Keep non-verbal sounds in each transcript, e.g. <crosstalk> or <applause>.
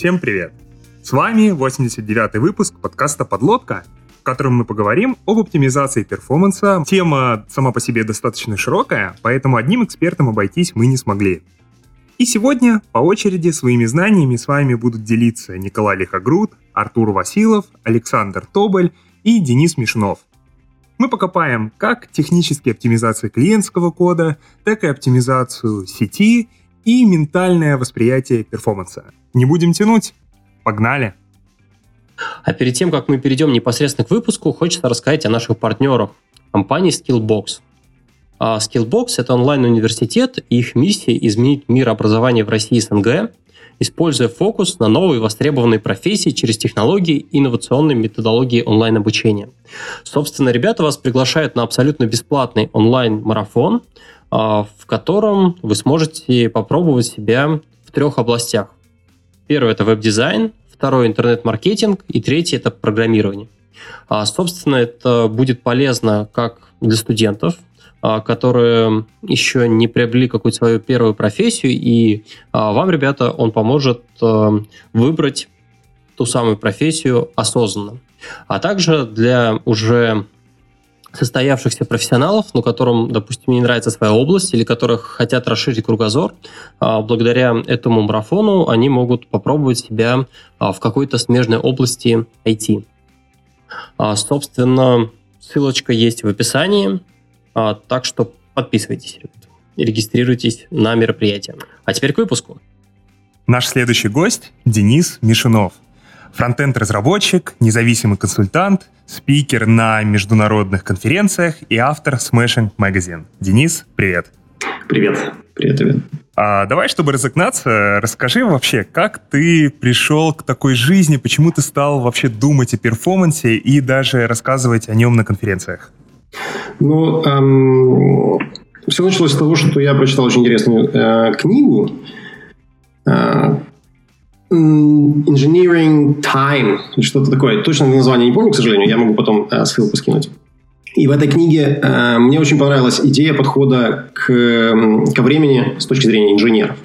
Всем привет! С вами 89-й выпуск подкаста «Подлодка», в котором мы поговорим об оптимизации перформанса. Тема сама по себе достаточно широкая, поэтому одним экспертом обойтись мы не смогли. И сегодня по очереди своими знаниями с вами будут делиться Николай Лихогруд, Артур Василов, Александр Тоболь и Денис Мишнов. Мы покопаем как технические оптимизации клиентского кода, так и оптимизацию сети и ментальное восприятие перформанса. Не будем тянуть, погнали! А перед тем, как мы перейдем непосредственно к выпуску, хочется рассказать о наших партнерах компании Skillbox. А Skillbox – это онлайн-университет, и их миссия – изменить мир образования в России и СНГ, используя фокус на новые востребованные профессии через технологии и инновационные методологии онлайн-обучения. Собственно, ребята вас приглашают на абсолютно бесплатный онлайн-марафон, в котором вы сможете попробовать себя в трех областях. Первый – это веб-дизайн, второй – интернет-маркетинг, и третий – это программирование. А, собственно, это будет полезно как для студентов, а, которые еще не приобрели какую-то свою первую профессию, и а, вам, ребята, он поможет а, выбрать ту самую профессию осознанно. А также для уже состоявшихся профессионалов, ну, которым, допустим, не нравится своя область или которых хотят расширить кругозор, благодаря этому марафону они могут попробовать себя в какой-то смежной области IT. Собственно, ссылочка есть в описании. А, так что подписывайтесь, ребята, регистрируйтесь на мероприятие. А теперь к выпуску. Наш следующий гость – Денис Мишинов. Фронтенд-разработчик, независимый консультант, спикер на международных конференциях и автор Smashing Magazine. Денис, привет. Привет. Привет, привет. А, давай, чтобы разогнаться, расскажи вообще, как ты пришел к такой жизни, почему ты стал вообще думать о перформансе и даже рассказывать о нем на конференциях? Ну, эм, все началось с того, что я прочитал очень интересную э, книгу э, Engineering Time, что-то такое. Точно название не помню, к сожалению, я могу потом э, ссылку скинуть. И в этой книге э, мне очень понравилась идея подхода к, ко времени с точки зрения инженеров.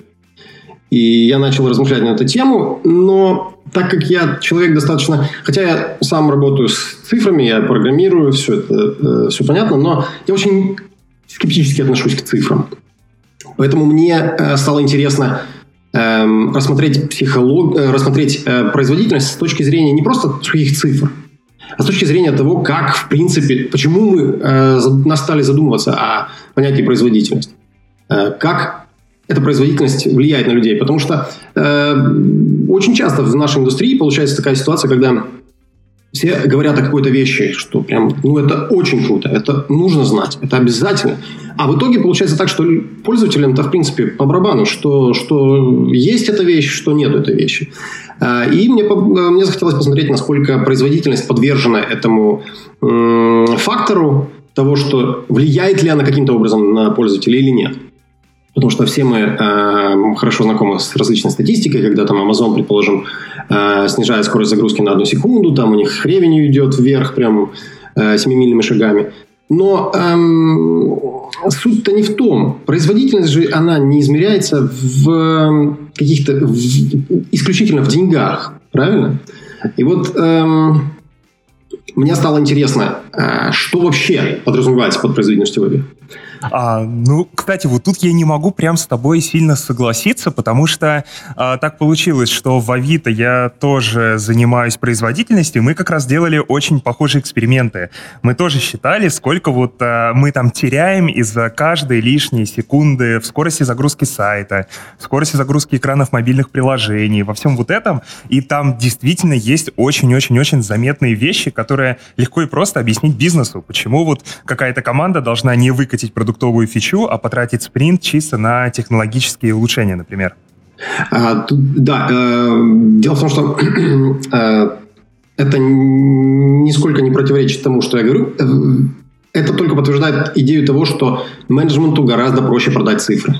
И я начал размышлять на эту тему, но так как я человек достаточно... Хотя я сам работаю с цифрами, я программирую, все это э, все понятно, но я очень скептически отношусь к цифрам. Поэтому мне э, стало интересно рассмотреть, психолог... э, рассмотреть э, производительность с точки зрения не просто каких цифр, а с точки зрения того, как, в принципе, почему мы э, нас стали задумываться о понятии производительность. Э, как эта производительность влияет на людей. Потому что очень часто в нашей индустрии получается такая ситуация, когда все говорят о какой-то вещи, что прям, ну это очень круто, это нужно знать, это обязательно. А в итоге получается так, что пользователям-то в принципе по барабану, что, что есть эта вещь, что нет этой вещи. Э, и мне, мне захотелось посмотреть, насколько производительность подвержена этому фактору того, что влияет ли она каким-то образом на пользователя или нет. Потому что все мы э, хорошо знакомы с различной статистикой, когда там Amazon, предположим, э, скорость загрузки на одну секунду, там у них ревеню идет вверх прям э, шагами. Но эм, суть-то не в том. Производительность же, она не измеряется в каких-то... В, исключительно в деньгах, правильно? И вот эм, мне стало интересно, э, что вообще подразумевается под производительностью вебе. А, ну, кстати, вот тут я не могу прям с тобой сильно согласиться, потому что а, так получилось, что в Авито я тоже занимаюсь производительностью, мы как раз делали очень похожие эксперименты. Мы тоже считали, сколько вот а, мы там теряем из-за каждой лишней секунды в скорости загрузки сайта, в скорости загрузки экранов мобильных приложений, во всем вот этом. И там действительно есть очень-очень-очень заметные вещи, которые легко и просто объяснить бизнесу, почему вот какая-то команда должна не выкатить продукт продуктовую фичу, а потратить спринт чисто на технологические улучшения, например? А, да, э, дело в том, что <clears throat> э, это нисколько не противоречит тому, что я говорю. Э, это только подтверждает идею того, что менеджменту гораздо проще продать цифры.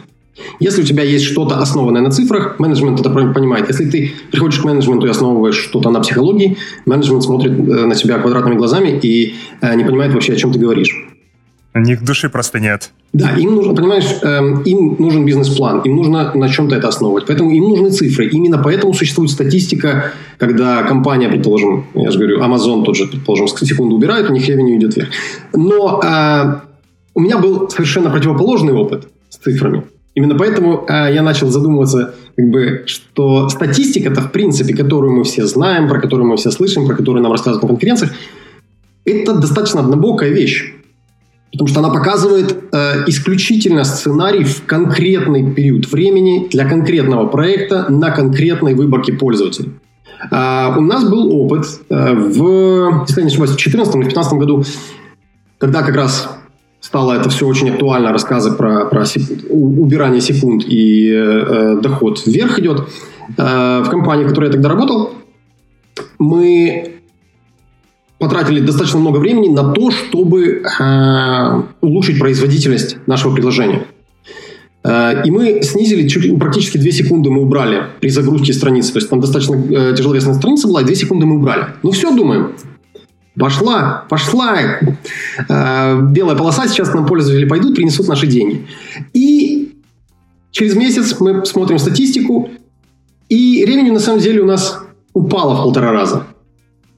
Если у тебя есть что-то основанное на цифрах, менеджмент это понимает. Если ты приходишь к менеджменту и основываешь что-то на психологии, менеджмент смотрит э, на тебя квадратными глазами и э, не понимает вообще, о чем ты говоришь. У них души просто нет. Да, им нужно, понимаешь, эм, им нужен бизнес-план, им нужно на чем-то это основывать. Поэтому им нужны цифры. Именно поэтому существует статистика, когда компания, предположим, я же говорю, Amazon тот же, предположим, секунду убирает, у них ревеню идет вверх. Но э, у меня был совершенно противоположный опыт с цифрами. Именно поэтому э, я начал задумываться, как бы, что статистика это в принципе, которую мы все знаем, про которую мы все слышим, про которую нам рассказывают на конференциях, это достаточно однобокая вещь. Потому что она показывает э, исключительно сценарий в конкретный период времени для конкретного проекта на конкретной выборке пользователей. А у нас был опыт э, в, если я не ошибаюсь, в 2014 или 2015 году, когда как раз стало это все очень актуально, рассказы про, про секунд, убирание секунд и э, доход вверх идет. Э, в компании, в которой я тогда работал, мы потратили достаточно много времени на то, чтобы э, улучшить производительность нашего приложения. Э, и мы снизили чуть, практически 2 секунды мы убрали при загрузке страницы. То есть там достаточно э, тяжеловесная страница была, и 2 секунды мы убрали. Ну все, думаем, Пошла, пошла. Э, белая полоса сейчас нам пользователи пойдут, принесут наши деньги. И через месяц мы смотрим статистику, и ревеню на самом деле у нас упало в полтора раза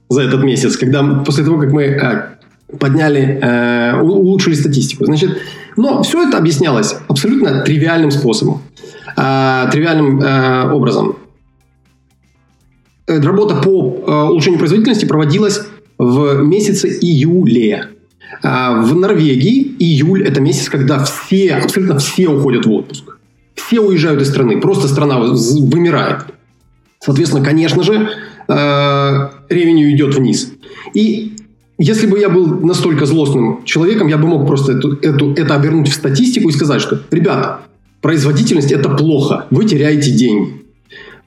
за этот месяц, когда после того, как мы э, подняли, э, улучшили статистику. Значит, но все это объяснялось абсолютно тривиальным способом, э, тривиальным э, образом. Э, работа по э, улучшению производительности проводилась в месяце июле. А в Норвегии июль – это месяц, когда все, абсолютно все уходят в отпуск. Все уезжают из страны, просто страна вымирает. Соответственно, конечно же, э, ревеню идет вниз. И если бы я был настолько злостным человеком, я бы мог просто эту, эту, это обернуть в статистику и сказать, что, ребята, производительность – это плохо, вы теряете деньги.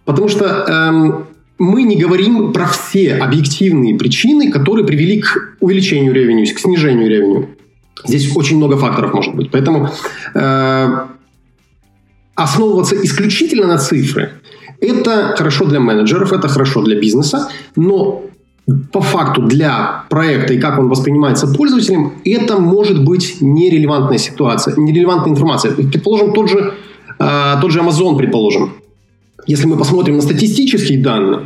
Потому что эм, мы не говорим про все объективные причины, которые привели к увеличению ревеню, к снижению ревеню. Здесь очень много факторов может быть. Поэтому э, основываться исключительно на цифры – это хорошо для менеджеров, это хорошо для бизнеса, но по факту для проекта и как он воспринимается пользователем, это может быть нерелевантная ситуация, нерелевантная информация. Предположим, тот же, э, тот же Amazon, предположим, если мы посмотрим на статистические данные,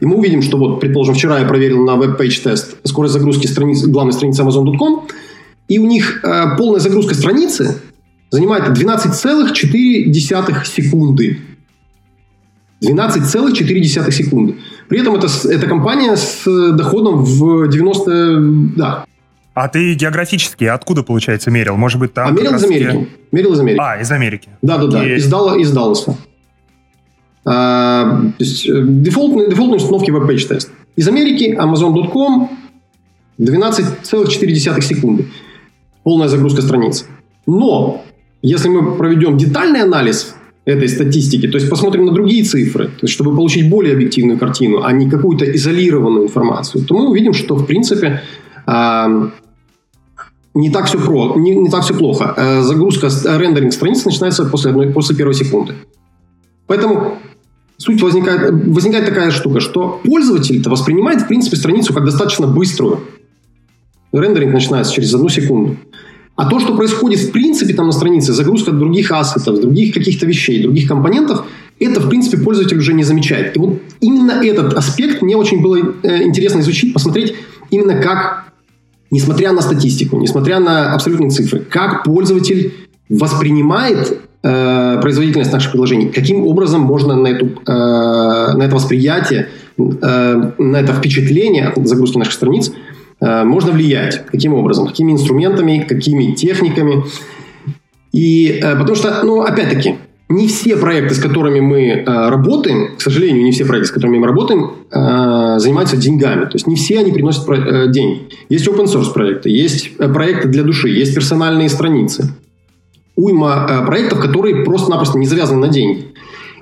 и мы увидим, что вот, предположим, вчера я проверил на WebPageTest скорость загрузки страниц, главной страницы Amazon.com, и у них э, полная загрузка страницы занимает 12,4 секунды. 12,4 секунды. При этом это, это компания с доходом в 90... Да. А ты географически откуда, получается, мерил? Может быть, там... А мерил из Америки. Мерил из Америки. А, из Америки. Да-да-да, из, Далла, из Далласа. А, то есть э, дефолтные, дефолтные установки WebPageTest. Из Америки Amazon.com 12,4 секунды. Полная загрузка страницы. Но если мы проведем детальный анализ этой статистики, то есть посмотрим на другие цифры, то есть чтобы получить более объективную картину, а не какую-то изолированную информацию, то мы увидим, что в принципе а, не так все, про, не, не так все плохо. Э, загрузка, рендеринг страницы начинается после, одной, после первой секунды. Поэтому суть возникает, возникает такая штука, что пользователь-то воспринимает, в принципе, страницу как достаточно быструю. Рендеринг начинается через одну секунду. А то, что происходит в принципе там на странице, загрузка других ассетов, других каких-то вещей, других компонентов, это, в принципе, пользователь уже не замечает. И вот именно этот аспект мне очень было э, интересно изучить, посмотреть именно как, несмотря на статистику, несмотря на абсолютные цифры, как пользователь воспринимает э, производительность наших приложений, каким образом можно на, эту, э, на это восприятие, э, на это впечатление от загрузки наших страниц можно влиять. Каким образом? Какими инструментами, какими техниками. И э, потому что, ну, опять-таки, не все проекты, с которыми мы э, работаем, к сожалению, не все проекты, с которыми мы работаем, э, занимаются деньгами. То есть не все они приносят про, э, деньги. Есть open source проекты, есть э, проекты для души, есть персональные страницы уйма э, проектов, которые просто-напросто не завязаны на деньги.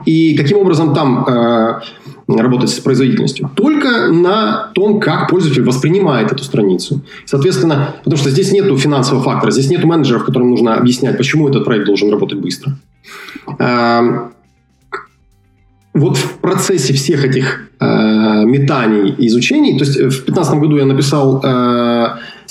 И каким образом там э, работать с производительностью? Только на том, как пользователь воспринимает эту страницу. Соответственно, потому что здесь нет финансового фактора, здесь нет менеджеров, которым нужно объяснять, почему этот проект должен работать быстро. Э, вот в процессе всех этих э, метаний и изучений, то есть в 2015 году я написал э,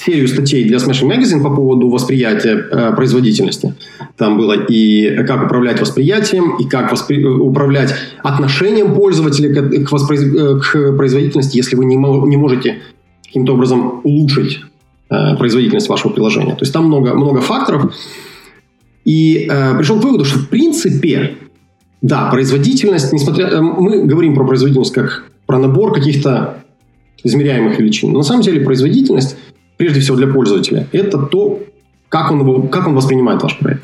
серию статей для Smashing Magazine по поводу восприятия э, производительности. Там было и как управлять восприятием, и как воспри... управлять отношением пользователя к, к, воспроиз... Э, к производительности, если вы не, не можете каким-то образом улучшить э, производительность вашего приложения. То есть там много, много факторов. И э, пришел к выводу, что в принципе, да, производительность, несмотря... Э, мы говорим про производительность как про набор каких-то измеряемых величин. Но на самом деле производительность, прежде всего для пользователя, это то, как он, как он воспринимает ваш проект.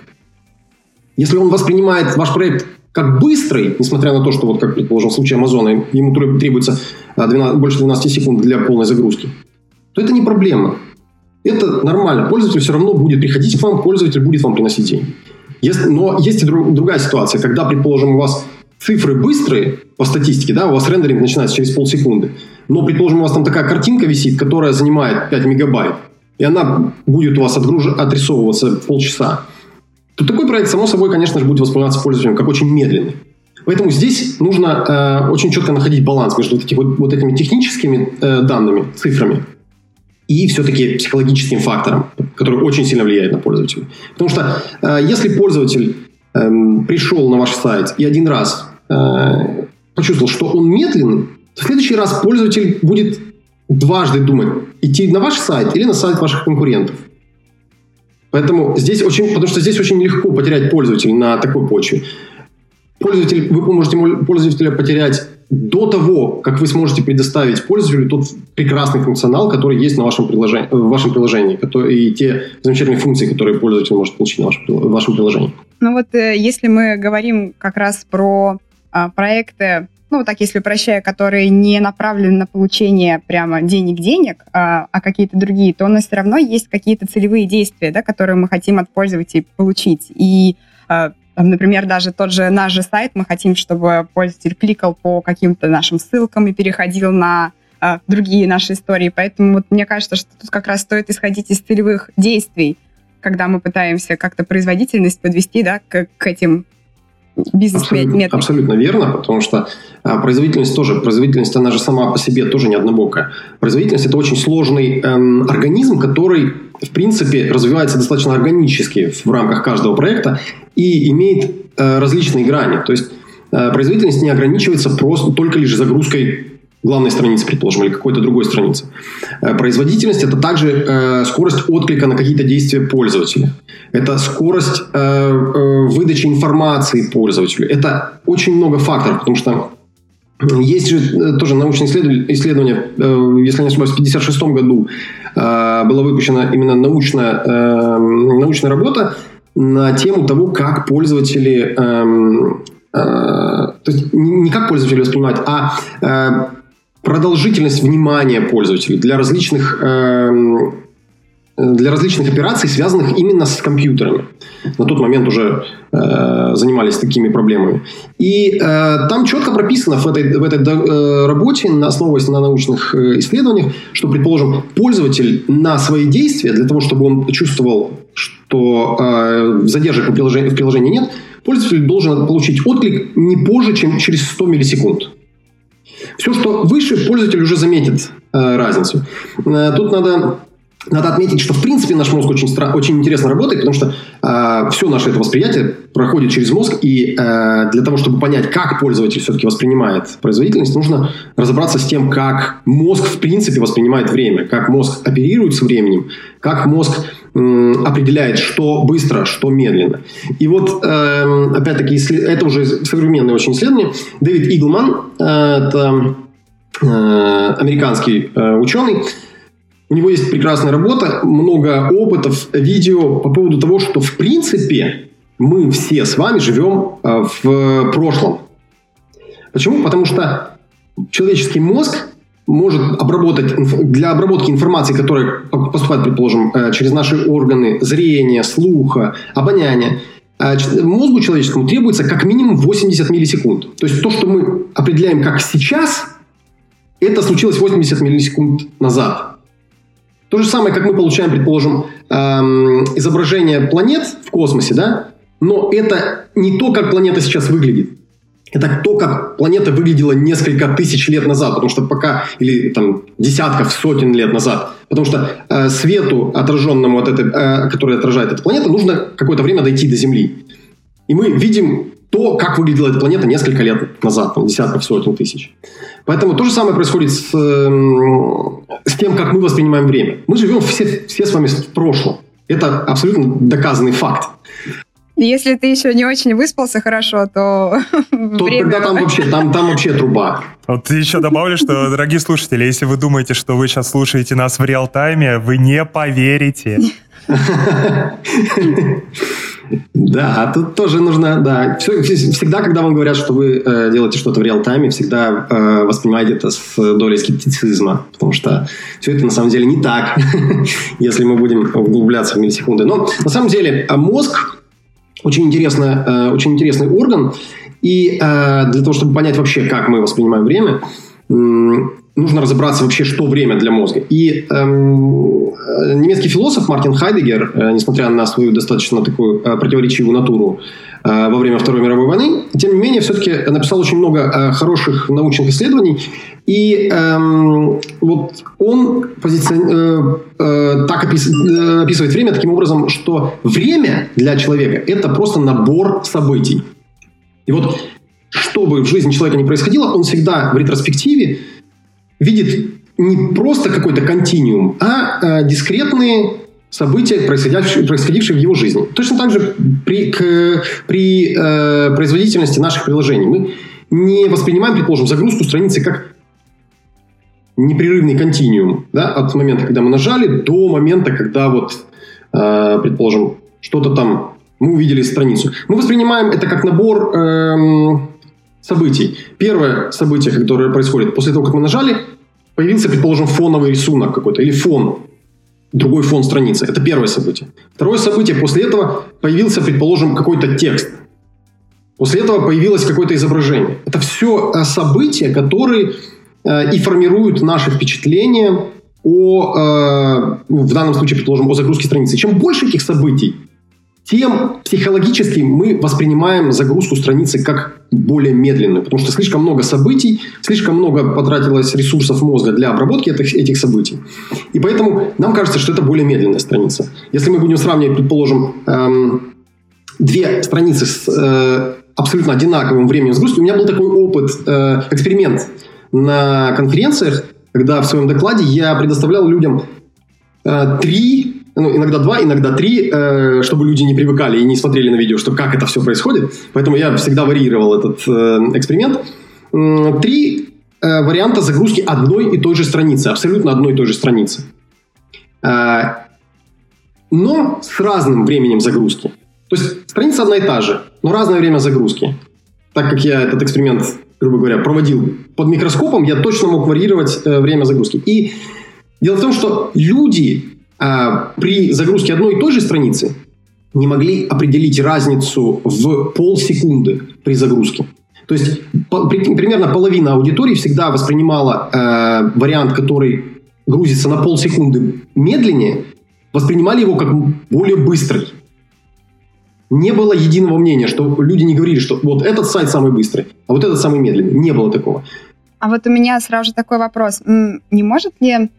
Если он воспринимает ваш проект как быстрый, несмотря на то, что, вот как предположим, в случае Амазона, ему требуется 12, больше 12 секунд для полной загрузки, то это не проблема. Это нормально. Пользователь все равно будет приходить к вам, пользователь будет вам приносить деньги. Если, но есть и друг, другая ситуация, когда, предположим, у вас цифры быстрые по статистике, да, у вас рендеринг начинается через полсекунды, но, предположим, у вас там такая картинка висит, которая занимает 5 мегабайт, и она будет у вас отгруж... отрисовываться полчаса, то такой проект, само собой, конечно же, будет восприниматься пользователем как очень медленный. Поэтому здесь нужно э, очень четко находить баланс между вот, этих, вот, вот этими техническими э, данными, цифрами, и все-таки психологическим фактором, который очень сильно влияет на пользователя. Потому что э, если пользователь э, пришел на ваш сайт и один раз э, почувствовал, что он медленный, в следующий раз пользователь будет дважды думать, идти на ваш сайт или на сайт ваших конкурентов. Поэтому здесь очень, потому что здесь очень легко потерять пользователя на такой почве. Пользователь, вы можете пользователя потерять до того, как вы сможете предоставить пользователю тот прекрасный функционал, который есть на вашем приложении, в вашем приложении, который, и те замечательные функции, которые пользователь может получить на вашем, в вашем приложении. Ну вот э, если мы говорим как раз про а, проекты, ну так если упрощая, которые не направлены на получение прямо денег-денег, а, а какие-то другие, то у нас все равно есть какие-то целевые действия, да, которые мы хотим от пользователей получить. И а, Например, даже тот же наш же сайт, мы хотим, чтобы пользователь кликал по каким-то нашим ссылкам и переходил на э, другие наши истории. Поэтому вот мне кажется, что тут как раз стоит исходить из целевых действий, когда мы пытаемся как-то производительность подвести да, к, к этим бизнес-метрикам. Абсолютно, абсолютно верно, потому что а, производительность тоже, производительность, она же сама по себе тоже не однобокая. Производительность – это очень сложный эм, организм, который, в принципе, развивается достаточно органически в рамках каждого проекта и имеет э, различные грани. То есть э, производительность не ограничивается просто только лишь загрузкой главной страницы, предположим, или какой-то другой страницы. Э, производительность – это также э, скорость отклика на какие-то действия пользователя. Это скорость э, выдачи информации пользователю. Это очень много факторов, потому что есть же тоже научное исследование, если не ошибаюсь, в 1956 году была выпущена именно научная, э, научная работа на тему того, как пользователи эм, то есть не как пользователи воспринимают, а продолжительность внимания пользователей для различных, э, для различных операций, связанных именно с компьютерами. На тот момент уже э, занимались такими проблемами. И э, там четко прописано в этой, в этой э, работе, основываясь на научных э, исследованиях, что, предположим, пользователь на свои действия, для того, чтобы он чувствовал, что э, задержек в приложении, в приложении нет, пользователь должен получить отклик не позже, чем через 100 миллисекунд. Все, что выше, пользователь уже заметит э, разницу. Э, тут надо надо отметить, что в принципе наш мозг очень, очень интересно работает, потому что э, все наше это восприятие проходит через мозг, и э, для того, чтобы понять, как пользователь все-таки воспринимает производительность, нужно разобраться с тем, как мозг в принципе воспринимает время, как мозг оперирует с временем, как мозг определяет, что быстро, что медленно. И вот, э, опять-таки, это уже современное очень исследование. Дэвид Иглман, э, это э, американский э, ученый, у него есть прекрасная работа, много опытов, видео по поводу того, что в принципе мы все с вами живем э, в прошлом. Почему? Потому что человеческий мозг может обработать для обработки информации, которая поступает, предположим, э, через наши органы зрения, слуха, обоняния, э, мозгу человеческому требуется как минимум 80 миллисекунд. То есть то, что мы определяем как сейчас, это случилось 80 миллисекунд назад. То же самое, как мы получаем, предположим, эм, изображение планет в космосе, да? Но это не то, как планета сейчас выглядит. это то, как планета выглядела несколько тысяч лет назад, потому что пока, или там десятков, сотен лет назад, потому что э, свету, отраженному от этой, э, который отражает эта планета, нужно какое-то время дойти до Земли. И мы видим то, как выглядела эта планета несколько лет назад, там, десятков, сотен тысяч. Поэтому то же самое происходит с, э, с тем, как мы воспринимаем время. Мы живем все, все с вами в прошлом. Это абсолютно доказанный факт. Если ты еще не очень выспался хорошо, то, <laughs> то время... тогда там вообще, там, там вообще труба. Вот еще добавлю, что, дорогие слушатели, если вы думаете, что вы сейчас слушаете нас в реал-тайме, вы не поверите. <laughs> Да, а тут тоже нужно, да. Всегда, когда вам говорят, что вы э, делаете что-то в реал-тайме, всегда э, воспринимайте это с долей скептицизма, потому что все это на самом деле не так, <laughs> если мы будем углубляться в миллисекунды. Но на самом деле а мозг очень, интересно, э, очень интересный орган, и э, для того, чтобы понять вообще, как мы воспринимаем время, нужно разобраться вообще, что время для мозга. И эм, э, немецкий философ Мартин Хайдегер, э, несмотря на свою достаточно такую э, противоречивую натуру э, во время Второй мировой войны, тем не менее, все-таки написал очень много э, хороших научных исследований. И эм, вот он позици... э, э, так опис... э, описывает время таким образом, что время для человека – это просто набор событий. И вот что бы в жизни человека ни происходило, он всегда в ретроспективе видит не просто какой-то континуум, а э, дискретные события, происходившие, происходившие в его жизни. Точно так же при, к, при э, производительности наших приложений. Мы не воспринимаем, предположим, загрузку страницы как непрерывный континуум да, от момента, когда мы нажали, до момента, когда вот, э, предположим, что-то там мы увидели страницу. Мы воспринимаем это как набор э, событий. Первое событие, которое происходит после того, как мы нажали, появился, предположим, фоновый рисунок какой-то или фон, другой фон страницы. Это первое событие. Второе событие, после этого появился, предположим, какой-то текст. После этого появилось какое-то изображение. Это все э, события, которые э, и формируют наше впечатление о, э, ну, в данном случае, предположим, о загрузке страницы. Чем больше этих событий, тем психологически мы воспринимаем загрузку страницы как более медленную, потому что слишком много событий, слишком много потратилось ресурсов мозга для обработки этих, этих событий. И поэтому нам кажется, что это более медленная страница. Если мы будем сравнивать, предположим, эм, две страницы с э, абсолютно одинаковым временем загрузки, у меня был такой опыт, э, эксперимент на конференциях, когда в своем докладе я предоставлял людям э, три ну, иногда два, иногда три, э, чтобы люди не привыкали и не смотрели на видео, что как это все происходит. Поэтому я всегда варьировал этот э, эксперимент. Три э, варианта загрузки одной и той же страницы, абсолютно одной и той же страницы. Э, но с разным временем загрузки. То есть страница одна и та же, но разное время загрузки. Так как я этот эксперимент, грубо говоря, проводил под микроскопом, я точно мог варьировать э, время загрузки. И дело в том, что люди при загрузке одной и той же страницы не могли определить разницу в полсекунды при загрузке. То есть по, при, примерно половина аудитории всегда воспринимала э, вариант, который грузится на полсекунды медленнее, воспринимали его как более быстрый. Не было единого мнения, что люди не говорили, что вот этот сайт самый быстрый, а вот этот самый медленный. Не было такого. А вот у меня сразу же такой вопрос. Не может ли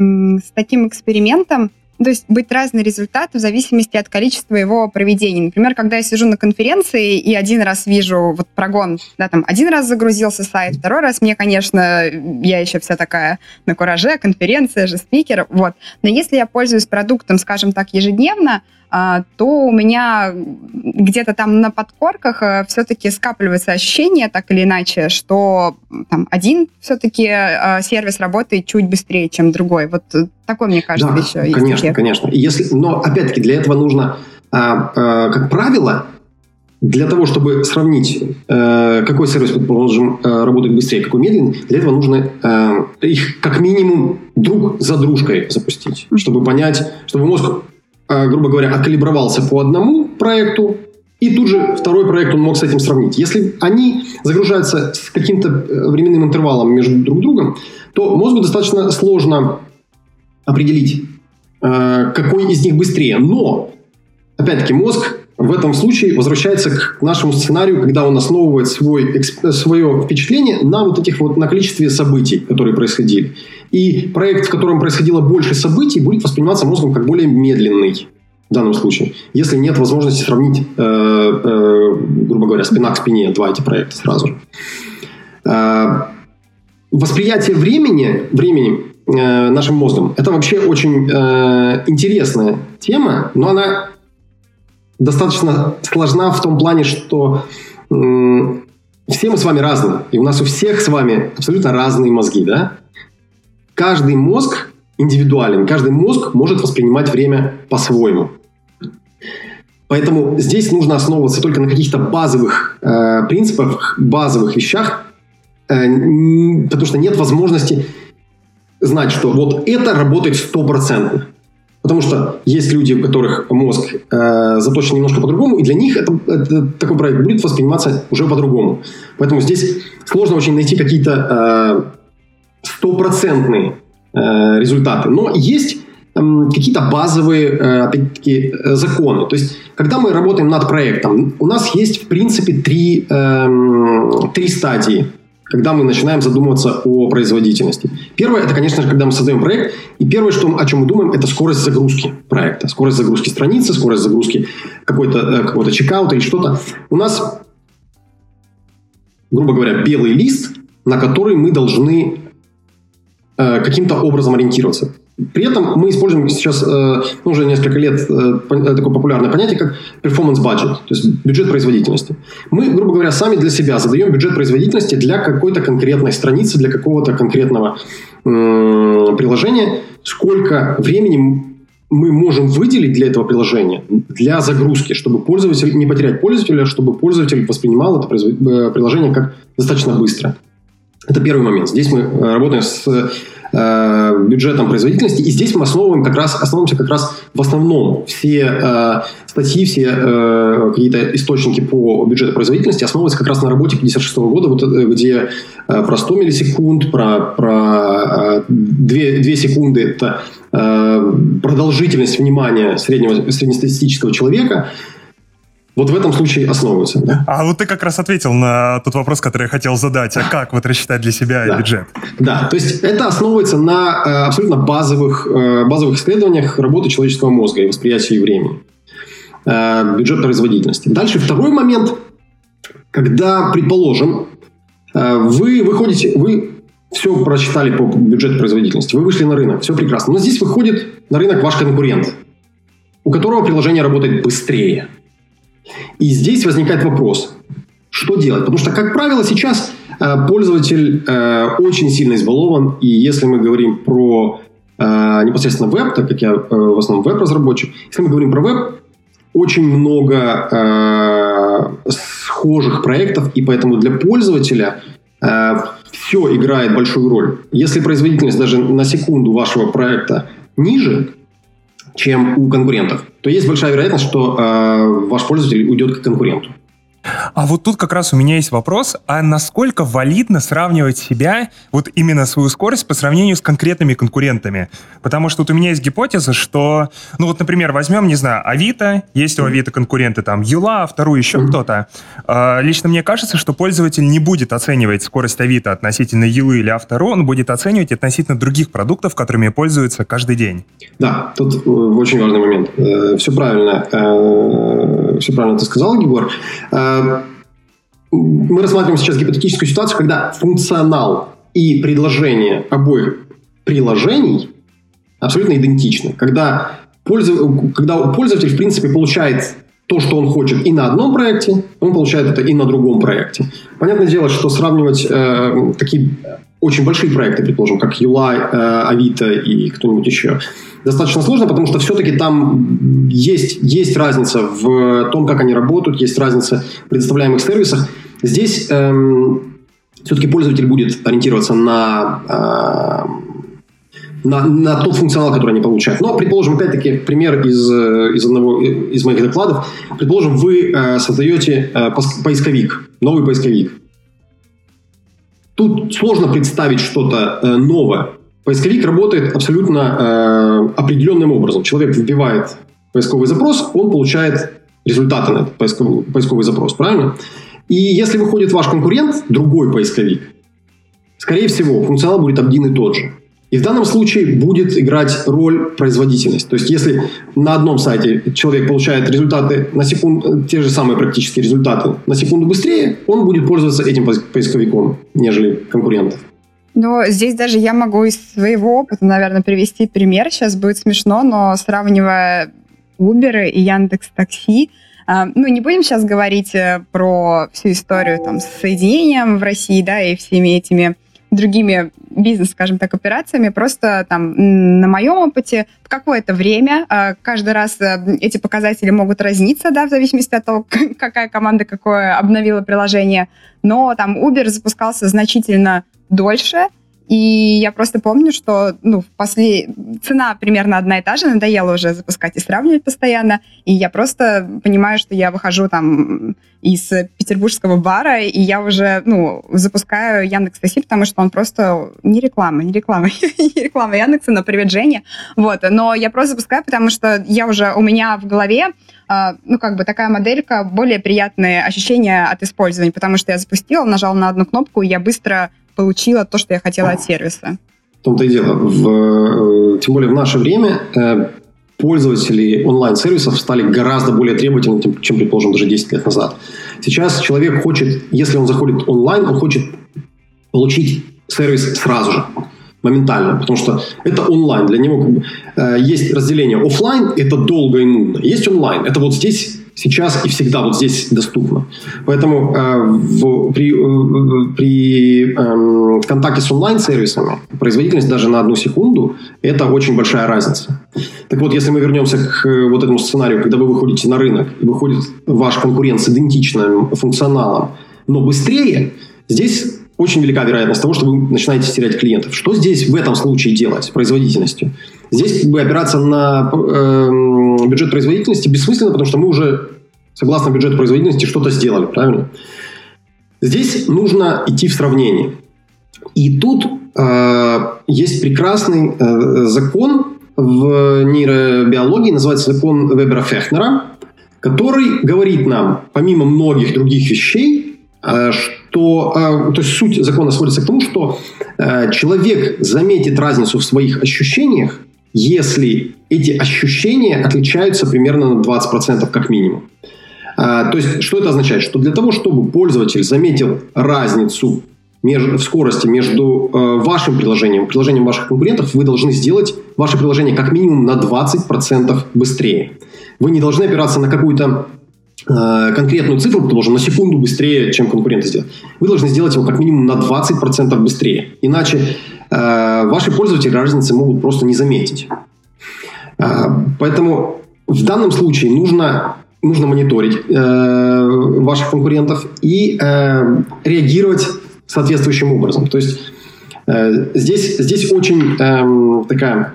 с таким экспериментом то есть быть разный результат в зависимости от количества его проведений. Например, когда я сижу на конференции и один раз вижу вот прогон, да, там один раз загрузился сайт, второй раз мне, конечно, я еще вся такая на кураже, конференция же, спикер, вот. Но если я пользуюсь продуктом, скажем так, ежедневно, то у меня где-то там на подкорках э, все-таки скапливается ощущение, так или иначе, что там один все-таки э, сервис работает чуть быстрее, чем другой. Вот такой, мне кажется, да, еще конечно, эффект. конечно. Если, но, опять-таки, для этого нужно, а, а, как правило, для того, чтобы сравнить, э, какой сервис, предположим, работает быстрее, какой медленный, для этого нужно их как минимум друг за дружкой запустить, чтобы понять, чтобы мозг а, грубо говоря, откалибровался по одному проекту, и тут же второй проект он мог с этим сравнить. Если они загружаются с каким-то э, временным интервалом между друг другом, то мозгу достаточно сложно определить, э, какой из них быстрее. Но, опять-таки, мозг в этом случае возвращается к нашему сценарию, когда он основывает свой, свое впечатление на вот этих вот на количестве событий, которые происходили. И проект, в котором происходило больше событий, будет восприниматься мозгом как более медленный в данном случае. Если нет возможности сравнить, э, э, грубо говоря, спина к спине два эти проекта сразу. Э, восприятие времени, времени нашим мозгом, это вообще очень интересная тема, но она достаточно сложна в том плане, что все мы с вами разные, и у нас у всех с вами абсолютно разные мозги, да? Каждый мозг индивидуален, каждый мозг может воспринимать время по-своему. Поэтому здесь нужно основываться только на каких-то базовых э, принципах, базовых вещах, э, потому что нет возможности знать, что вот это работает стопроцентно. Потому что есть люди, у которых мозг э, заточен немножко по-другому, и для них это, это, такой проект будет восприниматься уже по-другому. Поэтому здесь сложно очень найти какие-то э, стопроцентные э, результаты. Но есть какие-то базовые, э, опять-таки, э, законы. То есть, когда мы работаем над проектом, у нас есть, в принципе, три, эм, три стадии, когда мы начинаем задумываться о производительности. Первое, это, конечно же, когда мы создаем проект, и первое, что, о чем мы думаем, это скорость загрузки проекта, скорость загрузки страницы, скорость загрузки какой-то, э, какого-то чекаута или что-то. У нас, грубо говоря, белый лист, на который мы должны каким-то образом ориентироваться. При этом мы используем сейчас э, ну, уже несколько лет э, такое популярное понятие, как performance budget, то есть бюджет производительности. Мы, грубо говоря, сами для себя задаем бюджет производительности для какой-то конкретной страницы, для какого-то конкретного приложения, сколько времени мы можем выделить для этого приложения, для загрузки, чтобы пользователь, не потерять пользователя, чтобы пользователь воспринимал это э, приложение как достаточно быстро. Это первый момент. Здесь мы работаем с э, бюджетом производительности. И здесь мы основываем как раз, основываемся как раз в основном. Все э, статьи, все э, какие-то источники по бюджету производительности основываются как раз на работе 56 года, вот, э, где э, про 100 миллисекунд, про, про э, 2, 2 секунды это э, продолжительность внимания среднего, среднестатистического человека – вот в этом случае основываются. Да? А вот ты как раз ответил на тот вопрос, который я хотел задать. А как вот рассчитать для себя да. бюджет? Да, то есть это основывается на э, абсолютно базовых, э, базовых исследованиях работы человеческого мозга и восприятия времени. Э, бюджет производительности. Дальше второй момент, когда, предположим, э, вы выходите, вы все прочитали по бюджету производительности, вы вышли на рынок, все прекрасно. Но здесь выходит на рынок ваш конкурент, у которого приложение работает быстрее – и здесь возникает вопрос, что делать? Потому что, как правило, сейчас э, пользователь э, очень сильно избалован, и если мы говорим про э, непосредственно веб, так как я в основном веб-разработчик, если мы говорим про веб, очень много схожих проектов, и поэтому для пользователя все играет большую роль. Если производительность даже на секунду вашего проекта ниже, чем у конкурентов, то есть большая вероятность, что э, ваш пользователь уйдет к конкуренту. А вот тут как раз у меня есть вопрос, а насколько валидно сравнивать себя, вот именно свою скорость по сравнению с конкретными конкурентами? Потому что вот у меня есть гипотеза, что, ну вот, например, возьмем, не знаю, Авито, есть у Авито конкуренты, там, Юла, вторую еще mm-hmm. кто-то. А, лично мне кажется, что пользователь не будет оценивать скорость Авито относительно Юлы или Автору, он будет оценивать относительно других продуктов, которыми пользуется каждый день. Да, тут э, очень важный момент. Э, все правильно, э, все правильно ты сказал, Егор. Э, мы рассматриваем сейчас гипотетическую ситуацию, когда функционал и предложение обоих приложений абсолютно идентичны. Когда, пользов... когда пользователь, в принципе, получает то, что он хочет и на одном проекте, он получает это и на другом проекте. Понятное дело, что сравнивать э, такие очень большие проекты, предположим, как UI, э, Авито и кто-нибудь еще, достаточно сложно, потому что все-таки там есть, есть разница в том, как они работают, есть разница в предоставляемых сервисах. Здесь эм, все-таки пользователь будет ориентироваться на, э, на, на тот функционал, который они получают. Но, предположим, опять-таки, пример из, из одного из моих докладов. Предположим, вы э, создаете э, поисковик, новый поисковик. Тут сложно представить что-то э, новое. Поисковик работает абсолютно э, определенным образом. Человек вбивает поисковый запрос, он получает результаты на этот поисковый, поисковый запрос, правильно? И если выходит ваш конкурент, другой поисковик, скорее всего, функционал будет один и тот же. И в данном случае будет играть роль производительность. То есть, если на одном сайте человек получает результаты на секунду, те же самые практические результаты на секунду быстрее, он будет пользоваться этим поисковиком, нежели конкурентов. Но здесь даже я могу из своего опыта, наверное, привести пример. Сейчас будет смешно, но сравнивая Uber и Яндекс Такси, а, ну, не будем сейчас говорить э, про всю историю там, с соединением в России, да, и всеми этими другими бизнес, скажем так, операциями. Просто там на моем опыте в какое-то время а, каждый раз э, эти показатели могут разниться, да, в зависимости от того, <laughs> какая команда какое обновила приложение. Но там Uber запускался значительно дольше, и я просто помню, что ну, после... цена примерно одна и та же, надоело уже запускать и сравнивать постоянно. И я просто понимаю, что я выхожу там из петербургского бара, и я уже ну, запускаю Яндекс Такси, потому что он просто не реклама, не реклама, <laughs> не реклама Яндекса, но привет, Женя. Вот. Но я просто запускаю, потому что я уже, у меня в голове Uh, ну, как бы такая моделька, более приятные ощущения от использования, потому что я запустила, нажала на одну кнопку, и я быстро получила то, что я хотела от сервиса. В том-то и дело. В, э, тем более в наше время э, пользователи онлайн-сервисов стали гораздо более требовательными, чем, предположим, даже 10 лет назад. Сейчас человек хочет, если он заходит онлайн, он хочет получить сервис сразу же моментально, потому что это онлайн. Для него как бы, э, есть разделение офлайн, это долго и нудно. Есть онлайн, это вот здесь сейчас и всегда вот здесь доступно. Поэтому э, в, при, э, при э, контакте с онлайн-сервисами производительность даже на одну секунду – это очень большая разница. Так вот, если мы вернемся к э, вот этому сценарию, когда вы выходите на рынок и выходит ваш конкурент с идентичным функционалом, но быстрее, здесь очень велика вероятность того, что вы начинаете терять клиентов. Что здесь в этом случае делать с производительностью? Здесь как бы опираться на э, бюджет производительности бессмысленно, потому что мы уже, согласно бюджету производительности, что-то сделали, правильно? Здесь нужно идти в сравнение. И тут э, есть прекрасный э, закон в нейробиологии, называется закон Вебера-Фехнера, который говорит нам, помимо многих других вещей, Э, что, э, то есть суть закона сводится к тому, что э, человек заметит разницу в своих ощущениях, если эти ощущения отличаются примерно на 20% как минимум. То есть, что это означает? Что для того, чтобы пользователь заметил разницу в скорости между вашим приложением и приложением ваших конкурентов, вы должны сделать ваше приложение как минимум на 20% быстрее. Вы не должны опираться на какую-то Э, конкретную цифру, должен на секунду быстрее, чем конкуренты сделать. Вы должны сделать его как минимум на 20% быстрее. Иначе э, ваши пользователи разницы могут просто не заметить. Э, поэтому в данном случае нужно, нужно мониторить э, ваших конкурентов и э, реагировать соответствующим образом. То есть э, здесь, здесь очень э, такая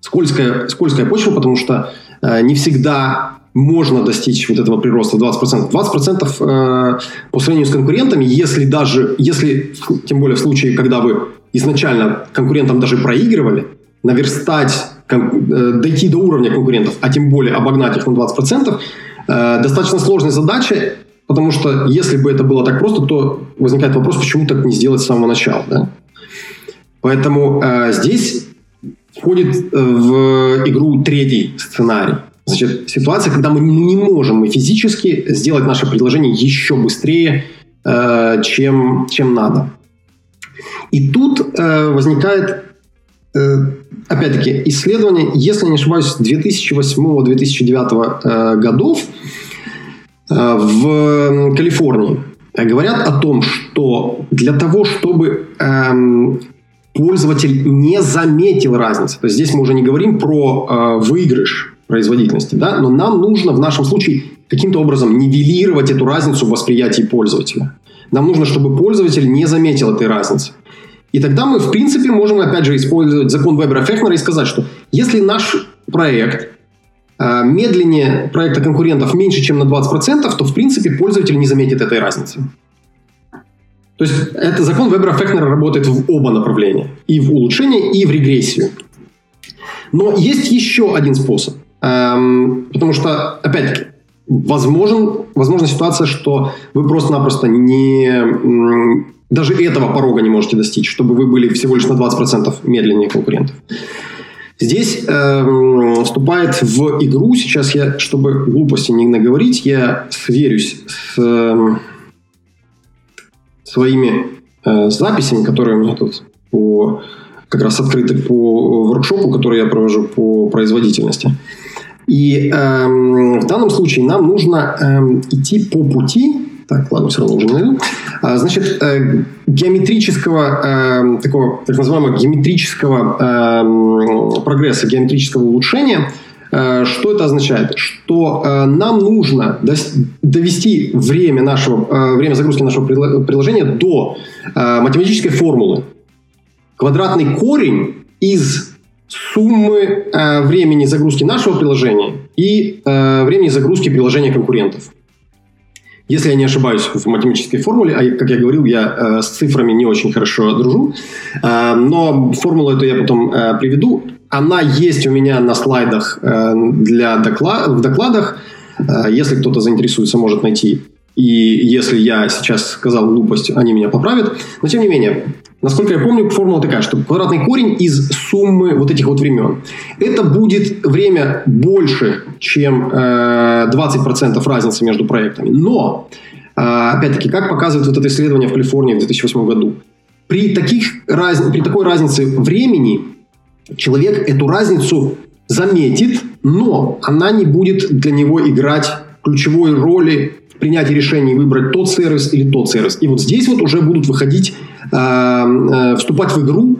скользкая, скользкая почва, потому что э, не всегда можно достичь вот этого прироста 20%. 20% э, по сравнению с конкурентами, если даже, если, тем более в случае, когда вы изначально конкурентам даже проигрывали, наверстать, дойти до уровня конкурентов, а тем более обогнать их на 20%, э, достаточно сложная задача, потому что если бы это было так просто, то возникает вопрос, почему так не сделать с самого начала. Да? Поэтому э, здесь входит э, в игру третий сценарий – Значит, ситуация, когда мы не можем мы физически сделать наше предложение еще быстрее, э, чем, чем надо. И тут э, возникает, э, опять-таки, исследование, если не ошибаюсь, 2008-2009 э, годов э, в Калифорнии. Говорят о том, что для того, чтобы э, пользователь не заметил разницы, то есть здесь мы уже не говорим про э, выигрыш, производительности, да, но нам нужно в нашем случае каким-то образом нивелировать эту разницу в восприятии пользователя. Нам нужно, чтобы пользователь не заметил этой разницы. И тогда мы, в принципе, можем, опять же, использовать закон Вебера-Фехнера и сказать, что если наш проект э, медленнее проекта конкурентов меньше, чем на 20%, то, в принципе, пользователь не заметит этой разницы. То есть, это закон Вебера-Фехнера работает в оба направления. И в улучшение, и в регрессию. Но есть еще один способ – Эм, потому что, опять-таки, возможен, возможна ситуация, что вы просто-напросто не даже этого порога не можете достичь, чтобы вы были всего лишь на 20% медленнее конкурентов. Здесь э, вступает в игру, сейчас я, чтобы глупости не наговорить, я сверюсь с э, своими э, записями, которые у меня тут по, как раз открыты по воркшопу, который я провожу по производительности. И э, в данном случае нам нужно э, идти по пути, так, ладно, все равно уже найду. А, значит, э, геометрического, э, такого, так называемого геометрического э, прогресса, геометрического улучшения, что это означает? Что нам нужно довести время, нашего, время загрузки нашего приложения до математической формулы. Квадратный корень из суммы времени загрузки нашего приложения и времени загрузки приложения конкурентов. Если я не ошибаюсь в математической формуле, а как я говорил, я э, с цифрами не очень хорошо дружу, э, но формулу эту я потом э, приведу. Она есть у меня на слайдах э, для доклад, в докладах. Э, если кто-то заинтересуется, может найти. И если я сейчас сказал глупость, они меня поправят. Но тем не менее, Насколько я помню, формула такая, что квадратный корень из суммы вот этих вот времен. Это будет время больше, чем э, 20% разницы между проектами. Но, э, опять-таки, как показывает вот это исследование в Калифорнии в 2008 году, при, таких, раз, при такой разнице времени человек эту разницу заметит, но она не будет для него играть ключевой роли принятии решений выбрать тот сервис или тот сервис. И вот здесь вот уже будут выходить, э, э, вступать в игру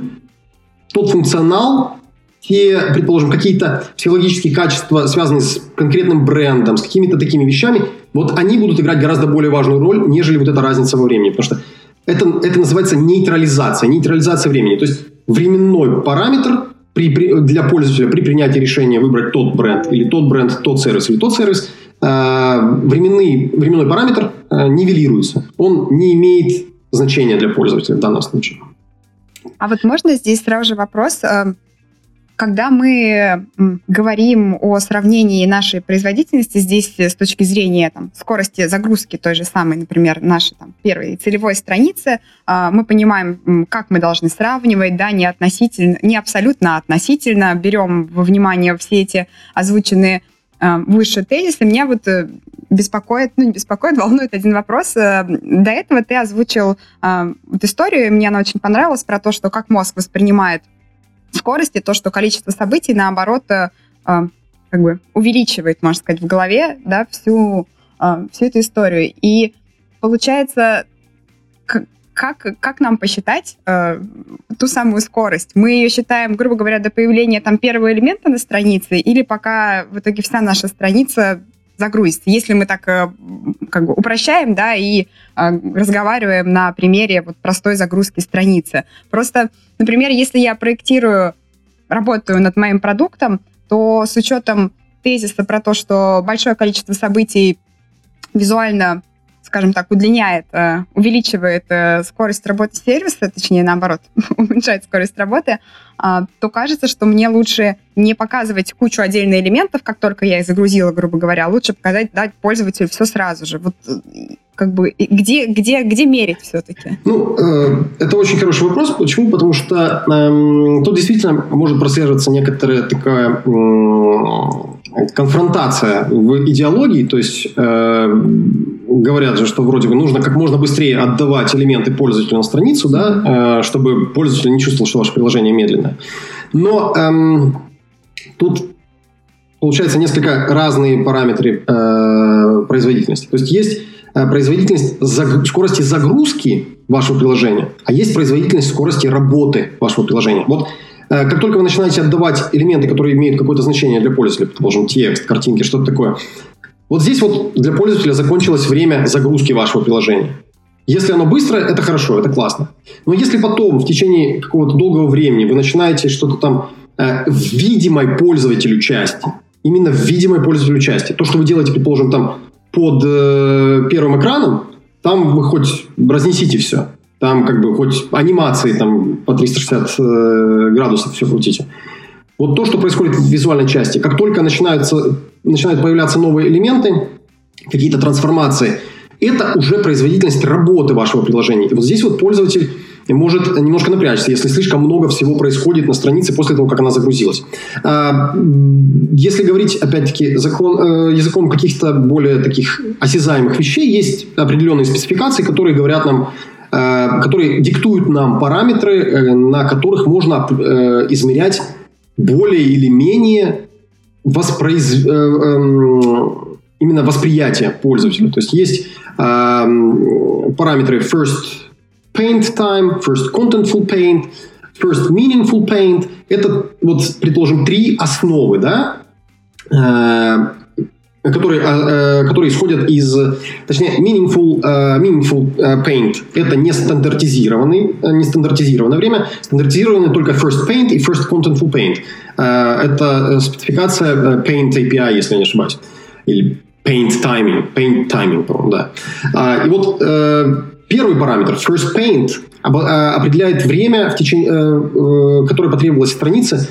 тот функционал, те, предположим, какие-то психологические качества, связанные с конкретным брендом, с какими-то такими вещами, вот они будут играть гораздо более важную роль, нежели вот эта разница во времени. Потому что это, это называется нейтрализация, нейтрализация времени. То есть временной параметр при, при, для пользователя при принятии решения выбрать тот бренд или тот бренд, тот сервис или тот сервис – временный, временной параметр э, нивелируется. Он не имеет значения для пользователя в данном случае. А вот можно здесь сразу же вопрос, э, когда мы говорим о сравнении нашей производительности здесь с точки зрения там, скорости загрузки той же самой, например, нашей там, первой целевой страницы, мы понимаем, как мы должны сравнивать, да, не, относительно, не абсолютно относительно, берем во внимание все эти озвученные Э, выше тезисы, меня вот э, беспокоит, ну не беспокоит, волнует один вопрос. Э, до этого ты озвучил вот историю, мне она очень понравилась, про то, что как мозг воспринимает скорость, и то, что количество событий, наоборот, как бы увеличивает, можно сказать, в голове, да, всю, всю эту историю. И получается, как, как нам посчитать э, ту самую скорость? Мы ее считаем, грубо говоря, до появления там первого элемента на странице или пока в итоге вся наша страница загрузится? Если мы так э, как бы упрощаем, да, и э, разговариваем на примере вот простой загрузки страницы. Просто, например, если я проектирую, работаю над моим продуктом, то с учетом тезиса про то, что большое количество событий визуально скажем так, удлиняет, э, увеличивает э, скорость работы сервиса, точнее, наоборот, <laughs> уменьшает скорость работы, а, то кажется, что мне лучше не показывать кучу отдельных элементов, как только я их загрузила, грубо говоря, а лучше показать, дать пользователю все сразу же. Вот э, как бы где, где, где мерить все-таки? Ну, э, это очень хороший вопрос. Почему? Потому что э, тут действительно может прослеживаться некоторая такая э, конфронтация в идеологии. То есть э, говорят же, что вроде бы нужно как можно быстрее отдавать элементы пользователю на страницу, да, э, чтобы пользователь не чувствовал, что ваше приложение медленное. Но эм, тут получается несколько разные параметры э, производительности. То есть есть Э, производительность заг... скорости загрузки вашего приложения, а есть производительность скорости работы вашего приложения. Вот как только вы начинаете отдавать элементы, которые имеют какое-то значение для пользователя, предположим, текст, картинки, что-то такое, вот здесь вот для пользователя закончилось время загрузки вашего приложения. Если оно быстрое, это хорошо, это классно. Но если потом в течение какого-то долгого времени вы начинаете что-то там э, в видимой пользователю части, именно в видимой пользователю части, то, что вы делаете, предположим, там под э, первым экраном, там вы хоть разнесите все. Там как бы хоть анимации там по 360 э, градусов все крутите. Вот то, что происходит в визуальной части, как только начинаются, начинают появляться новые элементы, какие-то трансформации, это уже производительность работы вашего приложения. И вот здесь вот пользователь может немножко напрячься, если слишком много всего происходит на странице после того, как она загрузилась. А, если говорить, опять-таки, закон, э, языком каких-то более таких осязаемых вещей, есть определенные спецификации, которые говорят нам, которые диктуют нам параметры, э, на которых можно измерять более или менее воспроиз... эм, именно восприятие пользователя. То есть есть параметры first paint time, first contentful paint, first meaningful paint. Это, вот, предположим, три основы, да, э, которые, э, которые исходят из, точнее, meaningful, э, meaningful paint. Это не стандартизированный, не стандартизированное время, стандартизированное только first paint и first contentful paint. Это спецификация paint API, если я не ошибаюсь. Или paint timing, paint timing, по-моему, да. И вот Первый параметр, first paint, а, определяет время, в течение, э, э, которое потребовалось странице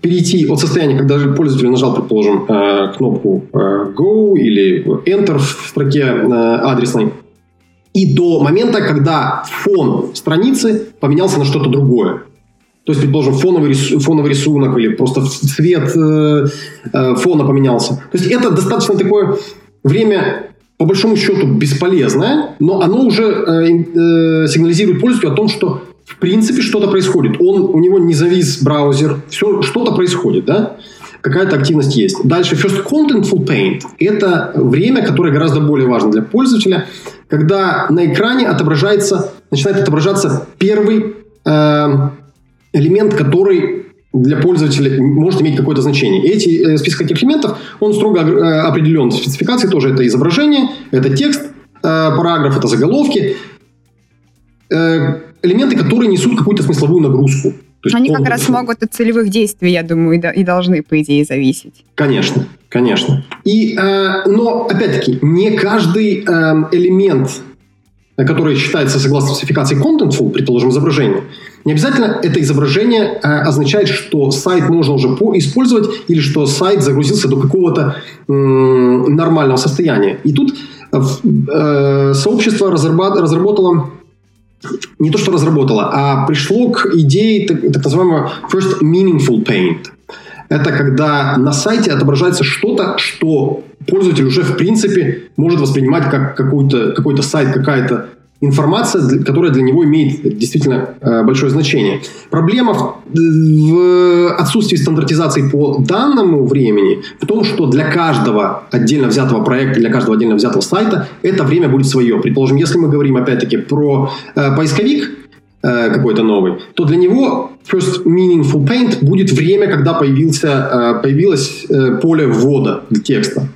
перейти от состояния, когда пользователь нажал, предположим, э, кнопку Go или Enter в строке адресной, и до момента, когда фон страницы поменялся на что-то другое. То есть, предположим, фоновый, рис, фоновый рисунок или просто цвет фона поменялся. То есть это достаточно такое время по большому счету бесполезное, но оно уже э, э, сигнализирует пользователю о том, что в принципе что-то происходит. Он, у него не завис браузер, все, что-то происходит, да? Какая-то активность есть. Дальше, First Contentful Paint – это время, которое гораздо более важно для пользователя, когда на экране отображается, начинает отображаться первый э, элемент, который для пользователя может иметь какое-то значение. Эти э, список этих элементов, он строго э, определен в спецификации тоже. Это изображение, это текст, э, параграф, это заголовки. Э, элементы, которые несут какую-то смысловую нагрузку. То есть Они как раз могут от целевых действий, я думаю, и должны, по идее, зависеть. Конечно, конечно. И, э, но, опять-таки, не каждый э, элемент, который считается согласно спецификации contentful, предположим, изображение, не обязательно это изображение э, означает, что сайт можно уже использовать или что сайт загрузился до какого-то э, нормального состояния. И тут э, сообщество разработало не то, что разработало, а пришло к идее так, так называемого first meaningful paint. Это когда на сайте отображается что-то, что пользователь уже в принципе может воспринимать как какой-то какой сайт, какая-то информация, которая для него имеет действительно э, большое значение. Проблема в отсутствии стандартизации по данному времени в том, что для каждого отдельно взятого проекта, для каждого отдельно взятого сайта это время будет свое. Предположим, если мы говорим опять-таки про э, поисковик, э, какой-то новый, то для него First Meaningful Paint будет время, когда появился, появилось поле ввода текста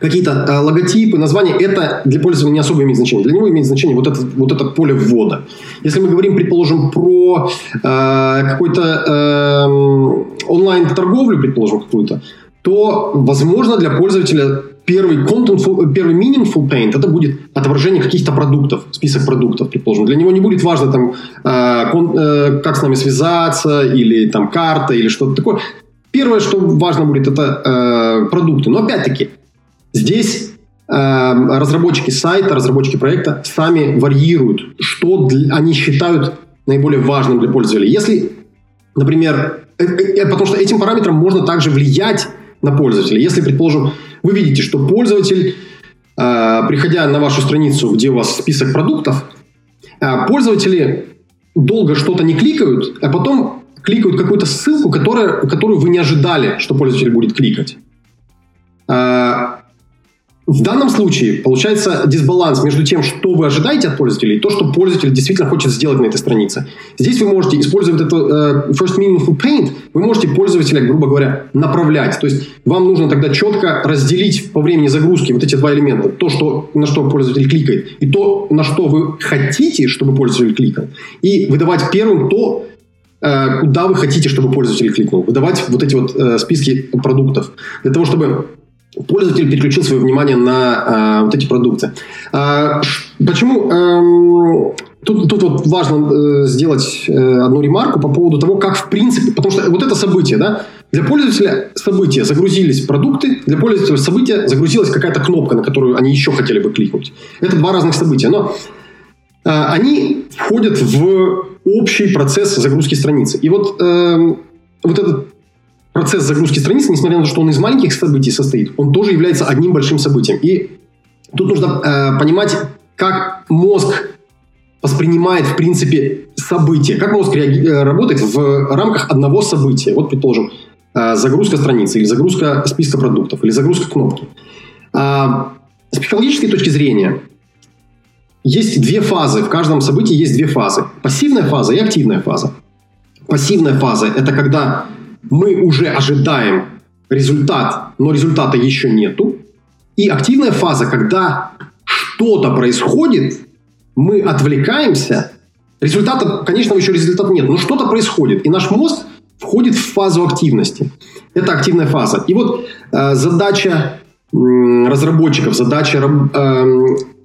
какие-то э, логотипы, названия, это для пользователя не особо имеет значение. Для него имеет значение вот это, вот это поле ввода. Если мы говорим, предположим, про э, какой-то э, онлайн-торговлю, предположим, какую-то, то, возможно, для пользователя первый content, первый meaningful paint это будет отображение каких-то продуктов, список продуктов, предположим. Для него не будет важно там, э, кон, э, как с нами связаться, или там карта, или что-то такое. Первое, что важно будет, это э, продукты. Но опять-таки, Здесь э, разработчики сайта, разработчики проекта сами варьируют, что они считают наиболее важным для пользователя. Если, например, э, э, э, потому что этим параметром можно также влиять на пользователя. Если, предположим, вы видите, что пользователь, приходя на вашу страницу, где у вас список продуктов, пользователи долго что-то не кликают, а потом кликают какую-то ссылку, которая, которую вы не ожидали, что пользователь будет кликать. Э, в данном случае получается дисбаланс между тем, что вы ожидаете от пользователя, и то, что пользователь действительно хочет сделать на этой странице. Здесь вы можете использовать это uh, First Meaningful Paint, вы можете пользователя, грубо говоря, направлять. То есть вам нужно тогда четко разделить по времени загрузки вот эти два элемента. То, что, на что пользователь кликает, и то, на что вы хотите, чтобы пользователь кликал. И выдавать первым то, э, куда вы хотите, чтобы пользователь кликнул. Выдавать вот эти вот э, списки продуктов. Для того, чтобы пользователь переключил свое внимание на а, вот эти продукты. А, Почему? Эм, тут, тут вот важно э, сделать э, одну ремарку по поводу того, как в принципе, потому что вот это событие, да, для пользователя события загрузились продукты, для пользователя события загрузилась какая-то кнопка, на которую они еще хотели бы кликнуть. Это два разных события, но э, они входят в общий процесс загрузки страницы. И вот, э, вот этот процесс загрузки страницы, несмотря на то, что он из маленьких событий состоит, он тоже является одним большим событием. И тут нужно э, понимать, как мозг воспринимает, в принципе, события, как мозг реаги- э, работает в рамках одного события. Вот, предположим, э, загрузка страницы, или загрузка списка продуктов, или загрузка кнопки. А, с психологической точки зрения, есть две фазы. В каждом событии есть две фазы. Пассивная фаза и активная фаза. Пассивная фаза – это когда мы уже ожидаем результат, но результата еще нету. И активная фаза, когда что-то происходит, мы отвлекаемся, результата, конечно, еще результата нет, но что-то происходит, и наш мозг входит в фазу активности. Это активная фаза. И вот э, задача э, разработчиков, задача э,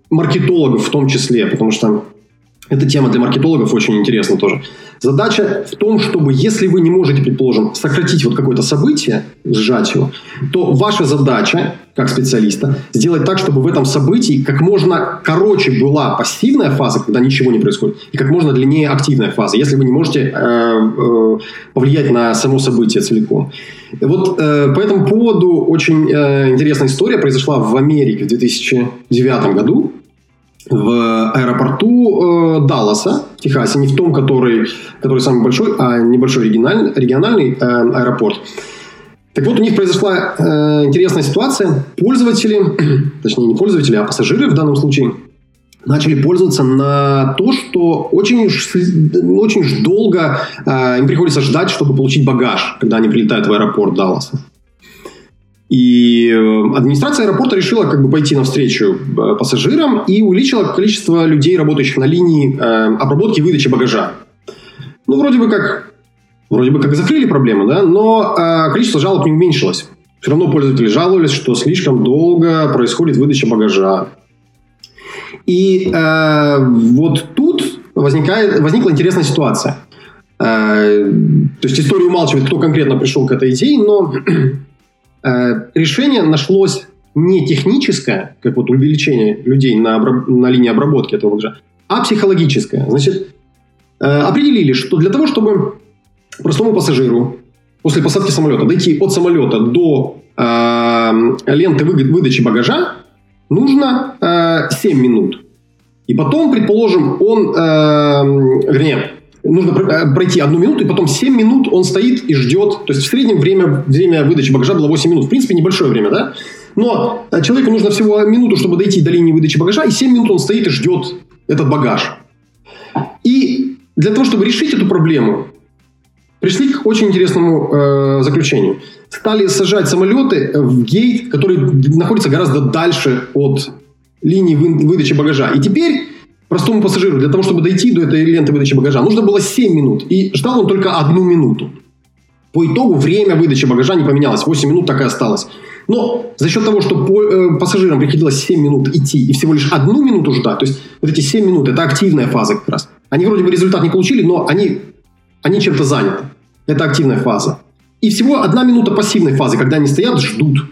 маркетологов в том числе, потому что эта тема для маркетологов очень интересна тоже. Задача в том, чтобы если вы не можете, предположим, сократить вот какое-то событие, сжать его, то ваша задача, как специалиста, сделать так, чтобы в этом событии как можно короче была пассивная фаза, когда ничего не происходит, и как можно длиннее активная фаза, если вы не можете э, э, повлиять на само событие целиком. Вот э, по этому поводу очень э, интересная история произошла в Америке в 2009 году в аэропорту э, Далласа, в Техасе, не в том, который, который самый большой, а небольшой региональный, региональный э, аэропорт. Так вот, у них произошла э, интересная ситуация. Пользователи, <clears throat> точнее не пользователи, а пассажиры в данном случае, начали пользоваться на то, что очень уж, очень уж долго э, им приходится ждать, чтобы получить багаж, когда они прилетают в аэропорт Далласа. И э, администрация аэропорта решила как бы пойти навстречу э, пассажирам и увеличила количество людей, работающих на линии э, обработки и выдачи багажа. Ну, вроде бы как, вроде бы как закрыли проблему, да, но количество жалоб не уменьшилось. Все равно пользователи жаловались, что слишком долго происходит выдача багажа. И э, вот тут возникает, возникла интересная ситуация. Э, то есть история умалчивает, кто конкретно пришел к этой идее, но решение нашлось не техническое, как вот увеличение людей на, на линии обработки этого багажа, а психологическое. Значит, э, определили, что для того, чтобы простому пассажиру после посадки самолета дойти от самолета до э, ленты выдачи багажа, нужно э, 7 минут. И потом, предположим, он, э, вернее, нужно э, пройти одну минуту, и потом 7 минут он стоит и ждет. То есть в среднем время, время выдачи багажа было 8 минут. В принципе, небольшое время, да? Но э, человеку нужно всего минуту, чтобы дойти до линии выдачи багажа, и 7 минут он стоит и ждет этот багаж. И для того, чтобы решить эту проблему, пришли к очень интересному э, заключению. Стали сажать самолеты в гейт, который находится гораздо дальше от линии выдачи багажа. И теперь простому пассажиру для того, чтобы дойти до этой ленты выдачи багажа, нужно было 7 минут. И ждал он только одну минуту. По итогу время выдачи багажа не поменялось. 8 минут так и осталось. Но за счет того, что э, пассажирам приходилось 7 минут идти и всего лишь одну минуту ждать, то есть вот эти 7 минут – это активная фаза как раз. Они вроде бы результат не получили, но они, они чем-то заняты. Это активная фаза. И всего одна минута пассивной фазы, когда они стоят, ждут.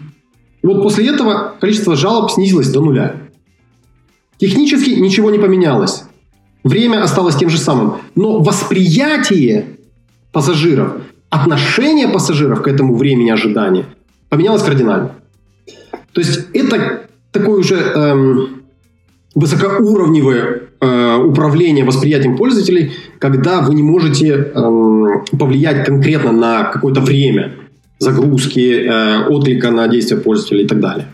Вот после этого количество жалоб снизилось до нуля. Технически ничего не поменялось. Время осталось тем же самым. Но восприятие пассажиров, отношение пассажиров к этому времени ожидания поменялось кардинально. То есть это такое уже эм, высокоуровневое э, управление восприятием пользователей, когда вы не можете эм, повлиять конкретно на какое-то время загрузки, э, отклика на действия пользователя и так далее.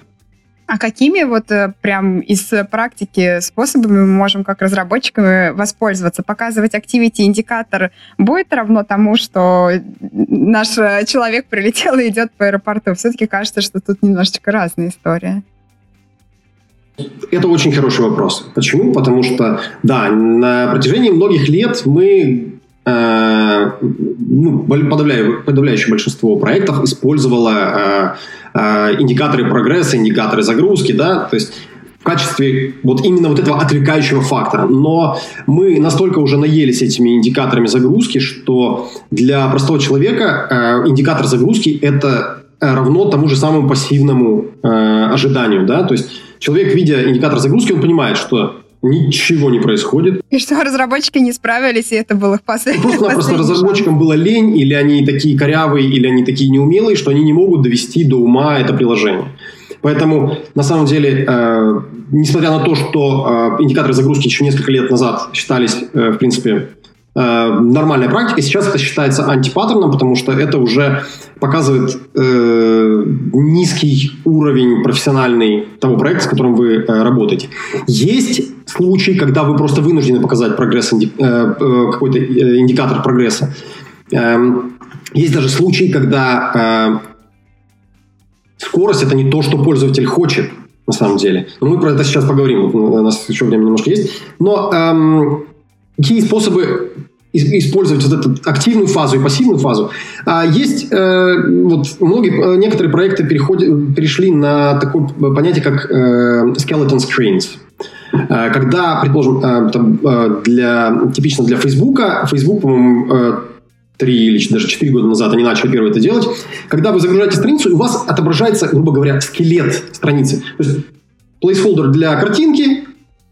А какими вот э, прям из практики способами мы можем как разработчиками воспользоваться? Показывать activity индикатор будет равно тому, что наш э, человек прилетел и идет по аэропорту? Все-таки кажется, что тут немножечко разная история. Это очень хороший вопрос. Почему? Потому что, да, на протяжении многих лет мы ну, подавляющее, большинство проектов использовало э, э, индикаторы прогресса, индикаторы загрузки, да, то есть качестве вот именно вот этого отвлекающего фактора. Но мы настолько уже наелись этими индикаторами загрузки, что для простого человека э, индикатор загрузки это э, равно тому же самому пассивному э, ожиданию, да, то есть человек, видя индикатор загрузки, он понимает, что ничего не происходит. И что разработчики не справились, и это был их последний Просто-напросто разработчикам было лень, или они такие корявые, или они такие неумелые, что они не могут довести до ума это приложение. Поэтому, на самом деле, э, несмотря на то, что э, индикаторы загрузки еще несколько лет назад считались, э, в принципе, э, нормальной практикой, сейчас это считается антипаттерном, потому что это уже показывает э, низкий уровень профессиональный того проекта, с которым вы э, работаете. Есть случаи, когда вы просто вынуждены показать прогресс, э, э, какой-то э, индикатор прогресса. Э, есть даже случаи, когда э, скорость это не то, что пользователь хочет на самом деле. Но мы про это сейчас поговорим, у нас еще время немножко есть. Но эм, какие способы использовать вот эту активную фазу и пассивную фазу. А есть э, вот многие, э, некоторые проекты переходят, перешли на такое понятие, как э, skeleton screens. Э, когда, предположим, э, для, типично для Фейсбука, Facebook, по-моему, э, три или даже четыре года назад они начали первое это делать. Когда вы загружаете страницу, у вас отображается, грубо говоря, скелет страницы. То есть placeholder для картинки,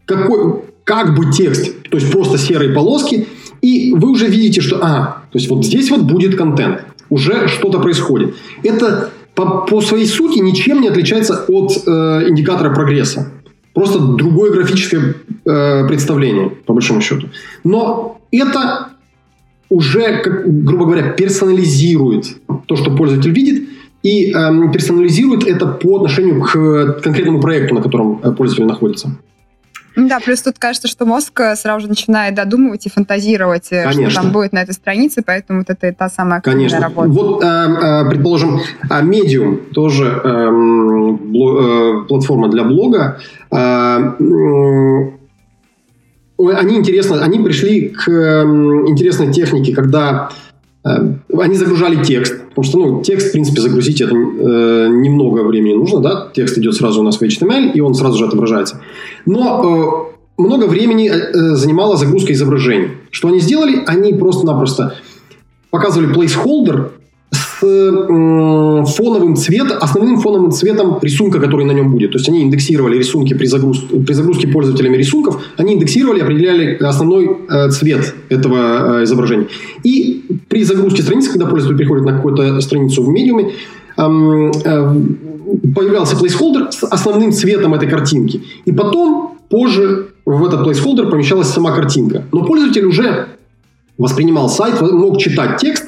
какой, как бы текст, то есть просто серые полоски, и вы уже видите, что, а, то есть вот здесь вот будет контент, уже что-то происходит. Это по, по своей сути ничем не отличается от э, индикатора прогресса. Просто другое графическое э, представление, по большому счету. Но это уже, как, грубо говоря, персонализирует то, что пользователь видит, и э, персонализирует это по отношению к конкретному проекту, на котором э, пользователь находится. Да, плюс тут кажется, что мозг э, сразу же начинает додумывать и фантазировать, Конечно. Э, что там будет на этой странице, поэтому вот это та самая Конечно. работа. Вот, э, предположим, Medium тоже э, бло, э, платформа для блога. Они интересно, они пришли к интересной технике, когда они загружали текст, потому что ну, текст, в принципе, загрузить это э, немного времени нужно, да, текст идет сразу у нас в HTML, и он сразу же отображается. Но э, много времени э, занимала загрузка изображений. Что они сделали? Они просто-напросто показывали placeholder фоновым цветом, основным фоновым цветом рисунка, который на нем будет. То есть они индексировали рисунки при загрузке, при загрузке пользователями рисунков, они индексировали, определяли основной э, цвет этого э, изображения. И при загрузке страницы, когда пользователь приходит на какую-то страницу в медиуме, э, появлялся placeholder с основным цветом этой картинки. И потом, позже, в этот placeholder помещалась сама картинка. Но пользователь уже воспринимал сайт, мог читать текст,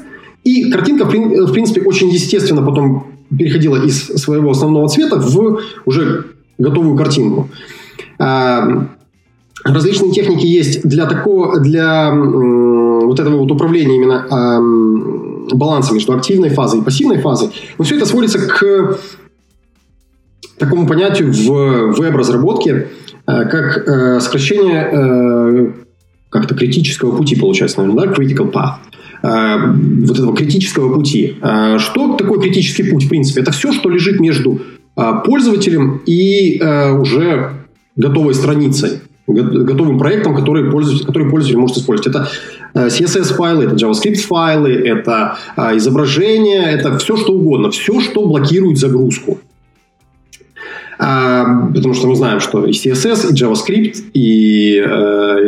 и картинка, в принципе, очень естественно потом переходила из своего основного цвета в уже готовую картинку. А, различные техники есть для такого, для вот этого вот управления именно баланса между активной фазой и пассивной фазой. Но все это сводится к такому понятию в веб-разработке, а, как э, сокращение э, как-то критического пути, получается, наверное, да, critical path. Э, вот этого критического пути. Э, что такое критический путь, в принципе? Это все, что лежит между э, пользователем и уже готовой страницей, готовым проектом, который пользователь, который пользователь может использовать. Это CSS-файлы, это JavaScript-файлы, это изображения, это все, что угодно. Все, что блокирует загрузку. А, потому что мы знаем, что и CSS, и JavaScript, и э,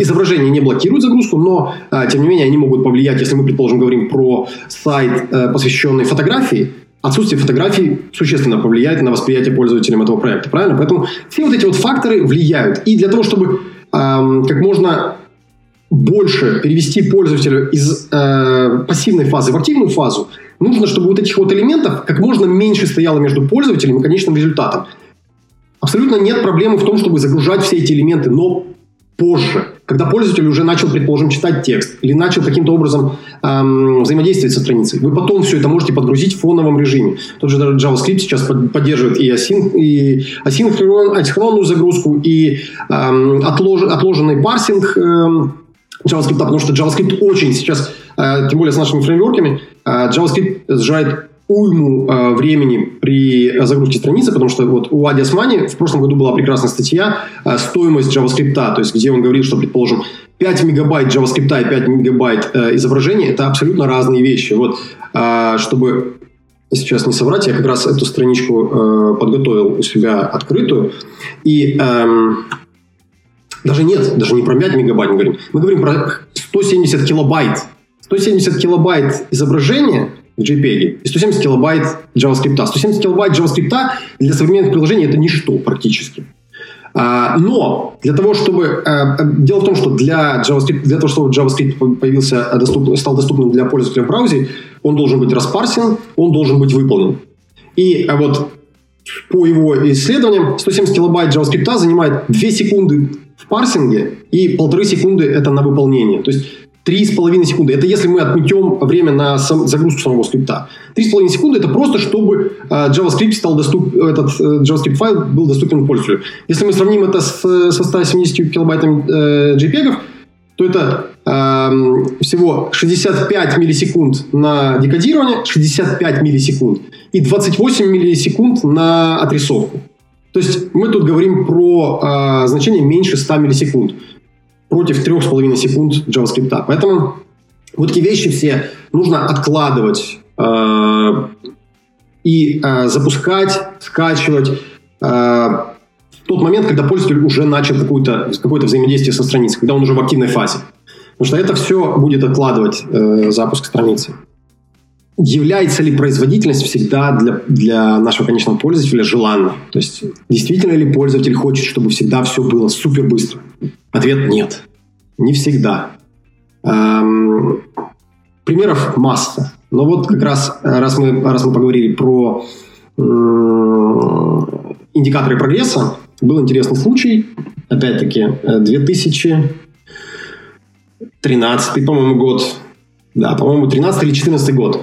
изображение не блокируют загрузку, но, а, тем не менее, они могут повлиять, если мы, предположим, говорим про сайт, э, посвященный фотографии, отсутствие фотографий существенно повлияет на восприятие пользователям этого проекта, правильно? Поэтому все вот эти вот факторы влияют. И для того, чтобы как можно больше перевести пользователя из э, пассивной фазы в активную фазу, нужно, чтобы вот этих вот элементов как можно меньше стояло между пользователем и конечным результатом. Абсолютно нет проблемы в том, чтобы загружать все эти элементы, но позже, когда пользователь уже начал, предположим, читать текст или начал каким-то образом эм, взаимодействовать со страницей, вы потом все это можете подгрузить в фоновом режиме. Тот же JavaScript сейчас поддерживает и, асин, и асинхронную загрузку, и эм, отлож, отложенный парсинг эм, JavaScript, потому что JavaScript очень сейчас, э, тем более с нашими фреймворками, э, JavaScript сжирает уйму э, времени при загрузке страницы, потому что вот у Ади Османи в прошлом году была прекрасная статья «Стоимость JavaScript», то есть где он говорил, что, предположим, 5 мегабайт JavaScript и 5 мегабайт изображения – это абсолютно разные вещи. Вот, чтобы сейчас не соврать, я как раз эту страничку подготовил у себя открытую. И э, даже нет, даже не про 5 мегабайт мы говорим. Мы говорим про 170 килобайт. 170 килобайт изображения в JPEG и 170 килобайт JavaScript. 170 килобайт JavaScript для современных приложений это ничто практически. А, но для того, чтобы... Э, дело в том, что для JavaScript, для того, чтобы JavaScript появился, стал доступным для пользователя в браузере, он должен быть распарсен, он должен быть выполнен. И вот по его исследованиям 170 килобайт JavaScript занимает 2 секунды в парсинге и полторы секунды это на выполнение. То есть 3,5 секунды. Это если мы отметем время на сам, загрузку самого скрипта. 3,5 секунды это просто, чтобы э, JavaScript стал доступ, этот э, JavaScript файл был доступен пользователю. Если мы сравним это с, со 170 килобайтами э, JPEG, то это э, всего 65 миллисекунд на декодирование, 65 миллисекунд и 28 миллисекунд на отрисовку. То есть мы тут говорим про э, значение меньше 100 миллисекунд против 3,5 секунд JavaScript. Поэтому вот эти вещи все нужно откладывать э, и э, запускать, скачивать э, в тот момент, когда пользователь уже начал какое-то какое взаимодействие со страницей, когда он уже в активной фазе. Потому что это все будет откладывать э, запуск страницы. Является ли производительность всегда для, для нашего конечного пользователя желанной? То есть, действительно ли пользователь хочет, чтобы всегда все было супер быстро? Ответ – нет. Не всегда. Эм, примеров масса. Но вот как раз, раз мы, раз мы поговорили про э, индикаторы прогресса, был интересный случай. Опять-таки, 2013, по-моему, год. Да, по-моему, 13 или 14 год.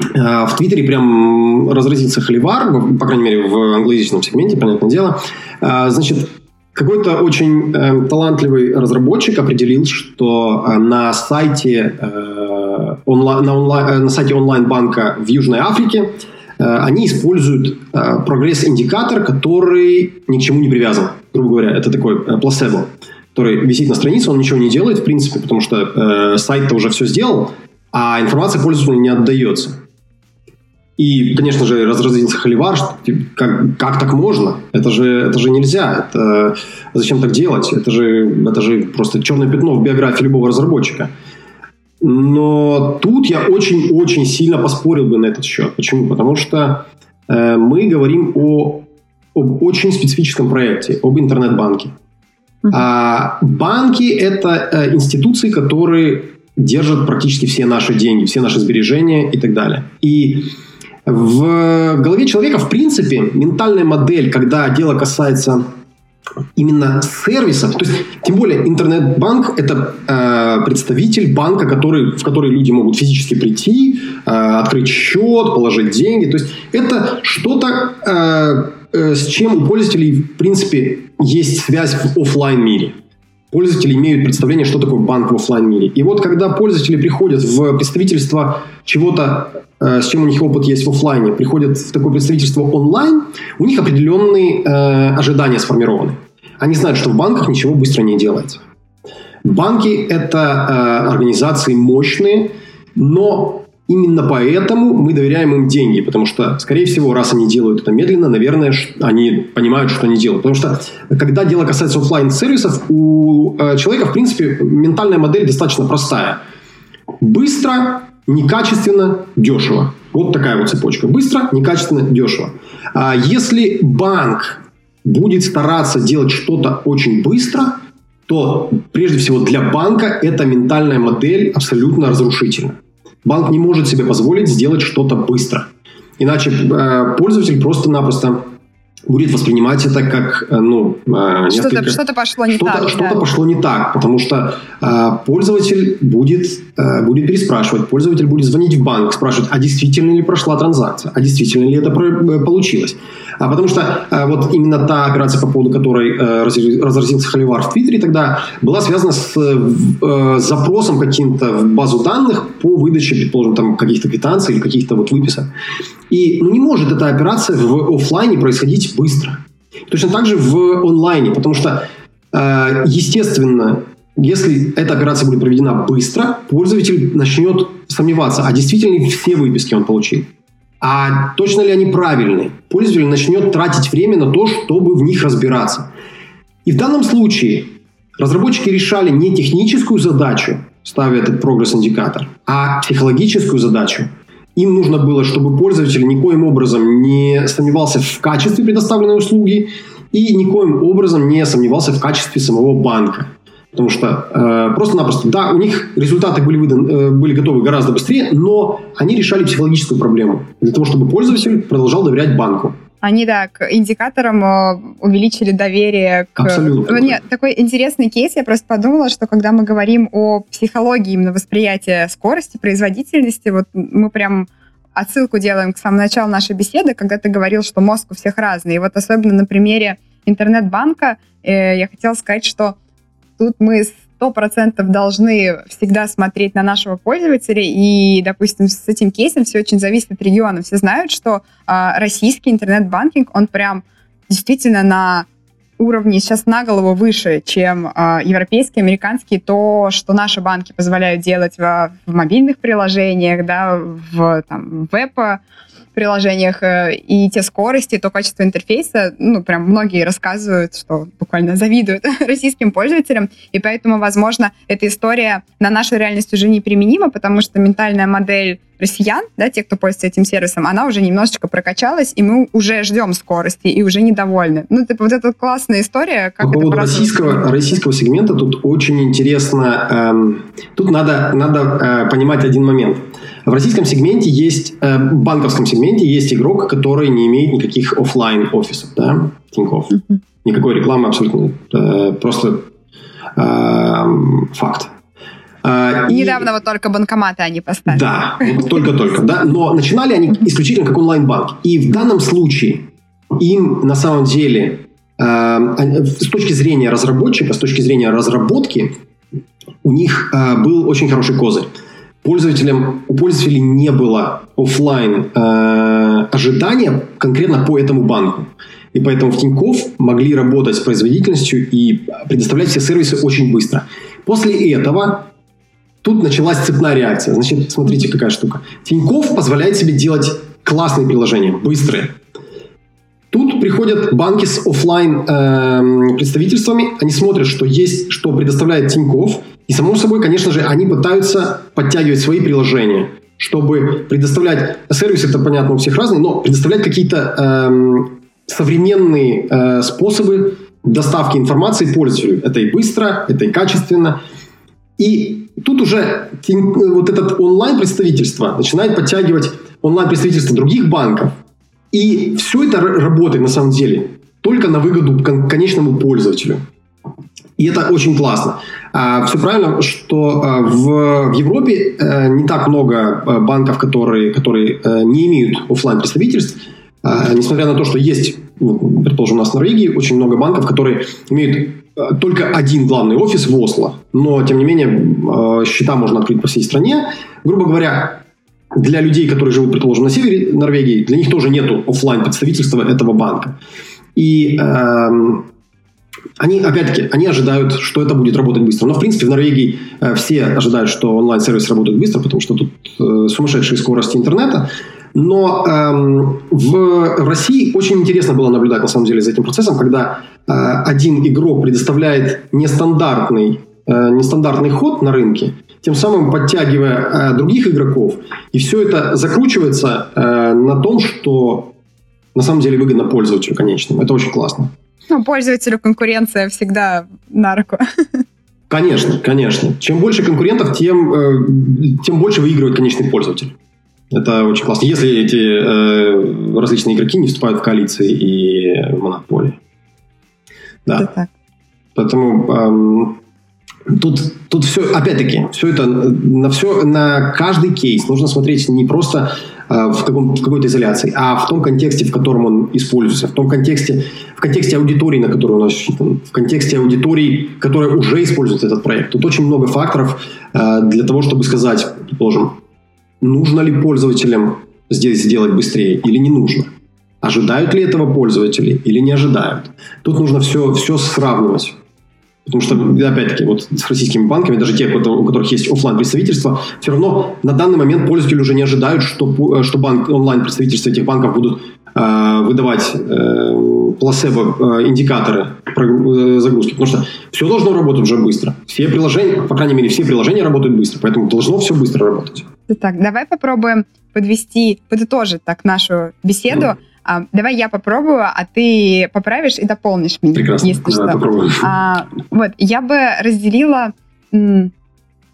Э, в Твиттере прям разразился холивар, по крайней мере, в англоязычном сегменте, понятное дело. Э, значит, какой-то очень э, талантливый разработчик определил, что э, на сайте э, онла- на, онла- э, на сайте онлайн-банка в Южной Африке э, они используют э, прогресс-индикатор, который ни к чему не привязан. Грубо говоря, это такой э, плацебо, который висит на странице, он ничего не делает, в принципе, потому что э, сайт-то уже все сделал, а информация пользователю не отдается. И, конечно же, разразился холивар, что, типа, как, как так можно? Это же, это же нельзя. Это, зачем так делать? Это же, это же просто черное пятно в биографии любого разработчика. Но тут я очень-очень сильно поспорил бы на этот счет. Почему? Потому что э, мы говорим о, об очень специфическом проекте, об интернет-банке. Mm-hmm. А банки – это э, институции, которые держат практически все наши деньги, все наши сбережения и так далее. И в голове человека, в принципе, ментальная модель, когда дело касается именно сервисов, то есть, тем более, интернет-банк – это э, представитель банка, который, в который люди могут физически прийти, э, открыть счет, положить деньги. То есть, это что-то, э, э, с чем у пользователей, в принципе, есть связь в офлайн мире пользователи имеют представление, что такое банк в офлайн мире. И вот когда пользователи приходят в представительство чего-то, э, с чем у них опыт есть в офлайне, приходят в такое представительство онлайн, у них определенные э, ожидания сформированы. Они знают, что в банках ничего быстро не делается. Банки – это э, организации мощные, но Именно поэтому мы доверяем им деньги, потому что, скорее всего, раз они делают это медленно, наверное, они понимают, что они делают. Потому что, когда дело касается офлайн сервисов у э, человека, в принципе, ментальная модель достаточно простая. Быстро, некачественно, дешево. Вот такая вот цепочка. Быстро, некачественно, дешево. А если банк будет стараться делать что-то очень быстро, то прежде всего для банка эта ментальная модель абсолютно разрушительна. Банк не может себе позволить сделать что-то быстро. Иначе э, пользователь просто-напросто будет воспринимать это как, э, ну, э, несколько... Что-то, что пошло не что так. Что-то да. пошло не так, потому что э, пользователь будет, э, будет переспрашивать, пользователь будет звонить в банк, спрашивать, а действительно ли прошла транзакция, а действительно ли это про- э, получилось. А потому что э, вот именно та операция, по поводу которой э, разразился холивар в Твиттере тогда, была связана с э, запросом каким-то в базу данных по выдаче, предположим, там каких-то квитанций или каких-то вот выписок. И ну, не может эта операция в офлайне происходить быстро. Точно так же в онлайне, потому что, э, естественно, если эта операция будет проведена быстро, пользователь начнет сомневаться, а действительно ли все выписки он получил. А точно ли они правильные? Пользователь начнет тратить время на то, чтобы в них разбираться. И в данном случае разработчики решали не техническую задачу, ставя этот прогресс-индикатор, а психологическую задачу. Им нужно было, чтобы пользователь никоим образом не сомневался в качестве предоставленной услуги и никоим образом не сомневался в качестве самого банка. Потому что э, просто-напросто, да, у них результаты были, выданы, э, были готовы гораздо быстрее, но они решали психологическую проблему для того, чтобы пользователь продолжал доверять банку. Они, да, к индикаторам э, увеличили доверие к... Абсолютно. Нет, такой интересный кейс. Я просто подумала, что когда мы говорим о психологии именно восприятия скорости, производительности, вот мы прям отсылку делаем к самому началу нашей беседы, когда ты говорил, что мозг у всех разный. И вот особенно на примере интернет-банка э, я хотела сказать, что Тут мы сто процентов должны всегда смотреть на нашего пользователя, и, допустим, с этим кейсом все очень зависит от региона. Все знают, что э, российский интернет-банкинг, он прям действительно на уровне сейчас на голову выше, чем э, европейские, американские, то, что наши банки позволяют делать в, в мобильных приложениях, да, в там, веб приложениях э, и те скорости, то качество интерфейса, ну, прям многие рассказывают, что буквально завидуют <laughs> российским пользователям, и поэтому, возможно, эта история на нашу реальность уже неприменима, потому что ментальная модель россиян, да, те, кто пользуется этим сервисом, она уже немножечко прокачалась, и мы уже ждем скорости и уже недовольны. Ну, типа, вот эта классная история. Как По поводу российского, российского сегмента тут очень интересно. Эм, тут надо, надо э, понимать один момент. В российском сегменте есть, э, в банковском сегменте есть игрок, который не имеет никаких офлайн офисов, да, Тинькофф. Mm-hmm. Никакой рекламы абсолютно. Э, просто э, факт. Uh, Недавно и... вот только банкоматы они поставили. Да, только-только, да. Но начинали они исключительно как онлайн-банк. И в данном случае им на самом деле э, с точки зрения разработчика, с точки зрения разработки, у них э, был очень хороший козырь пользователям, у пользователей не было офлайн э, ожидания конкретно по этому банку. И поэтому в Тинькофф могли работать с производительностью и предоставлять все сервисы очень быстро. После этого тут началась цепная реакция. Значит, смотрите, какая штука. Тинькофф позволяет себе делать классные приложения, быстрые. Тут приходят банки с офлайн э, представительствами, они смотрят, что есть, что предоставляет Тинькофф, и, само собой, конечно же, они пытаются подтягивать свои приложения, чтобы предоставлять сервисы, это понятно, у всех разные, но предоставлять какие-то эм, современные э, способы доставки информации пользователю. Это и быстро, это и качественно. И тут уже вот этот онлайн-представительство начинает подтягивать онлайн-представительство других банков. И все это работает на самом деле только на выгоду конечному пользователю. И это очень классно. А, все правильно, что а, в, Европе а, не так много а, банков, которые, которые а, не имеют офлайн представительств. А, несмотря на то, что есть, предположим, у нас в Норвегии очень много банков, которые имеют только один главный офис в Осло. Но, тем не менее, счета можно открыть по всей стране. Грубо говоря, для людей, которые живут, предположим, на севере Норвегии, для них тоже нет офлайн представительства этого банка. И они, опять-таки, они ожидают, что это будет работать быстро. Но, в принципе, в Норвегии э, все ожидают, что онлайн-сервис работает быстро, потому что тут э, сумасшедшие скорости интернета. Но эм, в, в России очень интересно было наблюдать, на самом деле, за этим процессом, когда э, один игрок предоставляет нестандартный, э, нестандартный ход на рынке, тем самым подтягивая э, других игроков. И все это закручивается э, на том, что на самом деле выгодно пользователю конечному. Это очень классно. Ну, пользователю конкуренция всегда на руку. Конечно, конечно. Чем больше конкурентов, тем, э, тем больше выигрывает конечный пользователь. Это очень классно. Если эти э, различные игроки не вступают в коалиции и монополии. Да. Это так. Поэтому Тут, тут все, опять-таки, все это на все, на каждый кейс нужно смотреть не просто э, в, каком, в какой-то изоляции, а в том контексте, в котором он используется, в том контексте, в контексте аудитории, на которую он рассчитан, в контексте аудитории, которая уже использует этот проект. Тут очень много факторов э, для того, чтобы сказать, предположим, нужно ли пользователям здесь сделать быстрее или не нужно. Ожидают ли этого пользователи или не ожидают. Тут нужно все, все сравнивать. Потому что, опять-таки, вот с российскими банками, даже те, у которых есть офлайн представительства все равно на данный момент пользователи уже не ожидают, что, что банк, онлайн-представительства этих банков будут э, выдавать э, плацебо-индикаторы э, загрузки. Потому что все должно работать уже быстро. Все приложения, по крайней мере, все приложения работают быстро, поэтому должно все быстро работать. Так, давай попробуем подвести, подытожить так нашу беседу. Mm. А, давай я попробую, а ты поправишь и дополнишь меня. Прекрасно. Если да, что. А, вот, я бы разделила м,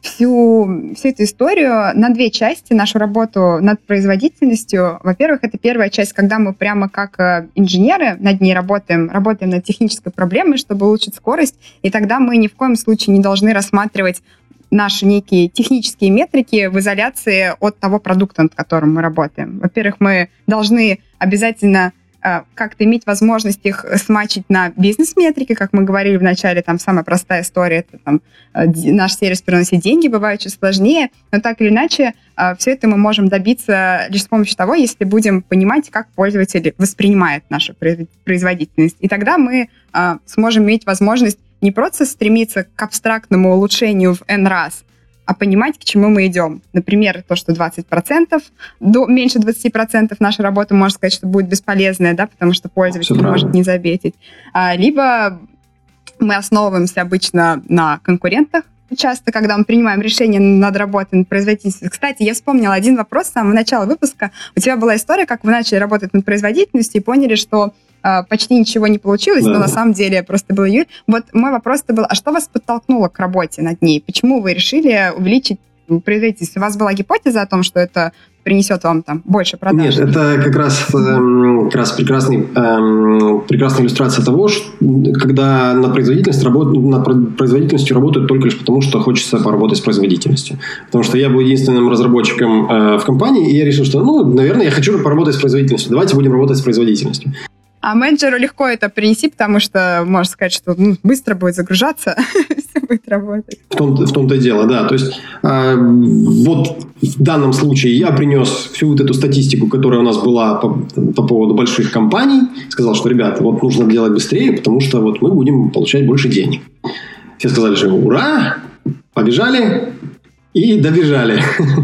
всю, всю эту историю на две части, нашу работу над производительностью. Во-первых, это первая часть, когда мы прямо как э, инженеры над ней работаем, работаем над технической проблемой, чтобы улучшить скорость, и тогда мы ни в коем случае не должны рассматривать наши некие технические метрики в изоляции от того продукта, над которым мы работаем. Во-первых, мы должны обязательно э, как-то иметь возможность их смачить на бизнес-метрики, как мы говорили в начале, там самая простая история, это там э, наш сервис приносит деньги, бывает чуть сложнее, но так или иначе э, все это мы можем добиться лишь с помощью того, если будем понимать, как пользователь воспринимает нашу производительность. И тогда мы сможем иметь возможность не просто стремиться к абстрактному улучшению в N раз, а понимать, к чему мы идем. Например, то, что 20%, до, меньше 20% нашей работы, можно сказать, что будет бесполезная, да, потому что пользователь Все может не заметить. А, либо мы основываемся обычно на конкурентах, часто, когда мы принимаем решение над работой, над производительностью. Кстати, я вспомнила один вопрос с самого начала выпуска. У тебя была история, как вы начали работать над производительностью и поняли, что почти ничего не получилось, да. но на самом деле просто был июль. Вот мой вопрос-то был, а что вас подтолкнуло к работе над ней? Почему вы решили увеличить производительность? У вас была гипотеза о том, что это принесет вам там больше продаж? Нет, это как раз, эм, как раз прекрасный, эм, прекрасная иллюстрация того, что, когда над производительностью, работ, над производительностью работают только лишь потому, что хочется поработать с производительностью. Потому что я был единственным разработчиком э, в компании, и я решил, что, ну, наверное, я хочу поработать с производительностью. Давайте будем работать с производительностью. А менеджеру легко это принести, потому что можно сказать, что ну, быстро будет загружаться, <laughs> все будет работать. В, том, в том-то и дело, да. То есть э, вот в данном случае я принес всю вот эту статистику, которая у нас была по, по поводу больших компаний, сказал, что, ребята, вот нужно делать быстрее, потому что вот мы будем получать больше денег. Все сказали, что ура, побежали и добежали.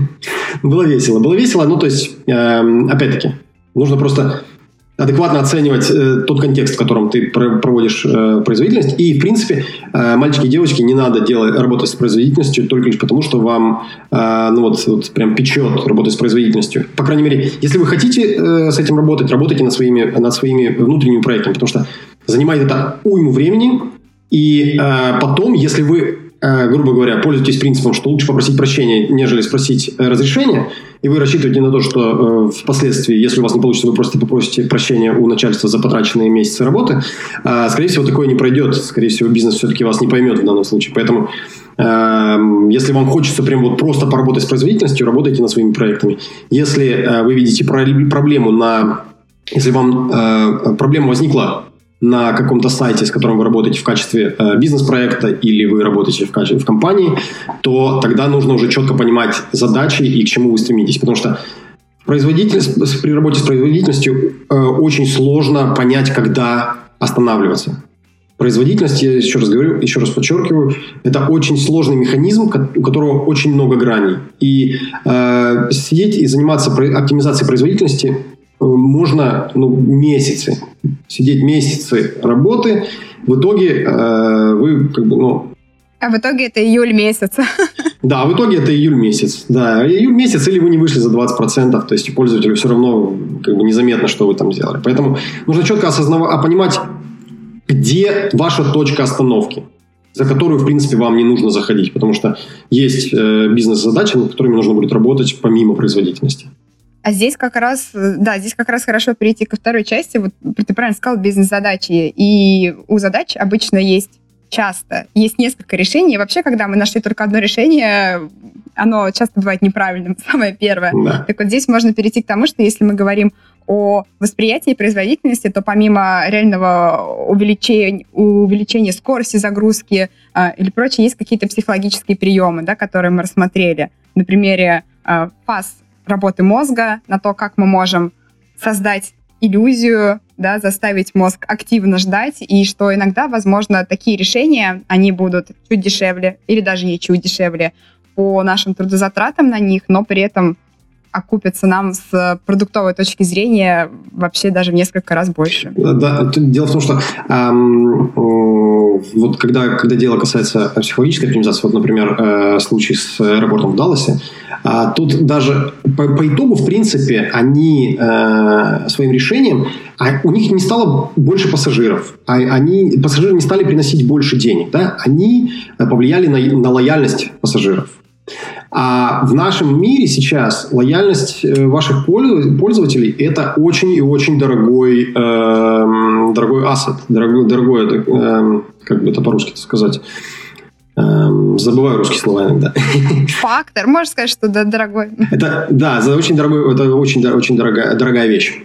<laughs> было весело, было весело, ну то есть, э, опять-таки, нужно просто адекватно оценивать э, тот контекст, в котором ты проводишь э, производительность. И, в принципе, э, мальчики и девочки, не надо делать, работать с производительностью только лишь потому, что вам э, ну, вот, вот прям печет работать с производительностью. По крайней мере, если вы хотите э, с этим работать, работайте над своими, над своими внутренними проектами, потому что занимает это уйму времени. И э, потом, если вы грубо говоря, пользуетесь принципом, что лучше попросить прощения, нежели спросить э, разрешения, и вы рассчитываете на то, что э, впоследствии, если у вас не получится, вы просто попросите прощения у начальства за потраченные месяцы работы, скорее всего, такое не пройдет. Скорее всего, бизнес все-таки вас не поймет в данном случае. Поэтому если вам хочется прям вот просто поработать с производительностью, работайте над своими проектами. Если вы видите проблему на... Если вам проблема возникла на каком-то сайте, с которым вы работаете в качестве э, бизнес-проекта или вы работаете в, качестве, в компании, то тогда нужно уже четко понимать задачи и к чему вы стремитесь. Потому что производительность, при работе с производительностью э, очень сложно понять, когда останавливаться. Производительность, я еще раз говорю, еще раз подчеркиваю, это очень сложный механизм, у которого очень много граней. И э, сидеть и заниматься оптимизацией производительности можно ну, месяцы, сидеть месяцы работы, в итоге э, вы как бы, ну... А в итоге это июль месяц. <laughs> Да, в итоге это июль месяц. Да, июль месяц или вы не вышли за 20%, то есть пользователю все равно как бы незаметно, что вы там сделали. Поэтому нужно четко осознавать, а понимать, где ваша точка остановки за которую, в принципе, вам не нужно заходить, потому что есть э, бизнес-задачи, над которыми нужно будет работать помимо производительности. А здесь как раз, да, здесь как раз хорошо перейти ко второй части. Вот ты правильно сказал, бизнес-задачи. И у задач обычно есть часто есть несколько решений. И вообще, когда мы нашли только одно решение, оно часто бывает неправильным, <laughs> самое первое. Да. Так вот здесь можно перейти к тому, что если мы говорим о восприятии производительности, то помимо реального увеличения, увеличения скорости загрузки э, или прочее, есть какие-то психологические приемы, да, которые мы рассмотрели. На примере э, фаз работы мозга, на то, как мы можем создать иллюзию, да, заставить мозг активно ждать, и что иногда, возможно, такие решения, они будут чуть дешевле или даже не чуть дешевле по нашим трудозатратам на них, но при этом окупятся нам с продуктовой точки зрения вообще даже в несколько раз больше. Да, дело в том, что эм, вот когда, когда дело касается психологической оптимизации, вот, например, э, случай с аэропортом в Далласе, э, тут даже по, по итогу, в принципе, они э, своим решением, а у них не стало больше пассажиров, а они, пассажиры не стали приносить больше денег, да? они повлияли на, на лояльность пассажиров. А в нашем мире сейчас лояльность э, ваших пользователей – это очень и очень дорогой, э, дорогой ассет, дорогой, дорогой э, как бы это по-русски сказать, Эм, забываю русские слова иногда. <laughs> Фактор, можешь сказать, что да, дорогой. Это, да, это очень, дорогой, это очень, очень дорогая, дорогая вещь.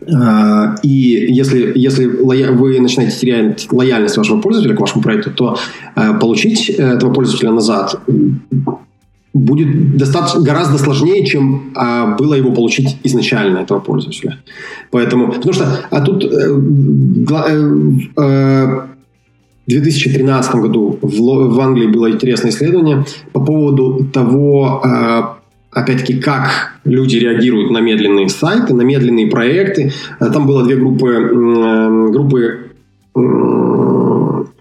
Э, и если, если вы начинаете терять лояльность вашего пользователя к вашему проекту, то получить этого пользователя назад будет достаточно, гораздо сложнее, чем а, было его получить изначально, этого пользователя. Поэтому, потому что а тут э, э, э, в 2013 году в, Англии было интересное исследование по поводу того, э, опять-таки, как люди реагируют на медленные сайты, на медленные проекты. Там было две группы, э, группы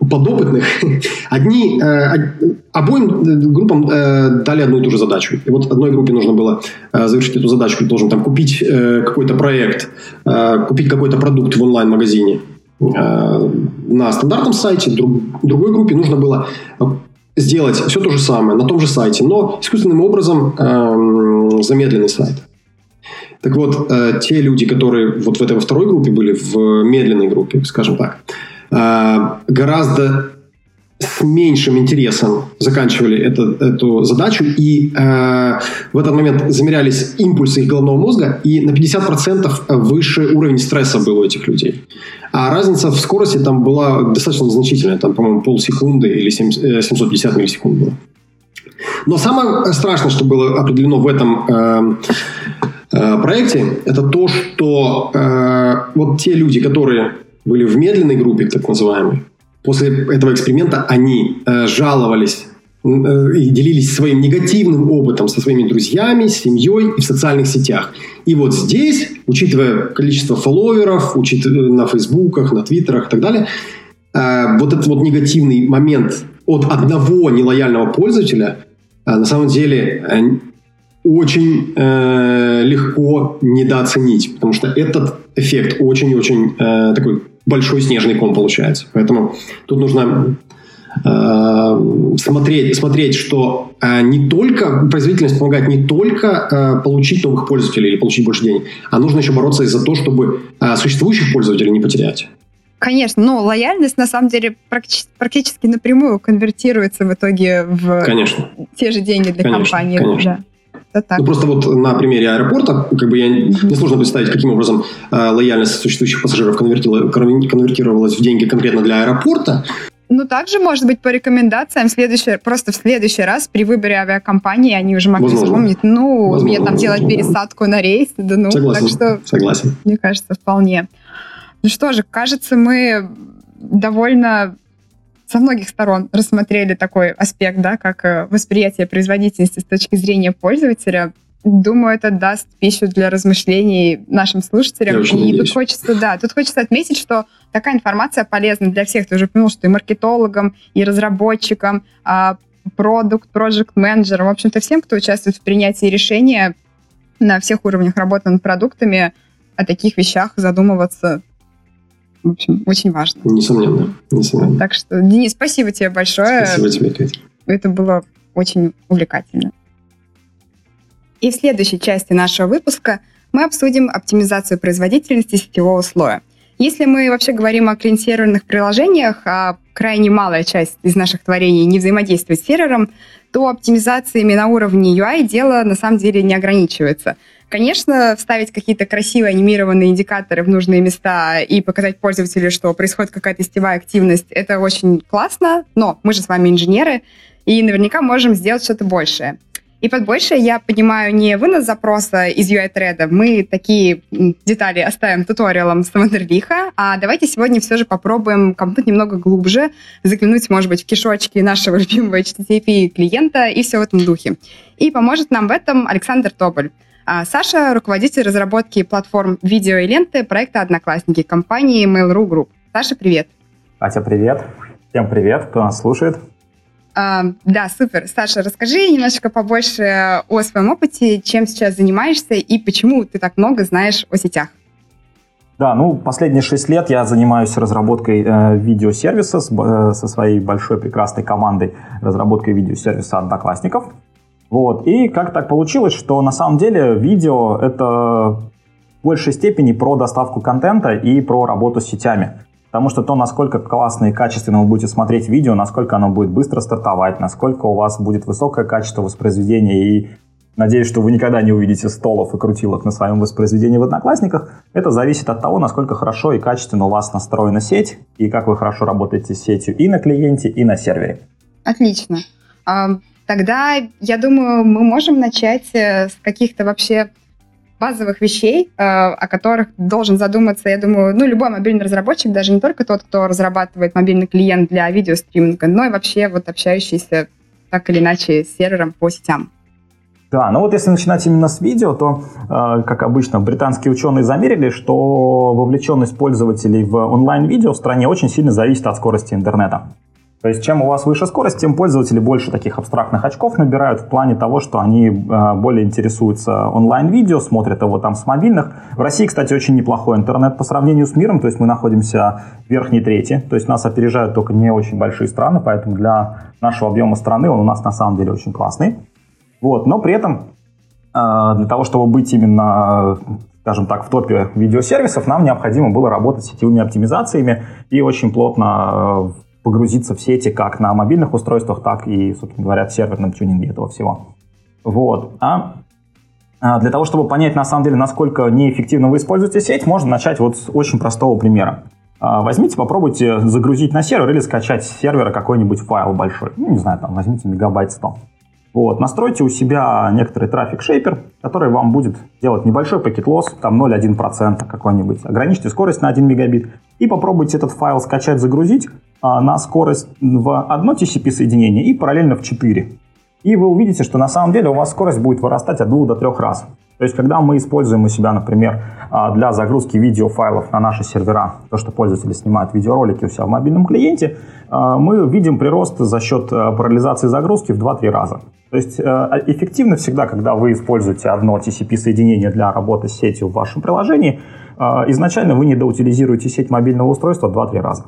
подопытных, <laughs> одни, э, обоим группам э, дали одну и ту же задачу. И вот одной группе нужно было э, завершить эту задачу, должен там купить э, какой-то проект, э, купить какой-то продукт в онлайн-магазине э, на стандартном сайте, друг, другой группе нужно было сделать все то же самое на том же сайте, но искусственным образом э, замедленный сайт. Так вот, э, те люди, которые вот в этой во второй группе были, в медленной группе, скажем так, э, гораздо с меньшим интересом заканчивали это, эту задачу, и э, в этот момент замерялись импульсы их головного мозга, и на 50% выше уровень стресса был у этих людей. А разница в скорости там была достаточно значительная, там, по-моему, полсекунды или 7, 750 э, миллисекунд было. Но самое страшное, что было определено в этом э, э, проекте, это то, что э, вот те люди, которые были в медленной группе, так называемой, после этого эксперимента они э, жаловались э, и делились своим негативным опытом со своими друзьями, семьей и в социальных сетях. И вот здесь, учитывая количество фолловеров, учитывая на фейсбуках, на твиттерах и так далее, э, вот этот вот негативный момент от одного нелояльного пользователя э, на самом деле э, очень э, легко недооценить, потому что этот эффект очень-очень э, такой большой снежный ком получается. Поэтому тут нужно э, смотреть, смотреть, что э, не только производительность помогает не только э, получить новых пользователей или получить больше денег, а нужно еще бороться и за то, чтобы э, существующих пользователей не потерять. Конечно, но лояльность на самом деле практически, практически напрямую конвертируется в итоге в конечно. те же деньги для конечно, компании. Конечно. Да. Так. Ну, просто вот на примере аэропорта, как бы я mm-hmm. сложно представить, каким образом э, лояльность существующих пассажиров конвертировалась в деньги конкретно для аэропорта. Ну, также, может быть, по рекомендациям, в следующий, просто в следующий раз при выборе авиакомпании они уже могли Возможно. вспомнить, ну, Возможно. мне там делать пересадку да. на рейс, да ну, Согласен. так что... Согласен. Мне кажется, вполне. Ну что же, кажется, мы довольно со многих сторон рассмотрели такой аспект, да, как э, восприятие производительности с точки зрения пользователя. Думаю, это даст пищу для размышлений нашим слушателям. и надеюсь. тут хочется, да, тут хочется отметить, что такая информация полезна для всех. Ты уже понял, что и маркетологам, и разработчикам, а, продукт, проект менеджерам, в общем-то, всем, кто участвует в принятии решения на всех уровнях работы над продуктами, о таких вещах задумываться в общем, очень важно. Несомненно, несомненно. Так что, Денис, спасибо тебе большое. Спасибо тебе, Катя. Это было очень увлекательно. И в следующей части нашего выпуска мы обсудим оптимизацию производительности сетевого слоя. Если мы вообще говорим о клиент-серверных приложениях, а крайне малая часть из наших творений не взаимодействует с сервером, то оптимизациями на уровне UI дело на самом деле не ограничивается. Конечно, вставить какие-то красивые анимированные индикаторы в нужные места и показать пользователю, что происходит какая-то сетевая активность, это очень классно, но мы же с вами инженеры, и наверняка можем сделать что-то большее. И под большее я понимаю не вынос запроса из UI-треда, мы такие детали оставим туториалом с Вандерлиха, а давайте сегодня все же попробуем копнуть немного глубже, заглянуть, может быть, в кишочки нашего <laughs> любимого HTTP клиента и все в этом духе. И поможет нам в этом Александр Тоболь. А Саша – руководитель разработки платформ видео и ленты проекта «Одноклассники» компании Mail.ru Group. Саша, привет. Катя, привет. Всем привет, кто нас слушает. А, да, супер. Саша, расскажи немножечко побольше о своем опыте, чем сейчас занимаешься и почему ты так много знаешь о сетях. Да, ну, последние шесть лет я занимаюсь разработкой э, видеосервиса с, э, со своей большой прекрасной командой разработкой видеосервиса Одноклассников. Вот. И как так получилось, что на самом деле видео — это в большей степени про доставку контента и про работу с сетями. Потому что то, насколько классно и качественно вы будете смотреть видео, насколько оно будет быстро стартовать, насколько у вас будет высокое качество воспроизведения и Надеюсь, что вы никогда не увидите столов и крутилок на своем воспроизведении в Одноклассниках. Это зависит от того, насколько хорошо и качественно у вас настроена сеть, и как вы хорошо работаете с сетью и на клиенте, и на сервере. Отлично. Тогда, я думаю, мы можем начать э, с каких-то вообще базовых вещей, э, о которых должен задуматься, я думаю, ну, любой мобильный разработчик, даже не только тот, кто разрабатывает мобильный клиент для видеостриминга, но и вообще вот общающийся так или иначе с сервером по сетям. Да, ну вот если начинать именно с видео, то, э, как обычно, британские ученые замерили, что вовлеченность пользователей в онлайн-видео в стране очень сильно зависит от скорости интернета. То есть чем у вас выше скорость, тем пользователи больше таких абстрактных очков набирают в плане того, что они э, более интересуются онлайн-видео, смотрят его там с мобильных. В России, кстати, очень неплохой интернет по сравнению с миром, то есть мы находимся в верхней трети, то есть нас опережают только не очень большие страны, поэтому для нашего объема страны он у нас на самом деле очень классный. Вот, но при этом э, для того, чтобы быть именно скажем так, в топе видеосервисов, нам необходимо было работать с сетевыми оптимизациями и очень плотно э, погрузиться в сети как на мобильных устройствах, так и, собственно говоря, в серверном тюнинге этого всего. Вот. А, а для того, чтобы понять, на самом деле, насколько неэффективно вы используете сеть, можно начать вот с очень простого примера. А, возьмите, попробуйте загрузить на сервер или скачать с сервера какой-нибудь файл большой. Ну, не знаю, там, возьмите мегабайт 100. Вот, настройте у себя некоторый трафик шейпер, который вам будет делать небольшой пакет лосс, там 0,1% какой-нибудь. Ограничьте скорость на 1 мегабит и попробуйте этот файл скачать, загрузить на скорость в одно TCP соединение и параллельно в 4. И вы увидите, что на самом деле у вас скорость будет вырастать от 2 до 3 раз. То есть, когда мы используем у себя, например, а, для загрузки видеофайлов на наши сервера, то, что пользователи снимают видеоролики у себя в мобильном клиенте, а, мы видим прирост за счет параллелизации загрузки в 2-3 раза. То есть, эффективно всегда, когда вы используете одно TCP-соединение для работы с сетью в вашем приложении, изначально вы недоутилизируете сеть мобильного устройства 2-3 раза.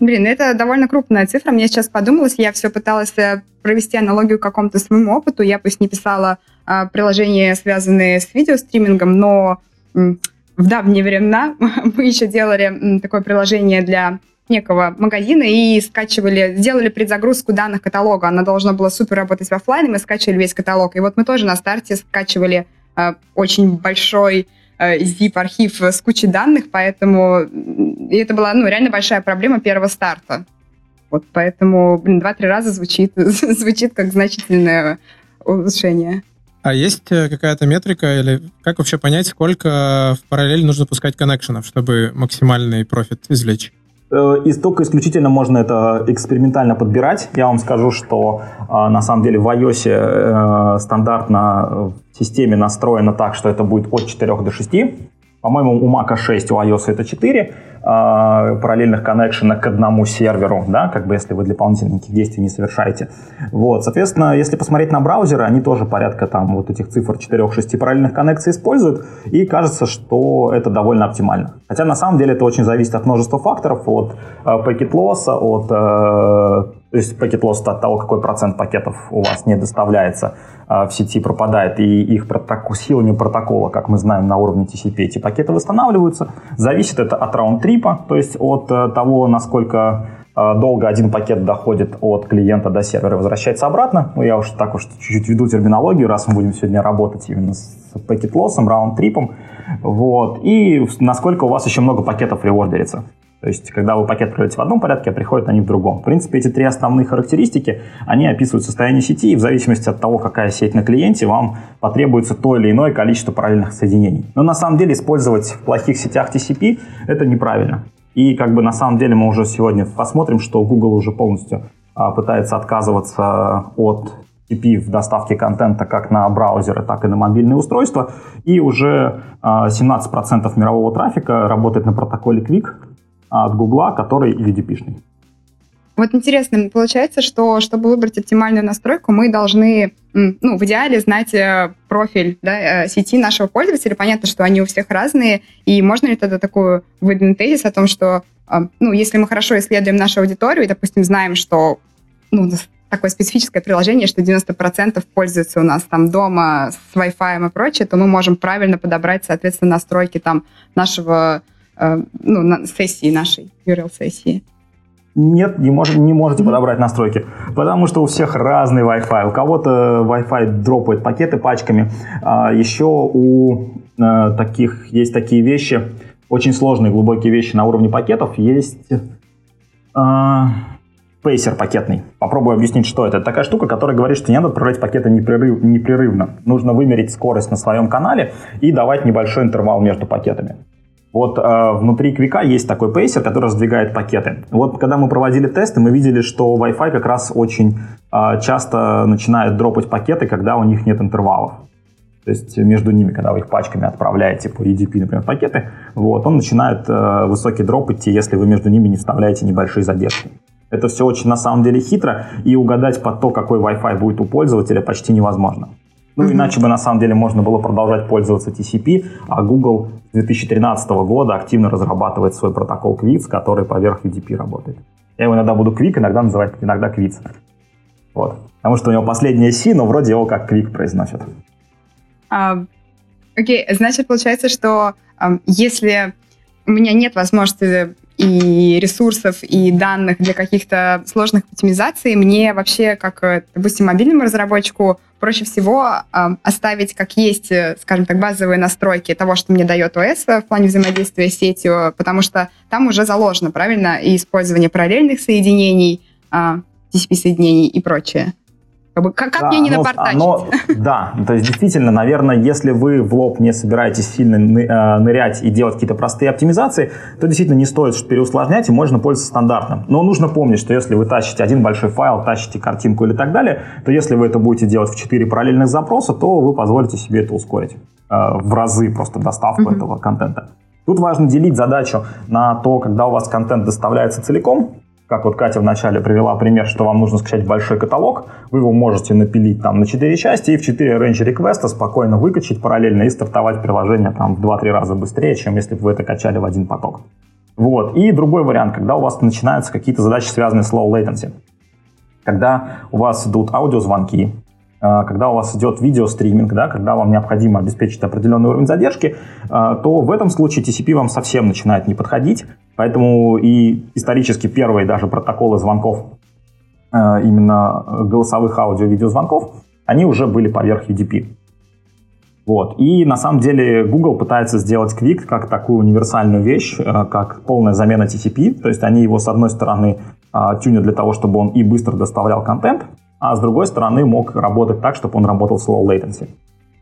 Блин, это довольно крупная цифра. Мне сейчас подумалось, я все пыталась э, провести аналогию к какому-то своему опыту. Я пусть не писала а, приложения, связанные с видеостримингом, но м, в давние времена <laughs> мы еще делали м, такое приложение для некого магазина и скачивали, сделали предзагрузку данных каталога. Она должна была супер работать в офлайне, мы скачивали весь каталог. И вот мы тоже на старте скачивали э, очень большой zip-архив с кучей данных, поэтому и это была ну, реально большая проблема первого старта. Вот поэтому, блин, два-три раза звучит, <laughs> звучит как значительное улучшение. А есть э, какая-то метрика или как вообще понять, сколько в параллель нужно пускать коннекшенов, чтобы максимальный профит извлечь? Э, и только исключительно можно это экспериментально подбирать. Я вам скажу, что на самом деле в iOS стандартно в системе настроено так, что это будет от 4 до 6. По-моему, у Mac 6, у iOS это 4 э, параллельных коннекшена к одному серверу, да, как бы если вы дополнительных действий не совершаете. Вот, соответственно, если посмотреть на браузеры, они тоже порядка там вот этих цифр 4-6 параллельных коннекций используют, и кажется, что это довольно оптимально. Хотя на самом деле это очень зависит от множества факторов, от э, пакет-лосса, от э, То есть пакет loss от того, какой процент пакетов у вас не доставляется а, в сети, пропадает, и их протокол, силами протокола, как мы знаем, на уровне TCP эти пакеты восстанавливаются. Зависит это от раунд-трипа, то есть от э, того, насколько э, долго один пакет доходит от клиента до сервера и возвращается обратно. Ну, я уж так уж чуть-чуть веду терминологию, раз мы будем сегодня работать именно с пакет-лоссом, раунд-трипом. Вот. И насколько у вас еще много пакетов реордерится. То есть, когда вы пакет продаете в одном порядке, а приходят они в другом. В принципе, эти три основные характеристики, они описывают состояние сети, и в зависимости от того, какая сеть на клиенте, вам потребуется то или иное количество параллельных соединений. Но на самом деле использовать в плохих сетях TCP это неправильно. И как бы на самом деле мы уже сегодня посмотрим, что Google уже полностью а, пытается отказываться от TCP в доставке контента как на браузеры, так и на мобильные устройства. И уже 17% а, мирового трафика работает на протоколе Quick, от Гугла, который UDP-шный. Вот интересно, получается, что чтобы выбрать оптимальную настройку, мы должны, ну, в идеале знать э, профиль да, э, сети нашего пользователя. Понятно, что они у всех разные, и можно ли тогда такую выдвинуть тезис о том, что, э, ну, если мы хорошо исследуем нашу аудиторию и, допустим, знаем, что, ну, такое специфическое приложение, что 90% пользуются у нас там дома с Wi-Fi и прочее, то мы можем правильно подобрать, соответственно, настройки там нашего ну, на сессии нашей, URL-сессии? Нет, не, мож, не можете подобрать настройки, потому что у всех разный Wi-Fi. У кого-то Wi-Fi дропает пакеты пачками. А еще у а, таких есть такие вещи, очень сложные, глубокие вещи на уровне пакетов. Есть а, пейсер пакетный. Попробую объяснить, что это. Это такая штука, которая говорит, что не надо отправлять пакеты непрерыв, непрерывно. Нужно вымерить скорость на своем канале и давать небольшой интервал между пакетами. Вот э, внутри Квика есть такой пейсер, который раздвигает пакеты. Вот когда мы проводили тесты, мы видели, что Wi-Fi как раз очень э, часто начинает дропать пакеты, когда у них нет интервалов. То есть между ними, когда вы их пачками отправляете по EDP, например, пакеты, вот, он начинает э, высокий дроп идти, если вы между ними не вставляете небольшие задержки. Это все очень на самом деле хитро, и угадать под то, какой Wi-Fi будет у пользователя, почти невозможно. Ну, mm-hmm. иначе бы на самом деле можно было продолжать пользоваться TCP, а Google с 2013 года активно разрабатывает свой протокол Quits, который поверх UDP работает. Я его иногда буду Quick, иногда называть иногда Quits. Вот. Потому что у него последняя C, но вроде его как Quick произносят. А, окей, значит, получается, что а, если у меня нет возможности и ресурсов, и данных для каких-то сложных оптимизаций, мне вообще, как, допустим, мобильному разработчику, проще всего э, оставить как есть, э, скажем так, базовые настройки того, что мне дает ОС в плане взаимодействия с сетью, потому что там уже заложено, правильно, и использование параллельных соединений, э, а, TCP-соединений и прочее. Как, бы, как, как да, мне не напортачить? Оно, <laughs> да, то есть действительно, наверное, если вы в лоб не собираетесь сильно э, нырять и делать какие-то простые оптимизации, то действительно не стоит переусложнять и можно пользоваться стандартным. Но нужно помнить, что если вы тащите один большой файл, тащите картинку или так далее, то если вы это будете делать в 4 параллельных запроса, то вы позволите себе это ускорить э, в разы просто доставку mm-hmm. этого контента. Тут важно делить задачу на то, когда у вас контент доставляется целиком, как вот Катя вначале привела пример, что вам нужно скачать большой каталог, вы его можете напилить там на 4 части и в 4 range реквеста спокойно выкачать параллельно и стартовать приложение там в 2-3 раза быстрее, чем если бы вы это качали в один поток. Вот. И другой вариант, когда у вас начинаются какие-то задачи, связанные с low latency. Когда у вас идут аудиозвонки, когда у вас идет видеостриминг, да, когда вам необходимо обеспечить определенный уровень задержки, а, то в этом случае TCP вам совсем начинает не подходить. Поэтому и исторически первые даже протоколы звонков, а, именно голосовых аудио-видеозвонков, они уже были поверх UDP. Вот. И на самом деле Google пытается сделать Quick как такую универсальную вещь, как полная замена TCP. То есть они его, с одной стороны, тюнят для того, чтобы он и быстро доставлял контент, а с другой стороны мог работать так, чтобы он работал с low latency.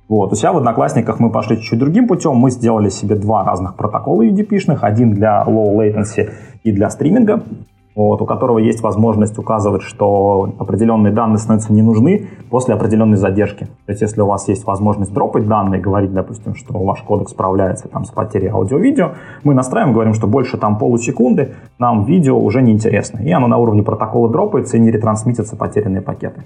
Вот. У себя в Одноклассниках мы пошли чуть-чуть другим путем. Мы сделали себе два разных протокола UDP-шных. Один для low latency и для стриминга вот, у которого есть возможность указывать, что определенные данные становятся не нужны после определенной задержки. То есть, если у вас есть возможность дропать данные, говорить, допустим, что ваш кодек справляется там, с потерей аудио-видео, мы настраиваем, говорим, что больше там полусекунды нам видео уже не интересно. И оно на уровне протокола дропается и не ретрансмитятся потерянные пакеты.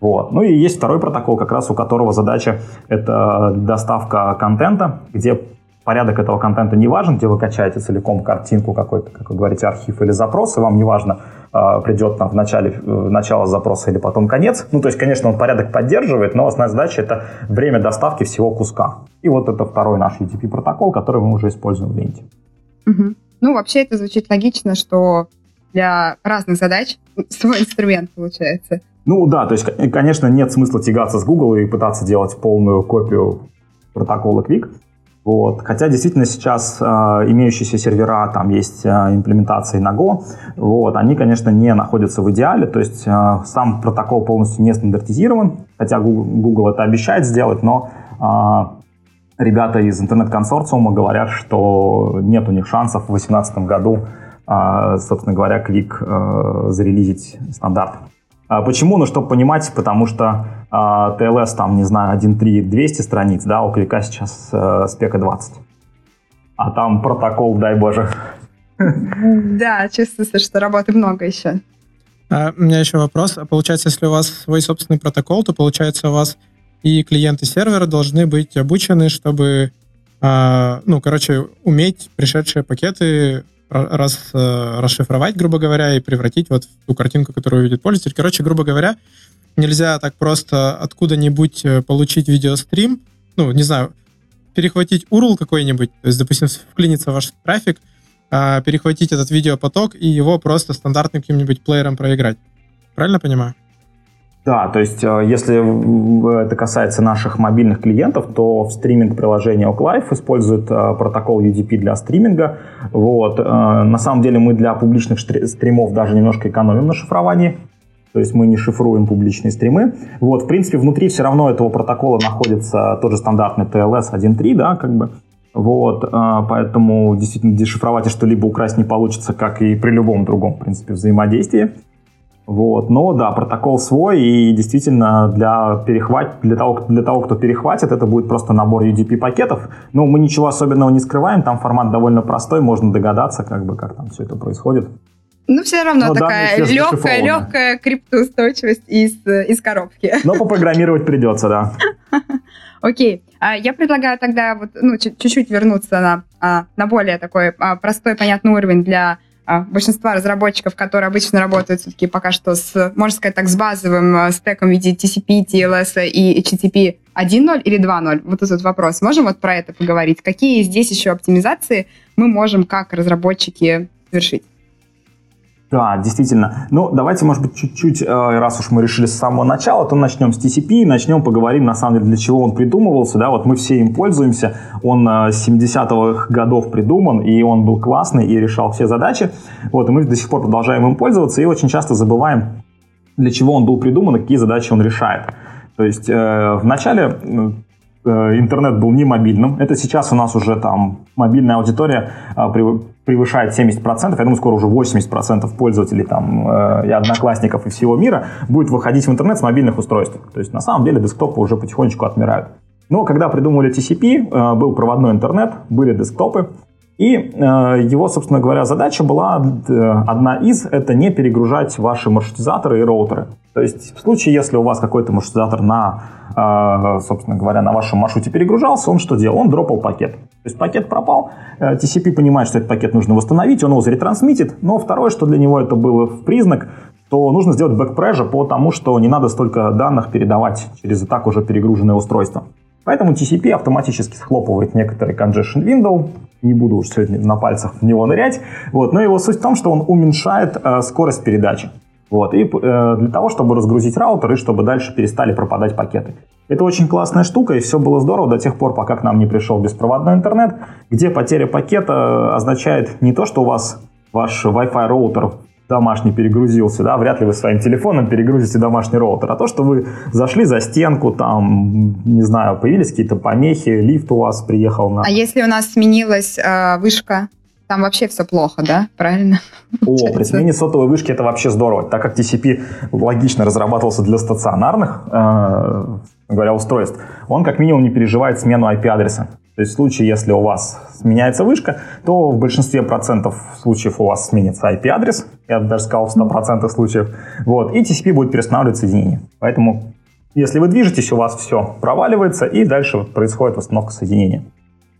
Вот. Ну и есть второй протокол, как раз у которого задача это доставка контента, где порядок этого контента не важен, где вы качаете целиком картинку какой-то, как вы говорите, архив или запрос, и вам не важно, э, придет там в начале, в начало запроса или потом конец. Ну, то есть, конечно, он порядок поддерживает, но основная задача это время доставки всего куска. И вот это второй наш UTP протокол, который мы уже используем в ленте. Угу. Ну, вообще это звучит логично, что для разных задач свой инструмент получается. Ну да, то есть, конечно, нет смысла тягаться с Google и пытаться делать полную копию протокола Quick. Вот. Хотя действительно сейчас э, имеющиеся сервера, там есть э, имплементации на Go, вот, они, конечно, не находятся в идеале, то есть э, сам протокол полностью не стандартизирован, хотя Google, Google это обещает сделать, но э, ребята из интернет-консорциума говорят, что нет у них шансов в 2018 году, э, собственно говоря, Quick э, зарелизить стандарт. Почему? Ну, чтобы понимать, потому что TLS там, не знаю, 1.3 200 страниц, да, у Квика сейчас э, спека 20. А там протокол, дай боже. Да, чувствуется, что работы много еще. А, у меня еще вопрос. Получается, если у вас свой собственный протокол, то получается у вас и клиенты сервера должны быть обучены, чтобы, э, ну, короче, уметь пришедшие пакеты раз, э, расшифровать, грубо говоря, и превратить вот в ту картинку, которую увидит пользователь. Короче, грубо говоря, нельзя так просто откуда-нибудь э, получить видеострим, ну, не знаю, перехватить URL какой-нибудь, то есть, допустим, вклиниться в ваш трафик, а, перехватить этот видеопоток и его просто стандартным каким-нибудь плеером проиграть. Правильно понимаю? Да, то есть э, если это касается наших мобильных клиентов, то в стриминг приложения OkLife использует э, протокол UDP для стриминга. Вот. На самом деле мы для публичных стримов даже немножко экономим на шифровании. То есть мы не шифруем публичные стримы. Вот, в принципе, внутри все равно этого протокола находится тот же стандартный TLS 1.3, да, как бы. Вот, поэтому действительно дешифровать и что-либо украсть не получится, как и при любом другом, в принципе, взаимодействии. Вот. Но да, протокол свой, и действительно для, перехват... для, того, для того, кто перехватит, это будет просто набор UDP пакетов. Но мы ничего особенного не скрываем, там формат довольно простой, можно догадаться, как бы, как там все это происходит. Ну, все равно Но такая легкая, легкая криптоустойчивость из, из коробки. Но попрограммировать придется, да. <laughs> Окей. А я предлагаю тогда вот, ну, чуть-чуть вернуться на, а, на более такой а, простой, понятный уровень для большинства разработчиков, которые обычно работают все-таки пока что с, можно сказать так, с базовым а, стеком в виде TCP, TLS и HTTP 1.0 или 2.0? Вот этот вопрос. Можем вот про это поговорить? Какие здесь еще оптимизации мы можем как разработчики совершить? Да, действительно. Ну, давайте, может быть, чуть-чуть, э, раз уж мы решили с самого начала, то начнем с TCP, начнем поговорим, на самом деле, для чего он придумывался. Да, вот мы все им пользуемся. Он э, с 70-х годов придуман, и он был классный и решал все задачи. Вот, и мы до сих пор продолжаем им пользоваться, и очень часто забываем, для чего он был придуман и какие задачи он решает. То есть э, в начале э, интернет был не мобильным. Это сейчас у нас уже там мобильная аудитория э, превышает 70%, я думаю, скоро уже 80% пользователей там, э, и одноклассников и всего мира будет выходить в интернет с мобильных устройств. То есть на самом деле десктопы уже потихонечку отмирают. Но когда придумывали TCP, э, был проводной интернет, были десктопы, и э, его, собственно говоря, задача была э, одна из, это не перегружать ваши маршрутизаторы и роутеры. То есть в случае, если у вас какой-то маршрутизатор на, э, собственно говоря, на вашем маршруте перегружался, он что делал? Он дропал пакет. То есть пакет пропал, TCP понимает, что этот пакет нужно восстановить, он его заретрансмитит, но второе, что для него это было в признак, то нужно сделать бэкпрежа по тому, что не надо столько данных передавать через и так уже перегруженное устройство. Поэтому TCP автоматически схлопывает некоторый congestion window, не буду уж сегодня на пальцах в него нырять, вот, но его суть в том, что он уменьшает э, скорость передачи. Вот, и э, для того, чтобы разгрузить раутер и чтобы дальше перестали пропадать пакеты. Это очень классная штука, и все было здорово до тех пор, пока к нам не пришел беспроводной интернет, где потеря пакета означает не то, что у вас ваш Wi-Fi роутер домашний перегрузился, да, вряд ли вы своим телефоном перегрузите домашний роутер, а то, что вы зашли за стенку, там, не знаю, появились какие-то помехи, лифт у вас приехал на... А если у нас сменилась э, вышка, там вообще все плохо, да? Правильно? О, при смене сотовой вышки это вообще здорово, так как TCP логично разрабатывался для стационарных, э, говоря, устройств, он как минимум не переживает смену IP-адреса. То есть в случае, если у вас сменяется вышка, то в большинстве процентов случаев у вас сменится IP-адрес, я даже сказал в 100% случаев, вот, и TCP будет перестанавливать соединение. Поэтому, если вы движетесь, у вас все проваливается, и дальше вот происходит восстановка соединения.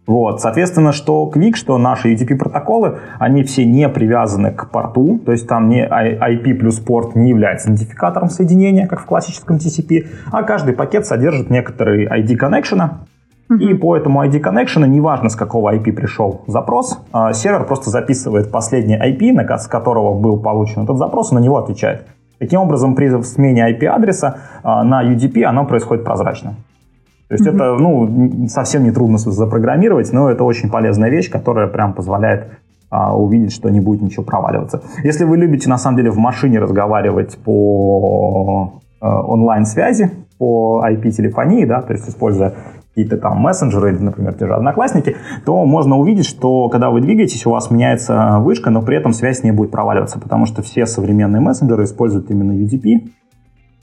Вот, соответственно, что Quick, что наши UDP-протоколы, они все не привязаны к порту, то есть там не IP плюс порт не является идентификатором соединения, как в классическом TCP, а каждый пакет содержит некоторый ID коннекшена, и по этому ID connection, неважно с какого IP пришел запрос, а, сервер просто записывает последний IP, с которого был получен этот запрос, и на него отвечает. Таким образом, при смене IP-адреса а, на UDP оно происходит прозрачно. То есть mm-hmm. это ну, совсем не трудно запрограммировать, но это очень полезная вещь, которая прям позволяет а, увидеть, что не будет ничего проваливаться. Если вы любите на самом деле в машине разговаривать по онлайн-связи, по IP-телефонии, да, то есть используя какие-то там мессенджеры, или, например, те же одноклассники, то можно увидеть, что когда вы двигаетесь, у вас меняется вышка, но при этом связь не будет проваливаться, потому что все современные мессенджеры используют именно UDP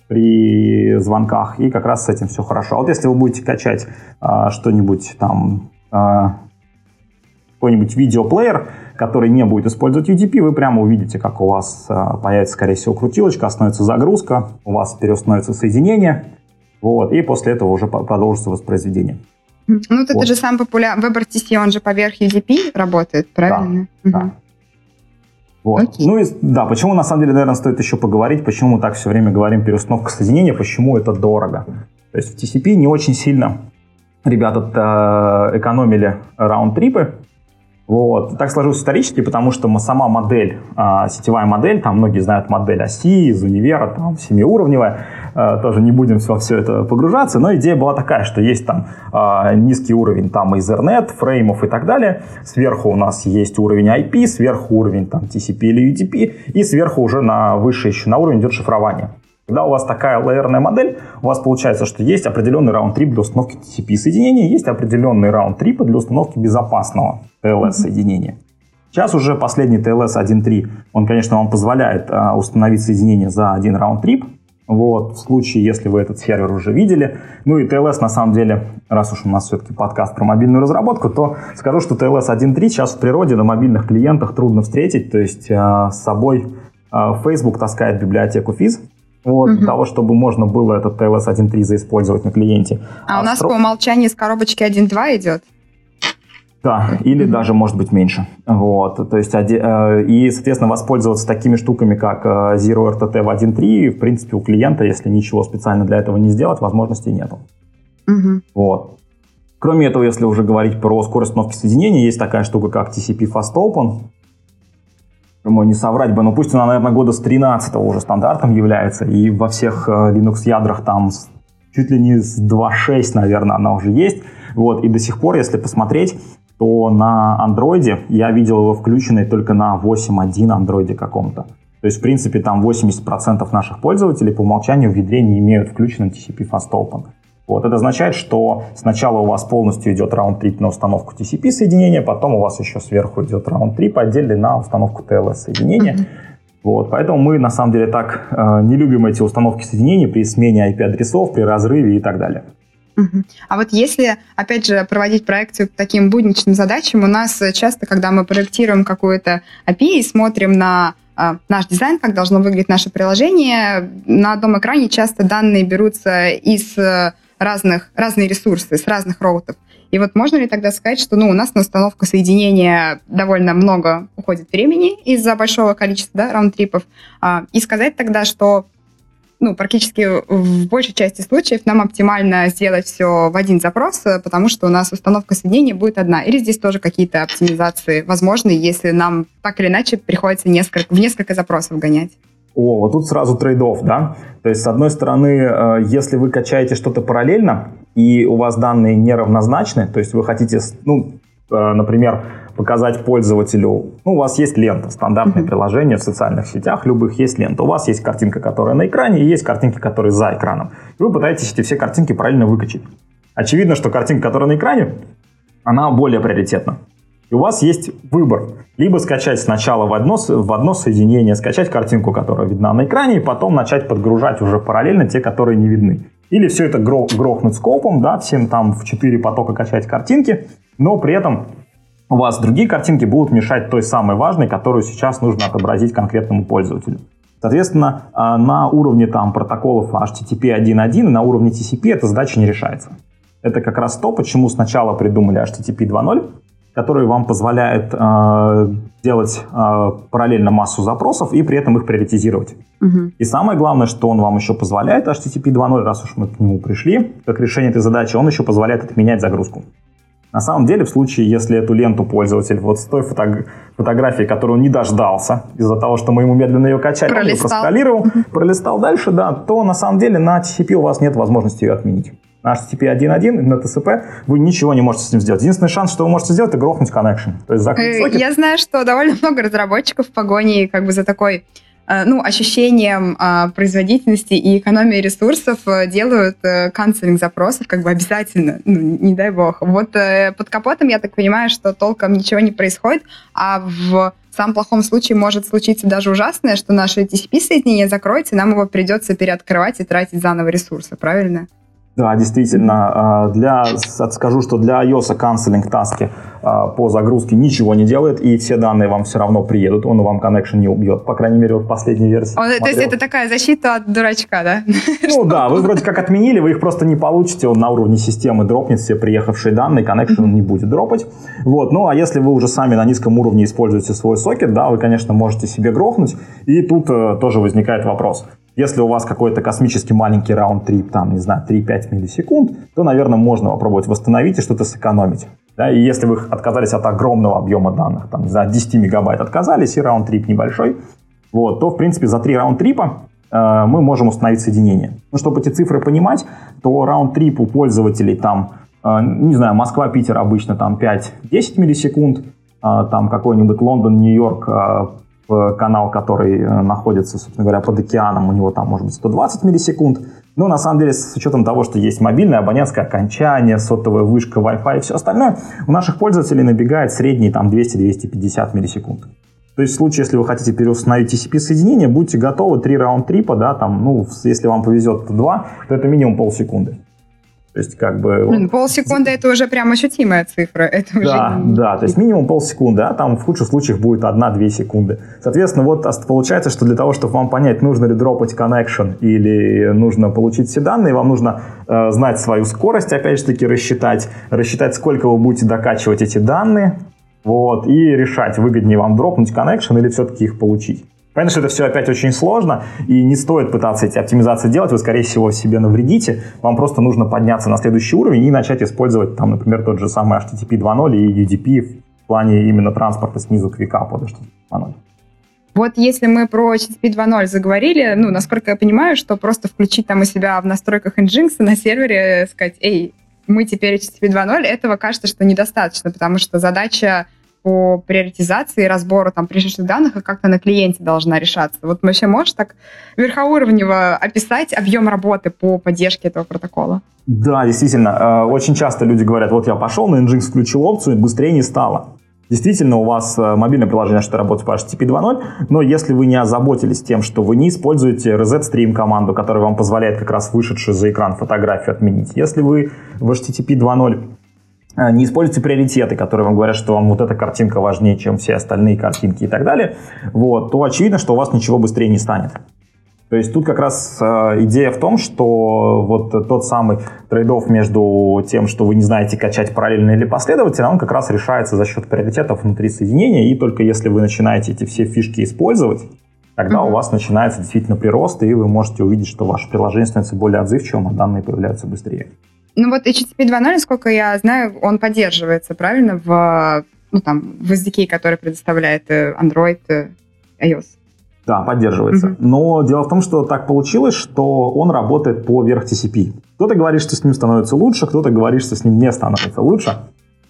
при звонках, и как раз с этим все хорошо. А вот если вы будете качать а, что-нибудь там, а, какой-нибудь видеоплеер, который не будет использовать UDP, вы прямо увидите, как у вас а, появится, скорее всего, крутилочка, остановится загрузка, у вас переустановится соединение, вот, и после этого уже продолжится воспроизведение. Ну, вот. это же самый популярный WebRTC, он же поверх UDP работает, правильно? Да, угу. да. Вот. Окей. Ну и да, почему на самом деле, наверное, стоит еще поговорить, почему мы так все время говорим переустановка соединения, почему это дорого. То есть в TCP не очень сильно ребята экономили раунд-трипы, вот. Так сложилось исторически, потому что сама модель, а, сетевая модель, там многие знают модель оси из универа, там семиуровневая, а, тоже не будем во все это погружаться, но идея была такая, что есть там а, низкий уровень там Ethernet, фреймов и так далее, сверху у нас есть уровень IP, сверху уровень там TCP или UDP, и сверху уже на выше еще на уровень идет шифрование. Когда у вас такая лаерная модель, у вас получается, что есть определенный раунд-трип для установки TCP-соединения, есть определенный раунд-трип для установки безопасного TLS-соединения. Сейчас уже последний TLS 1.3, он, конечно, вам позволяет а, установить соединение за один раунд-трип, вот, в случае, если вы этот сервер уже видели. Ну и TLS, на самом деле, раз уж у нас все-таки подкаст про мобильную разработку, то скажу, что TLS 1.3 сейчас в природе на мобильных клиентах трудно встретить. То есть э, с собой э, Facebook таскает библиотеку FIS, вот, угу. для того, чтобы можно было этот TLS 1.3 заиспользовать на клиенте. А, а у нас стро... по умолчанию из коробочки 1.2 идет? Да, или даже, может быть, меньше. Вот, то есть, э, и, соответственно, воспользоваться такими штуками, как э, Zero RTT в 1.3, в принципе, у клиента, если ничего специально для этого не сделать, возможностей нету. Угу. Вот. Кроме этого, если уже говорить про скорость установки соединения, есть такая штука, как TCP Fast Open думаю, не соврать бы, но пусть она, наверное, года с 13 уже стандартом является, и во всех э, Linux-ядрах там чуть ли не с 2.6, наверное, она уже есть. Вот, и до сих пор, если посмотреть, то на андроиде я видел его включенной только на 8.1 андроиде каком-то. То есть, в принципе, там 80% наших пользователей по умолчанию в ядре не имеют включенным TCP Fast Open. Вот, это означает, что сначала у вас полностью идет раунд-трип на установку TCP соединения, потом у вас еще сверху идет раунд-трип отдельный на установку TLS соединения. Mm-hmm. Вот, поэтому мы на самом деле так э, не любим эти установки соединений при смене IP-адресов, при разрыве и так далее. А вот если, опять же, проводить проекцию к таким будничным задачам, у нас часто, когда мы проектируем какую-то API и смотрим на э, наш дизайн, как должно выглядеть наше приложение, на одном экране часто данные берутся из э, разных, разные ресурсы с разных роутов. И вот можно ли тогда сказать, что ну, у нас на установку соединения довольно много уходит времени из-за большого количества да, раунд-трипов, а, и сказать тогда, что ну, практически в большей части случаев нам оптимально сделать все в один запрос, потому что у нас установка соединения будет одна. Или здесь тоже какие-то оптимизации возможны, если нам так или иначе приходится несколько, в несколько запросов гонять? О, вот тут сразу trade-off, да? То есть, с одной стороны, э, если вы качаете что-то параллельно, и у вас данные неравнозначны, то есть вы хотите, ну, э, например, показать пользователю, ну, у вас есть лента, стандартное mm-hmm. приложение в социальных сетях, любых есть лента. У вас есть картинка, которая на экране, и есть картинки, которые за экраном. И вы пытаетесь эти все картинки параллельно выкачать. Очевидно, что картинка, которая на экране, она более приоритетна. И у вас есть выбор. Либо скачать сначала в одно, в одно соединение, скачать картинку, которая видна на экране, и потом начать подгружать уже параллельно те, которые не видны. Или все это грохнуть скопом, да, всем там в 4 потока качать картинки, но при этом у вас другие картинки будут мешать той самой важной, которую сейчас нужно отобразить конкретному пользователю. Соответственно, а, на уровне там, протоколов HTTP 1.1 и на уровне TCP эта задача не решается. Это как раз то, почему сначала придумали HTTP 2.0, который вам позволяет э, делать э, параллельно массу запросов и при этом их приоритизировать. Угу. И самое главное, что он вам еще позволяет, HTTP 2.0, раз уж мы к нему пришли, как решение этой задачи, он еще позволяет отменять загрузку. На самом деле, в случае, если эту ленту пользователь вот с той фото фотографией, которую он не дождался из-за того, что мы ему медленно ее качали, пролистал. он ее проскалировал, пролистал дальше, да, то на самом деле на TCP у вас нет возможности ее отменить. На HTTP 1.1 на TCP вы ничего не можете с ним сделать. Единственный шанс, что вы можете сделать, это грохнуть connection. То есть закрыть сокет. Я знаю, что довольно <laughs> много разработчиков в погоне как бы за такой Э, ну, ощущением а, производительности и экономии ресурсов э, делают э, канцелинг запросов как бы обязательно, ну, не дай бог. Вот под капотом я так понимаю, что толком ничего не происходит, а в самом плохом случае может случиться даже ужасное, что наше TCP-соединение закроется, и нам его придется переоткрывать и тратить заново ресурсы, правильно? Да, действительно. А, для, скажу, что для iOS канцелинг таски а, по загрузке ничего не делает, и все данные вам все равно приедут, он вам connection не убьет, по крайней мере, вот в последней версии. Он, то есть это такая защита от дурачка, да? Ну <laughs> да, вы вроде как отменили, вы их просто не получите, он на уровне системы дропнет все приехавшие данные, connection он не будет дропать. Вот, ну а если вы уже сами на низком уровне используете свой сокет, да, вы, конечно, можете себе грохнуть, и тут э, тоже возникает вопрос. Если у вас какой-то космически маленький раунд-трип, там, не знаю, 3-5 миллисекунд, то, наверное, можно попробовать восстановить и что-то сэкономить. Да, и если вы отказались от огромного объема данных, там, знаю, 10 мегабайт отказались, и раунд-трип небольшой, вот, то, в принципе, за 3 раунд-трипа э, мы можем установить соединение. Ну, чтобы эти цифры понимать, то раунд-трип у пользователей там, э, не знаю, Москва-Питер обычно там 5-10 миллисекунд, э, там какой-нибудь Лондон, Нью-Йорк э, канал, который э, находится, собственно говоря, под океаном, у него там может быть 120 миллисекунд. Но на самом деле, с учетом того, что есть мобильное абонентское окончание, сотовая вышка, Wi-Fi и все остальное, у наших пользователей набегает средний там 200-250 миллисекунд. То есть в случае, если вы хотите переустановить TCP-соединение, будьте готовы, 3 раунд-трипа, да, там, ну, если вам повезет 2, то это минимум полсекунды. То есть как бы... Блин, полсекунды это уже прям ощутимая цифра. Это да, уже... да, то есть минимум полсекунды, а там в худших случаях будет 1-2 секунды. Соответственно, вот получается, что для того, чтобы вам понять, нужно ли дропать connection или нужно получить все данные, вам нужно э, знать свою скорость, опять же таки рассчитать, рассчитать, сколько вы будете докачивать эти данные, вот, и решать, выгоднее вам дропнуть connection или все-таки их получить. Понятно, что это все опять очень сложно, и не стоит пытаться эти оптимизации делать, вы, скорее всего, себе навредите. Вам просто нужно подняться на следующий уровень и начать использовать, там, например, тот же самый HTTP 2.0 и UDP в плане именно транспорта снизу к векапу до HTTP 2.0. Вот если мы про HTTP 2.0 заговорили, ну, насколько я понимаю, что просто включить там у себя в настройках Nginx на сервере, сказать, эй, мы теперь HTTP 2.0, этого кажется, что недостаточно, потому что задача по приоритизации и разбору там пришедших данных, и как-то на клиенте должна решаться. Вот вообще можешь так верхоуровнево описать объем работы по поддержке этого протокола? Да, действительно. Э, очень часто люди говорят, вот я пошел на Nginx, включил опцию, быстрее не стало. Действительно, у вас э, мобильное приложение что работает по HTTP 2.0, но если вы не озаботились тем, что вы не используете reset stream команду, которая вам позволяет как раз вышедшую за экран фотографию отменить, если вы в HTTP 2.0 а, не используйте приоритеты, которые вам говорят, что вам вот эта картинка важнее, чем все остальные картинки и так далее, вот, то очевидно, что у вас ничего быстрее не станет. То есть тут как раз э, идея в том, что вот тот самый трейдов между тем, что вы не знаете качать параллельно или последовательно, он как раз решается за счет приоритетов внутри соединения, и только если вы начинаете эти все фишки использовать, тогда mm-hmm. у вас начинается действительно прирост, и вы можете увидеть, что ваше приложение становится более отзывчивым, а данные появляются быстрее. Ну вот HTTP 2.0, насколько я знаю, он поддерживается, правильно, в, ну, там, в SDK, который предоставляет э, Android, э, iOS. Да, поддерживается. Mm-hmm. Но дело в том, что так получилось, что он работает по верх TCP. Кто-то говорит, что с ним становится лучше, кто-то говорит, что с ним не становится лучше.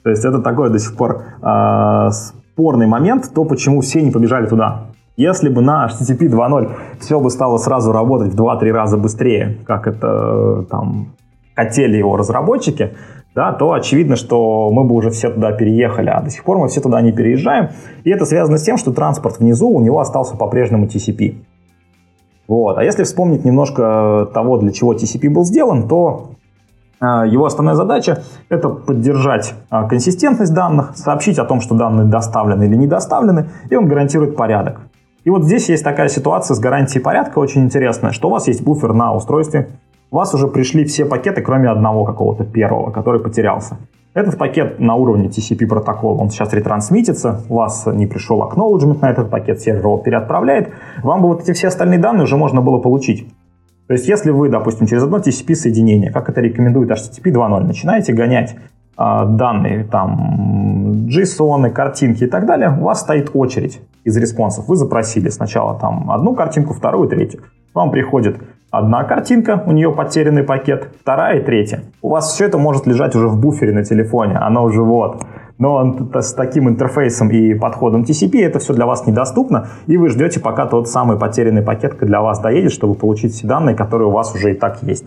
То есть это такой до сих пор э, спорный момент, то почему все не побежали туда. Если бы на HTTP 2.0 все бы стало сразу работать в 2-3 раза быстрее, как это там хотели его разработчики, да, то очевидно, что мы бы уже все туда переехали, а до сих пор мы все туда не переезжаем. И это связано с тем, что транспорт внизу у него остался по-прежнему TCP. Вот. А если вспомнить немножко того, для чего TCP был сделан, то а, его основная задача – это поддержать а, консистентность данных, сообщить о том, что данные доставлены или не доставлены, и он гарантирует порядок. И вот здесь есть такая ситуация с гарантией порядка очень интересная, что у вас есть буфер на устройстве, у вас уже пришли все пакеты, кроме одного какого-то первого, который потерялся. Этот пакет на уровне TCP протокола, он сейчас ретрансмитится, у вас не пришел acknowledgement на этот пакет, сервер его переотправляет, вам бы вот эти все остальные данные уже можно было получить. То есть, если вы, допустим, через одно TCP соединение, как это рекомендует HTTP 2.0, начинаете гонять э, данные, там, JSON, картинки и так далее, у вас стоит очередь из респонсов. Вы запросили сначала там одну картинку, вторую, третью. Вам приходит одна картинка, у нее потерянный пакет, вторая и третья. У вас все это может лежать уже в буфере на телефоне, оно уже вот. Но с таким интерфейсом и подходом TCP это все для вас недоступно, и вы ждете, пока тот самый потерянный пакет для вас доедет, чтобы получить все данные, которые у вас уже и так есть.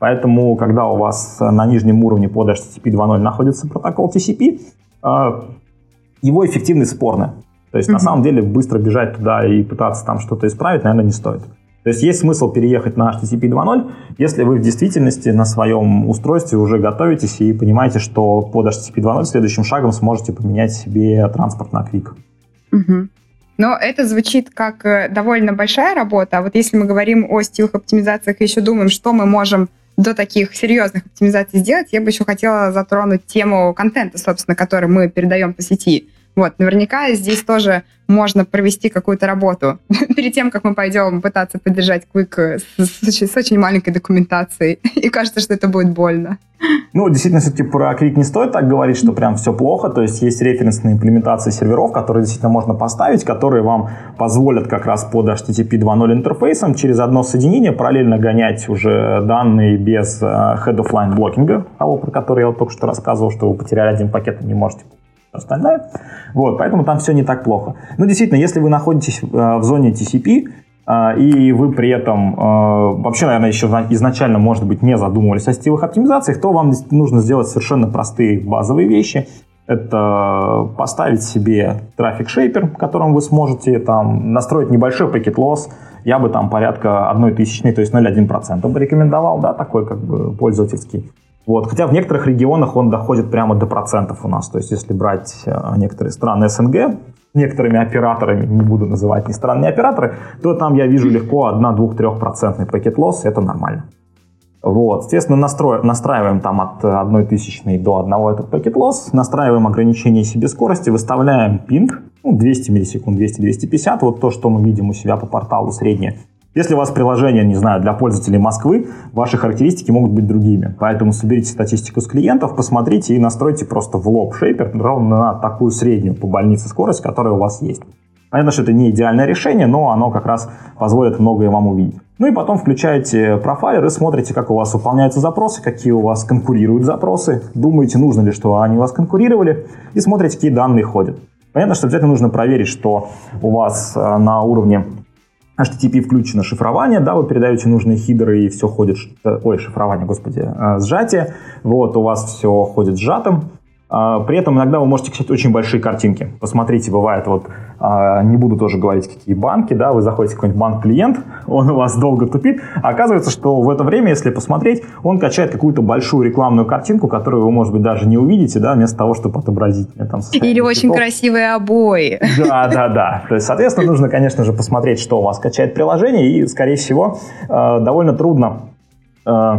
Поэтому, когда у вас на нижнем уровне под HTTP 2.0 находится протокол TCP, а, его эффективность спорная. То есть, mm-hmm. на самом деле, быстро бежать туда и пытаться там что-то исправить, наверное, не стоит. То есть есть смысл переехать на HTTP 2.0, если вы в действительности на своем устройстве уже готовитесь и понимаете, что под HTTP 2.0 следующим шагом сможете поменять себе транспорт на Quick. Угу. Но это звучит как э, довольно большая работа. А вот если мы говорим о стилах оптимизациях и еще думаем, что мы можем до таких серьезных оптимизаций сделать, я бы еще хотела затронуть тему контента, собственно, который мы передаем по сети. Вот, наверняка здесь тоже можно провести какую-то работу <laughs> перед тем, как мы пойдем пытаться поддержать Quick с, с, с очень маленькой документацией. <laughs> И кажется, что это будет больно. Ну, действительно, все-таки про Quick не стоит так говорить, что прям все плохо. То есть есть референсные имплементации серверов, которые действительно можно поставить, которые вам позволят как раз под HTTP 2.0 интерфейсом через одно соединение параллельно гонять уже данные без э, head of line блокинга, того, про который я вот только что рассказывал, что вы потеряли один пакет и не можете остальное. Вот, поэтому там все не так плохо. Но действительно, если вы находитесь в зоне TCP, и вы при этом вообще, наверное, еще изначально, может быть, не задумывались о сетевых оптимизациях, то вам нужно сделать совершенно простые базовые вещи. Это поставить себе трафик шейпер, которым вы сможете там настроить небольшой пакет лосс. Я бы там порядка одной тысячной, то есть 0,1% бы рекомендовал, да, такой как бы пользовательский. Вот. Хотя в некоторых регионах он доходит прямо до процентов у нас. То есть если брать э, некоторые страны СНГ, некоторыми операторами, не буду называть ни страны, ни операторы, то там я вижу легко 1-2-3% пакет лосс, это нормально. Вот, соответственно, настроим, настраиваем там от 1 тысячной до 1 этот пакет лосс, настраиваем ограничение себе скорости, выставляем пинг, ну, 200 миллисекунд, 200-250, вот то, что мы видим у себя по порталу среднее. Если у вас приложение, не знаю, для пользователей Москвы, ваши характеристики могут быть другими. Поэтому соберите статистику с клиентов, посмотрите и настройте просто в лоб шейпер ровно на такую среднюю по больнице скорость, которая у вас есть. Понятно, что это не идеальное решение, но оно как раз позволит многое вам увидеть. Ну и потом включаете профайлер и смотрите, как у вас выполняются запросы, какие у вас конкурируют запросы, думаете, нужно ли, что они у вас конкурировали, и смотрите, какие данные ходят. Понятно, что обязательно нужно проверить, что у вас э, на уровне HTTP включено шифрование, да, вы передаете нужные хидеры и все ходит, ой, шифрование, господи, э, сжатие, вот, у вас все ходит сжатым, при этом иногда вы можете качать очень большие картинки. Посмотрите, бывает вот, а, не буду тоже говорить, какие банки, да, вы заходите в какой-нибудь банк-клиент, <laughs> он у вас долго тупит, а оказывается, что в это время, если посмотреть, он качает какую-то большую рекламную картинку, которую вы, может быть, даже не увидите, да, вместо того, чтобы отобразить. Там, Или очень красивые обои. Да, да, да. То есть, соответственно, нужно, конечно же, посмотреть, что у вас качает приложение, и, скорее всего, э, довольно трудно э,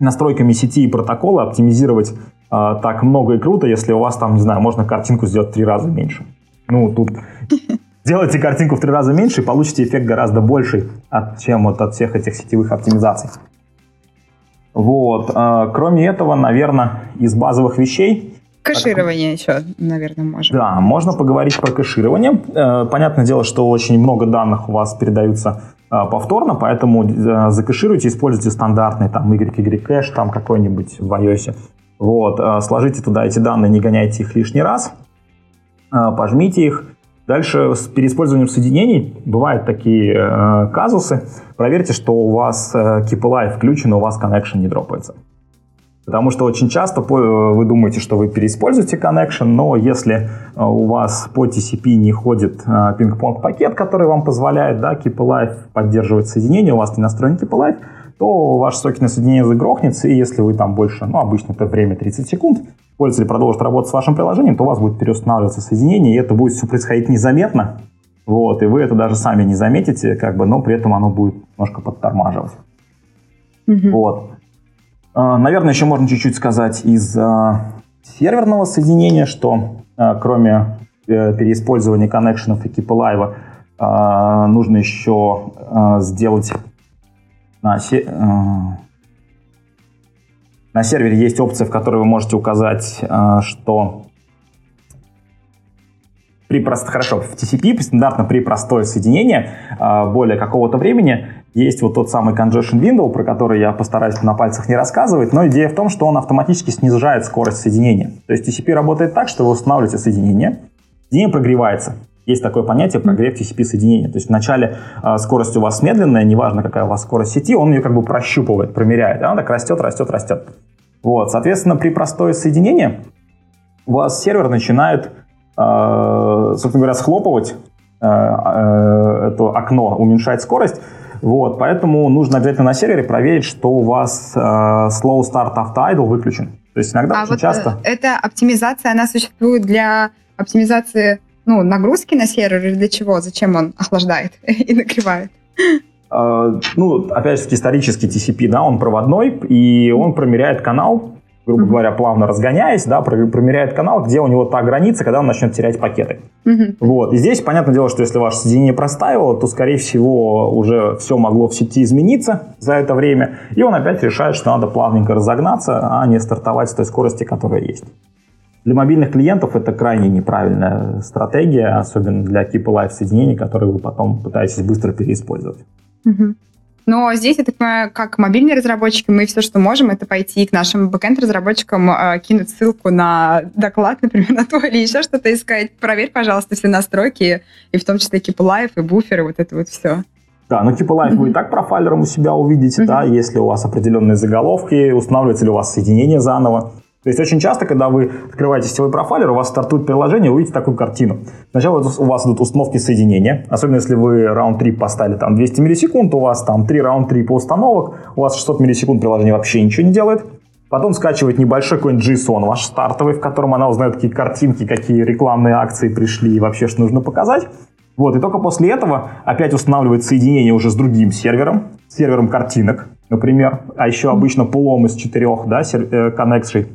настройками сети и протокола оптимизировать а, так много и круто, если у вас там, не знаю, можно картинку сделать в три раза меньше. Ну, тут <laughs> делайте картинку в три раза меньше и получите эффект гораздо больший, от, чем вот от всех этих сетевых оптимизаций. Вот. А, кроме этого, наверное, из базовых вещей Кэширование еще, наверное, можно. Да, можно поговорить про кэширование. Э, понятное дело, что очень много данных у вас передаются э, повторно, поэтому э, закэшируйте, используйте стандартный там YY кэш, там какой-нибудь в iOS. Вот, а, сложите туда эти данные, не гоняйте их лишний раз, а, пожмите их. Дальше с переиспользованием соединений бывают такие э, казусы. Проверьте, что у вас э, Keep Alive включен, у вас connection не дропается. Потому что очень часто вы думаете, что вы переиспользуете connection, но если у вас по TCP не ходит пинг-понг пакет, который вам позволяет да, Keep Alive поддерживать соединение, у вас не настроен Keep Alive, то ваш сокетное соединение загрохнется, и если вы там больше, ну, обычно это время 30 секунд, пользователь продолжит работать с вашим приложением, то у вас будет переустанавливаться соединение, и это будет все происходить незаметно, вот, и вы это даже сами не заметите, как бы, но при этом оно будет немножко подтормаживать. Угу. Вот. А, наверное, еще можно чуть-чуть сказать из а, серверного соединения, что а, кроме э, переиспользования коннекшенов и Keep Alive, нужно еще сделать на, на сервере есть опция, в которой вы можете указать, что при прост... хорошо, в TCP стандартно при простое соединение более какого-то времени есть вот тот самый congestion window, про который я постараюсь на пальцах не рассказывать, но идея в том, что он автоматически снижает скорость соединения. То есть TCP работает так, что вы устанавливаете соединение, соединение прогревается. Есть такое понятие прогрев TCP соединения. То есть вначале э, скорость у вас медленная, неважно какая у вас скорость сети, он ее как бы прощупывает, промеряет. Она так растет, растет, растет. Вот, соответственно, при простое соединение у вас сервер начинает, э, собственно говоря, схлопывать э, э, это окно, уменьшать скорость, вот, поэтому нужно обязательно на сервере проверить, что у вас э, slow start auto idle выключен. То есть иногда а очень вот часто... Э, эта оптимизация, она существует для оптимизации ну, нагрузки на сервер или для чего? Зачем он охлаждает <laughs> и нагревает? Uh, ну, опять же, исторический TCP, да, он проводной, и он промеряет канал, грубо mm-hmm. говоря, плавно разгоняясь, да, промеряет канал, где у него та граница, когда он начнет терять пакеты. Mm-hmm. Вот. И здесь, понятное дело, что если ваше соединение простаивало, то, скорее всего, уже все могло в сети измениться за это время, и он опять решает, что надо плавненько разогнаться, а не стартовать с той скорости, которая есть. Для мобильных клиентов это крайне неправильная стратегия, особенно для типа лайф соединений, которые вы потом пытаетесь быстро переиспользовать. Mm-hmm. Но здесь, я так понимаю, как мобильные разработчики, мы все, что можем, это пойти к нашим бэкэнд-разработчикам, э, кинуть ссылку на доклад, например, <laughs> на то или еще что-то и сказать, проверь, пожалуйста, все настройки, и в том числе Keep Alive, и буферы, вот это вот все. Да, ну Keep Alive mm-hmm. вы и так профайлером у себя увидите, mm-hmm. да, если у вас определенные заголовки, устанавливается ли у вас соединение заново. То есть очень часто, когда вы открываете сетевой профайлер, у вас стартует приложение, вы увидите такую картину. Сначала у вас идут установки соединения, особенно если вы раунд-трип поставили там 200 миллисекунд, у вас там 3 раунд-трипа установок, у вас 600 миллисекунд приложение вообще ничего не делает. Потом скачивает небольшой какой-нибудь JSON ваш стартовый, в котором она узнает, какие картинки, какие рекламные акции пришли и вообще, что нужно показать. Вот, и только после этого опять устанавливает соединение уже с другим сервером, сервером картинок, например, а еще обычно пулом из четырех, да, э, коннекций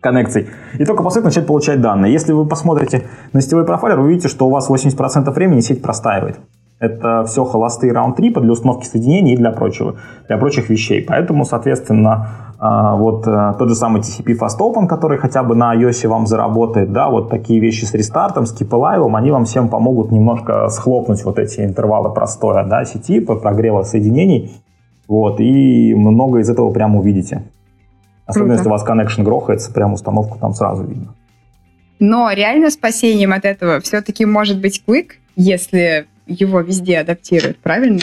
коннекций. И только после этого начать получать данные. Если вы посмотрите на сетевой профайлер, вы увидите, что у вас 80% времени сеть простаивает. Это все холостые раунд-трипы для установки соединений и для прочего, для прочих вещей. Поэтому, соответственно, а, вот э, тот же самый TCP Fast Open, который хотя бы на iOS вам заработает, да, вот такие вещи с рестартом, с Alive, они вам всем помогут немножко схлопнуть вот эти интервалы простоя, да, сети, прогрева соединений, вот, и много из этого прямо увидите. Особенно, Круто. если у вас connection грохается, прям установку там сразу видно. Но реально спасением от этого все-таки может быть Quick, если его везде адаптируют, правильно?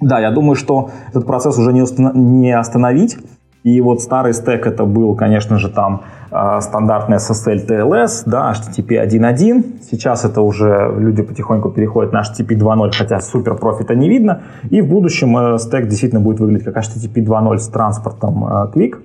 Да, я думаю, что этот процесс уже не, установ... не остановить. И вот старый стек это был, конечно же, там э, стандартный SSL TLS, да, HTTP 1.1. Сейчас это уже люди потихоньку переходят на HTTP 2.0, хотя супер профита не видно. И в будущем э, стек действительно будет выглядеть как HTTP 2.0 с транспортом э, Quick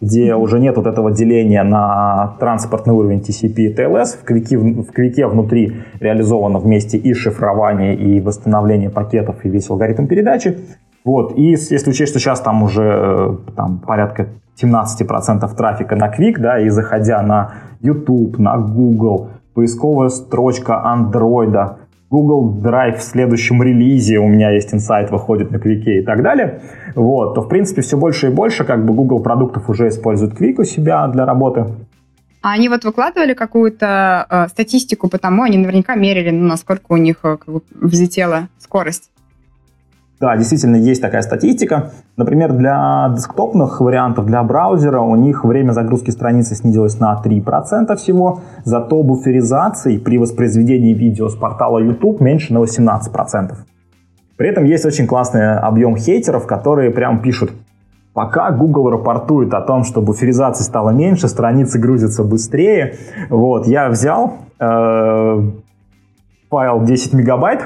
где уже нет вот этого деления на транспортный уровень TCP и TLS. В квике, в квике внутри реализовано вместе и шифрование, и восстановление пакетов, и весь алгоритм передачи. Вот. И если учесть, что сейчас там уже э, там, порядка 17% трафика на Quick, да, и заходя на YouTube, на Google, поисковая строчка Android, Google Drive в следующем релизе, у меня есть инсайт, выходит на Quick и так далее, вот, то, в принципе, все больше и больше как бы Google продуктов уже используют Quick у себя для работы. А они вот выкладывали какую-то э, статистику по тому, они наверняка мерили, ну, насколько у них э, как бы взлетела скорость. Да, действительно есть такая статистика. Например, для десктопных вариантов, для браузера у них время загрузки страницы снизилось на 3% всего, зато буферизации при воспроизведении видео с портала YouTube меньше на 18%. При этом есть очень классный объем хейтеров, которые прям пишут, Пока Google рапортует о том, что буферизации стало меньше, страницы грузятся быстрее, вот, я взял э, файл 10 мегабайт,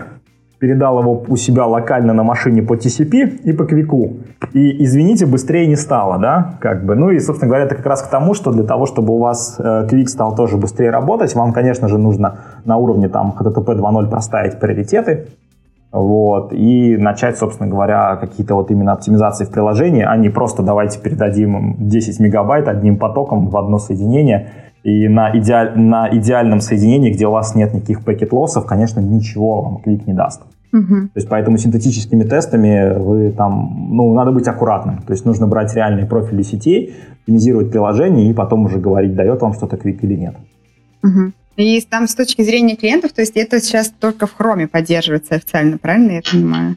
передал его у себя локально на машине по TCP и по квику. И, извините, быстрее не стало, да, как бы. Ну и, собственно говоря, это как раз к тому, что для того, чтобы у вас э, квик стал тоже быстрее работать, вам, конечно же, нужно на уровне там HTTP 2.0 проставить приоритеты. вот, и начать, собственно говоря, какие-то вот именно оптимизации в приложении, а не просто давайте передадим им 10 мегабайт одним потоком в одно соединение, и на, идеаль, на идеальном соединении, где у вас нет никаких пакет-лоссов, конечно, ничего вам клик не даст. Угу. То есть поэтому синтетическими тестами вы там, ну, надо быть аккуратным. То есть нужно брать реальные профили сетей, оптимизировать приложение и потом уже говорить, дает вам что-то Quick или нет. Угу. И там с точки зрения клиентов, то есть это сейчас только в Chrome поддерживается официально, правильно я понимаю?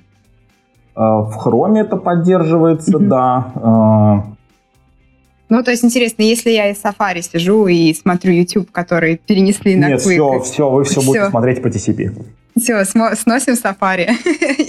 А, в Chrome это поддерживается, угу. да. Ну, то есть интересно, если я из Safari сижу и смотрю YouTube, который перенесли на Нет, Quick. Нет, все, все, вы все, все будете смотреть по TCP. Все, сносим Safari, <laughs>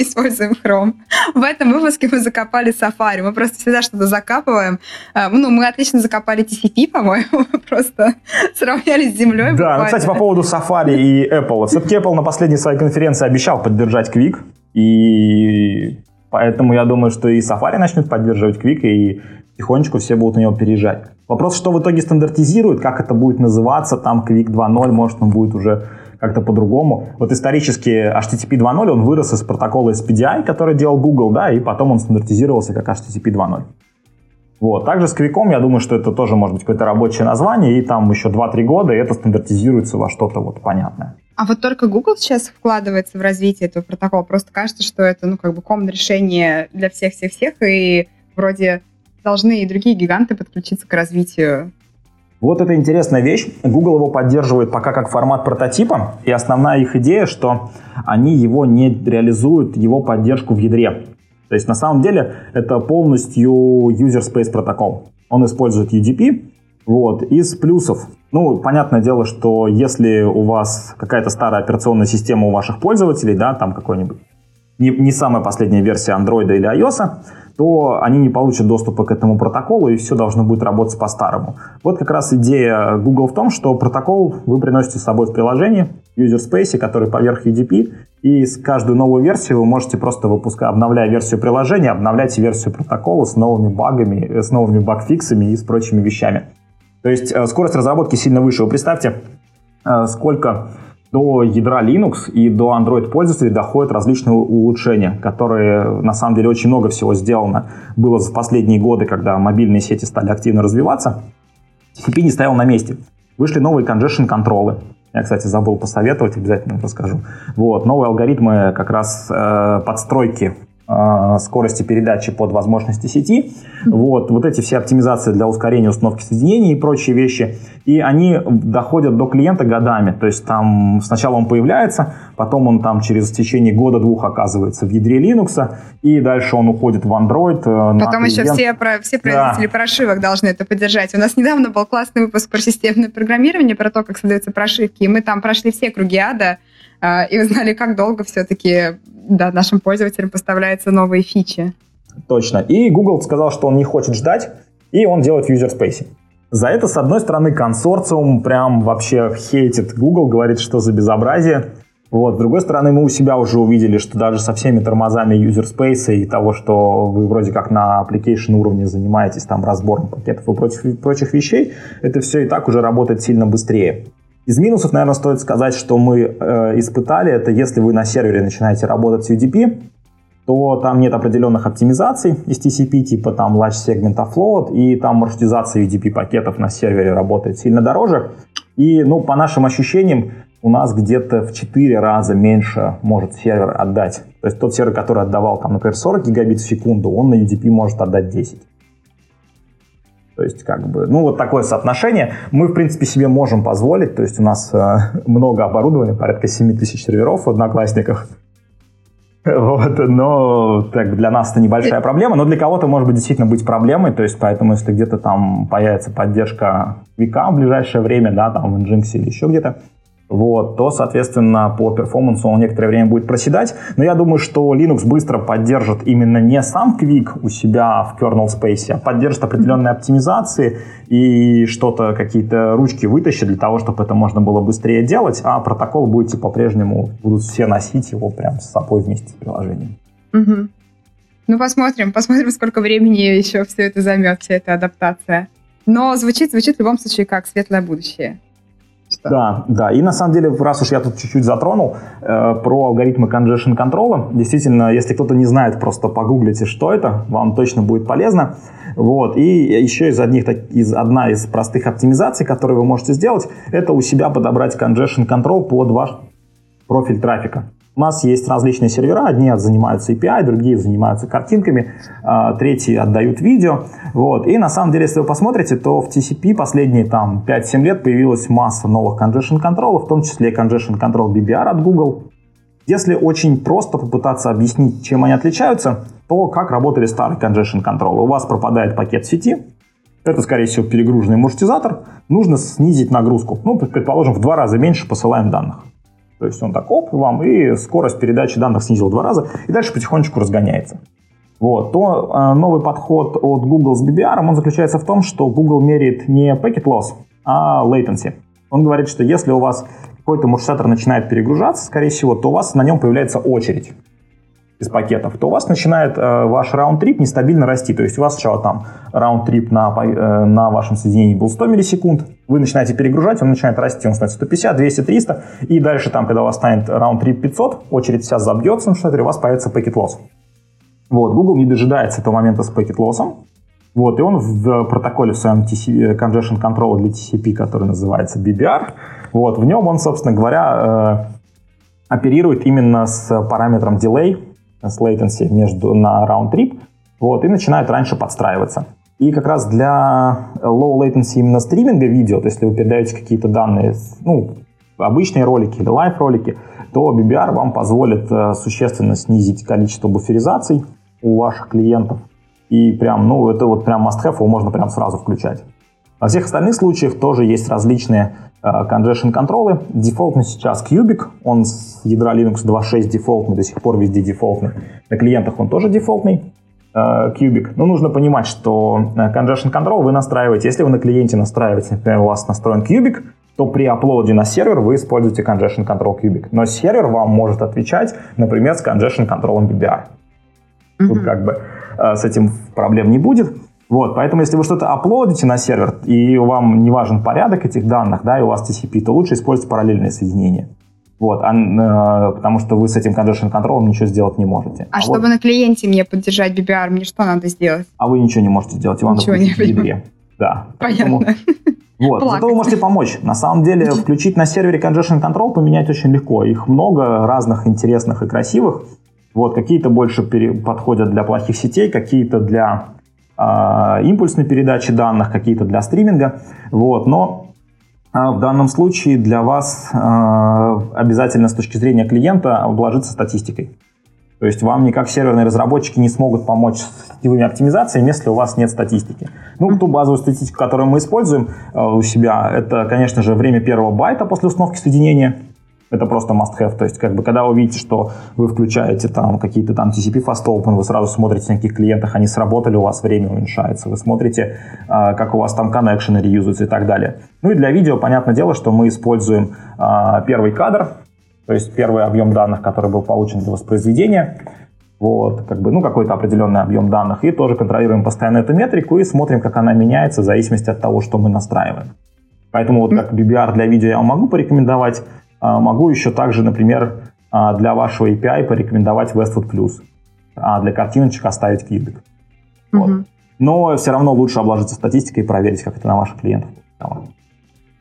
используем Chrome. В этом выпуске мы закопали Safari. Мы просто всегда что-то закапываем. А, ну, мы отлично закопали TCP, по-моему, <laughs> просто сравняли с землей. Да, ну, кстати, по поводу Safari и Apple. Все-таки Apple на последней своей конференции обещал поддержать Quick, и поэтому я думаю, что и Safari начнет поддерживать Quick, и потихонечку все будут на него переезжать. Вопрос, что в итоге стандартизируют, как это будет называться, там Quick 2.0, может, он будет уже как-то по-другому. Вот исторически HTTP 2.0, он вырос из протокола SPDI, который делал Google, да, и потом он стандартизировался как HTTP 2.0. Вот. Также с Квиком, я думаю, что это тоже может быть какое-то рабочее название, и там еще 2-3 года, и это стандартизируется во что-то вот понятное. А вот только Google сейчас вкладывается в развитие этого протокола. Просто кажется, что это, ну, как бы ком решение для всех-всех-всех, и вроде должны и другие гиганты подключиться к развитию вот это интересная вещь. Google его поддерживает пока как формат прототипа, и основная их идея, что они его не реализуют, его поддержку в ядре. То есть на самом деле это полностью user space протокол. Он использует UDP. Вот. Из плюсов, ну, понятное дело, что если у вас какая-то старая операционная система у ваших пользователей, да, там какой-нибудь не, не самая последняя версия Android или iOS, то они не получат доступа к этому протоколу, и все должно будет работать по-старому. Вот как раз идея Google в том, что протокол вы приносите с собой в приложении, в user space, который поверх UDP, и с каждую новую версию вы можете просто выпускать, обновляя версию приложения, обновлять версию протокола с новыми багами, с новыми багфиксами и с прочими вещами. То есть э, скорость разработки сильно выше. Вы представьте, э, сколько до ядра Linux и до Android пользователей доходят различные улучшения, которые на самом деле очень много всего сделано было в последние годы, когда мобильные сети стали активно развиваться. TCP не стоял на месте. Вышли новые congestion контролы. Я, кстати, забыл посоветовать, обязательно расскажу. Вот, новые алгоритмы как раз э, подстройки скорости передачи под возможности сети. Вот, вот эти все оптимизации для ускорения установки соединений и прочие вещи. И они доходят до клиента годами. То есть там сначала он появляется, потом он там через течение года-двух оказывается в ядре Linux, и дальше он уходит в Android. Э, потом еще все, про, все производители да. прошивок должны это поддержать. У нас недавно был классный выпуск про системное программирование, про то, как создаются прошивки, и мы там прошли все круги ада, и узнали, как долго все-таки да, нашим пользователям поставляются новые фичи. Точно. И Google сказал, что он не хочет ждать, и он делает user space. За это, с одной стороны, консорциум прям вообще хейтит Google, говорит, что за безобразие. Вот. С другой стороны, мы у себя уже увидели, что даже со всеми тормозами user space и того, что вы вроде как на application уровне занимаетесь там разбором пакетов и прочих, прочих вещей, это все и так уже работает сильно быстрее. Из минусов, наверное, стоит сказать, что мы э, испытали, это если вы на сервере начинаете работать с UDP, то там нет определенных оптимизаций из TCP, типа там Large Segment Offload, и там маршрутизация UDP пакетов на сервере работает сильно дороже. И, ну, по нашим ощущениям, у нас где-то в 4 раза меньше может сервер отдать. То есть тот сервер, который отдавал, там, например, 40 гигабит в секунду, он на UDP может отдать 10. То есть, как бы, ну, вот такое соотношение мы, в принципе, себе можем позволить. То есть, у нас э, <laughs> много оборудования, порядка 7 тысяч серверов в Одноклассниках. <laughs> Вот, но так, для нас это небольшая проблема, но для кого-то может быть действительно быть проблемой, то есть поэтому если где-то там появится поддержка века в ближайшее время, да, там в Nginx или еще где-то, вот, то, соответственно, по перформансу он некоторое время будет проседать. Но я думаю, что Linux быстро поддержит именно не сам Quick у себя в kernel space, а поддержит определенные оптимизации и что-то, какие-то ручки вытащит для того, чтобы это можно было быстрее делать, а протокол будете по-прежнему, будут все носить его прям с собой вместе с приложением. Угу. Ну, посмотрим, посмотрим, сколько времени еще все это займет, вся эта адаптация. Но звучит, звучит в любом случае как светлое будущее. Да, да. И на самом деле, раз уж я тут чуть-чуть затронул э, про алгоритмы congestion control, действительно, если кто-то не знает, просто погуглите, что это, вам точно будет полезно. Вот. И еще из, одних, из, одна из простых оптимизаций, которые вы можете сделать, это у себя подобрать congestion control под ваш профиль трафика. У нас есть различные сервера, одни занимаются API, другие занимаются картинками, а, третьи отдают видео. Вот. И на самом деле, если вы посмотрите, то в TCP последние там 5-7 лет появилась масса новых congestion control, в том числе congestion control BBR от Google. Если очень просто попытаться объяснить, чем они отличаются, то как работали старые congestion control. У вас пропадает пакет сети, это, скорее всего, перегруженный маршрутизатор, нужно снизить нагрузку. Ну, предположим, в два раза меньше посылаем данных. То есть он так оп, вам, и скорость передачи данных снизил два раза, и дальше потихонечку разгоняется. Вот. То э, новый подход от Google с BBR, он заключается в том, что Google меряет не packet loss, а latency. Он говорит, что если у вас какой-то маршрутизатор начинает перегружаться, скорее всего, то у вас на нем появляется очередь из пакетов, то у вас начинает э, ваш раунд-трип нестабильно расти. То есть у вас сначала там раунд-трип на, э, на вашем соединении был 100 миллисекунд, вы начинаете перегружать, он начинает расти, он становится 150, 200, 300, и дальше там, когда у вас станет раунд-трип 500, очередь вся забьется шаттере, у вас появится пакет лосс. Вот, Google не дожидается этого момента с пакет лоссом, вот, и он в протоколе в своем TC, Congestion Control для TCP, который называется BBR, вот, в нем он, собственно говоря, э, оперирует именно с параметром delay, с latency между, на round-trip, вот, и начинают раньше подстраиваться. И как раз для low latency именно стриминга видео, то есть если вы передаете какие-то данные, ну, обычные ролики или live ролики, то BBR вам позволит э, существенно снизить количество буферизаций у ваших клиентов. И прям, ну, это вот прям must-have, его можно прям сразу включать. Во всех остальных случаях тоже есть различные э, congestion контролы. Дефолтный сейчас Cubic, он с ядра Linux 2.6 дефолтный, до сих пор везде дефолтный. На клиентах он тоже дефолтный. Cubic. Но нужно понимать, что э, congestion control вы настраиваете. Если вы на клиенте настраиваете, например, у вас настроен Cubic, то при аплоде на сервер вы используете congestion control Cubic. Но сервер вам может отвечать, например, с congestion control BBR. Mm-hmm. Тут как бы с этим проблем не будет. Вот, поэтому если вы что-то аплодите на сервер, и вам не важен порядок этих данных, да, и у вас TCP, то лучше использовать параллельное соединение. Вот, а, э, потому что вы с этим congestion контролем ничего сделать не можете. А, а чтобы вот, на клиенте мне поддержать BBR, мне что надо сделать? А вы ничего не можете сделать, вам ничего надо не в Да. Понятно. Поэтому, вот, Плакать. зато вы можете помочь. На самом деле, <laughs> включить на сервере congestion control поменять очень легко. Их много разных интересных и красивых. Вот, какие-то больше пере- подходят для плохих сетей, какие-то для импульсной передачи данных, какие-то для стриминга. Вот, но а, в данном случае для вас а, обязательно с точки зрения клиента обложиться статистикой. То есть вам никак серверные разработчики не смогут помочь с сетевыми оптимизациями, если у вас нет статистики. Ну, ту базовую статистику, которую мы используем у себя, это, конечно же, время первого байта после установки соединения. Это просто must-have. То есть, как бы, когда вы видите, что вы включаете там какие-то там TCP fast open, вы сразу смотрите, на каких клиентах они сработали, у вас время уменьшается. Вы смотрите, а, как у вас там коннекшены реюзаются и так далее. Ну и для видео, понятное дело, что мы используем а, первый кадр, то есть первый объем данных, который был получен для воспроизведения. Вот, как бы, ну, какой-то определенный объем данных. И тоже контролируем постоянно эту метрику и смотрим, как она меняется в зависимости от того, что мы настраиваем. Поэтому вот как BBR для видео я вам могу порекомендовать. А, могу еще также, например, а, для вашего API порекомендовать Westwood Plus, а для картиночек оставить Cubic. Вот. Угу. Но все равно лучше обложиться статистикой и проверить, как это на ваших клиентах.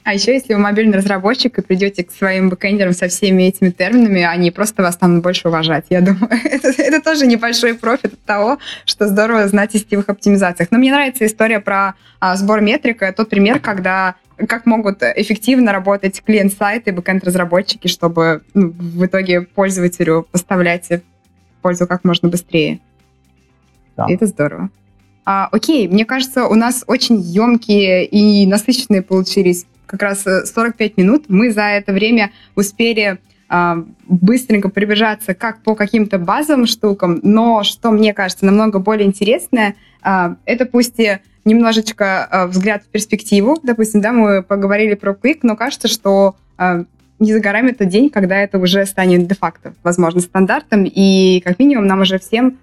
А еще, если вы мобильный разработчик и придете к своим бэкэндерам со всеми этими терминами, они просто вас станут больше уважать. Я думаю, <laughs> это, это тоже небольшой профит от того, что здорово знать о сетевых оптимизациях. Но мне нравится история про а, сбор метрик. Тот пример, когда как могут эффективно работать клиент-сайты и бэкэнд-разработчики, чтобы ну, в итоге пользователю поставлять пользу как можно быстрее. Да. И это здорово. А, окей, мне кажется, у нас очень емкие и насыщенные получились как раз 45 минут. Мы за это время успели а, быстренько прибежаться как по каким-то базовым штукам, но что мне кажется намного более интересное, а, это пусть и немножечко э, взгляд в перспективу. Допустим, да, мы поговорили про Quick, но кажется, что э, не за горами тот день, когда это уже станет де-факто, возможно, стандартом, и как минимум нам уже всем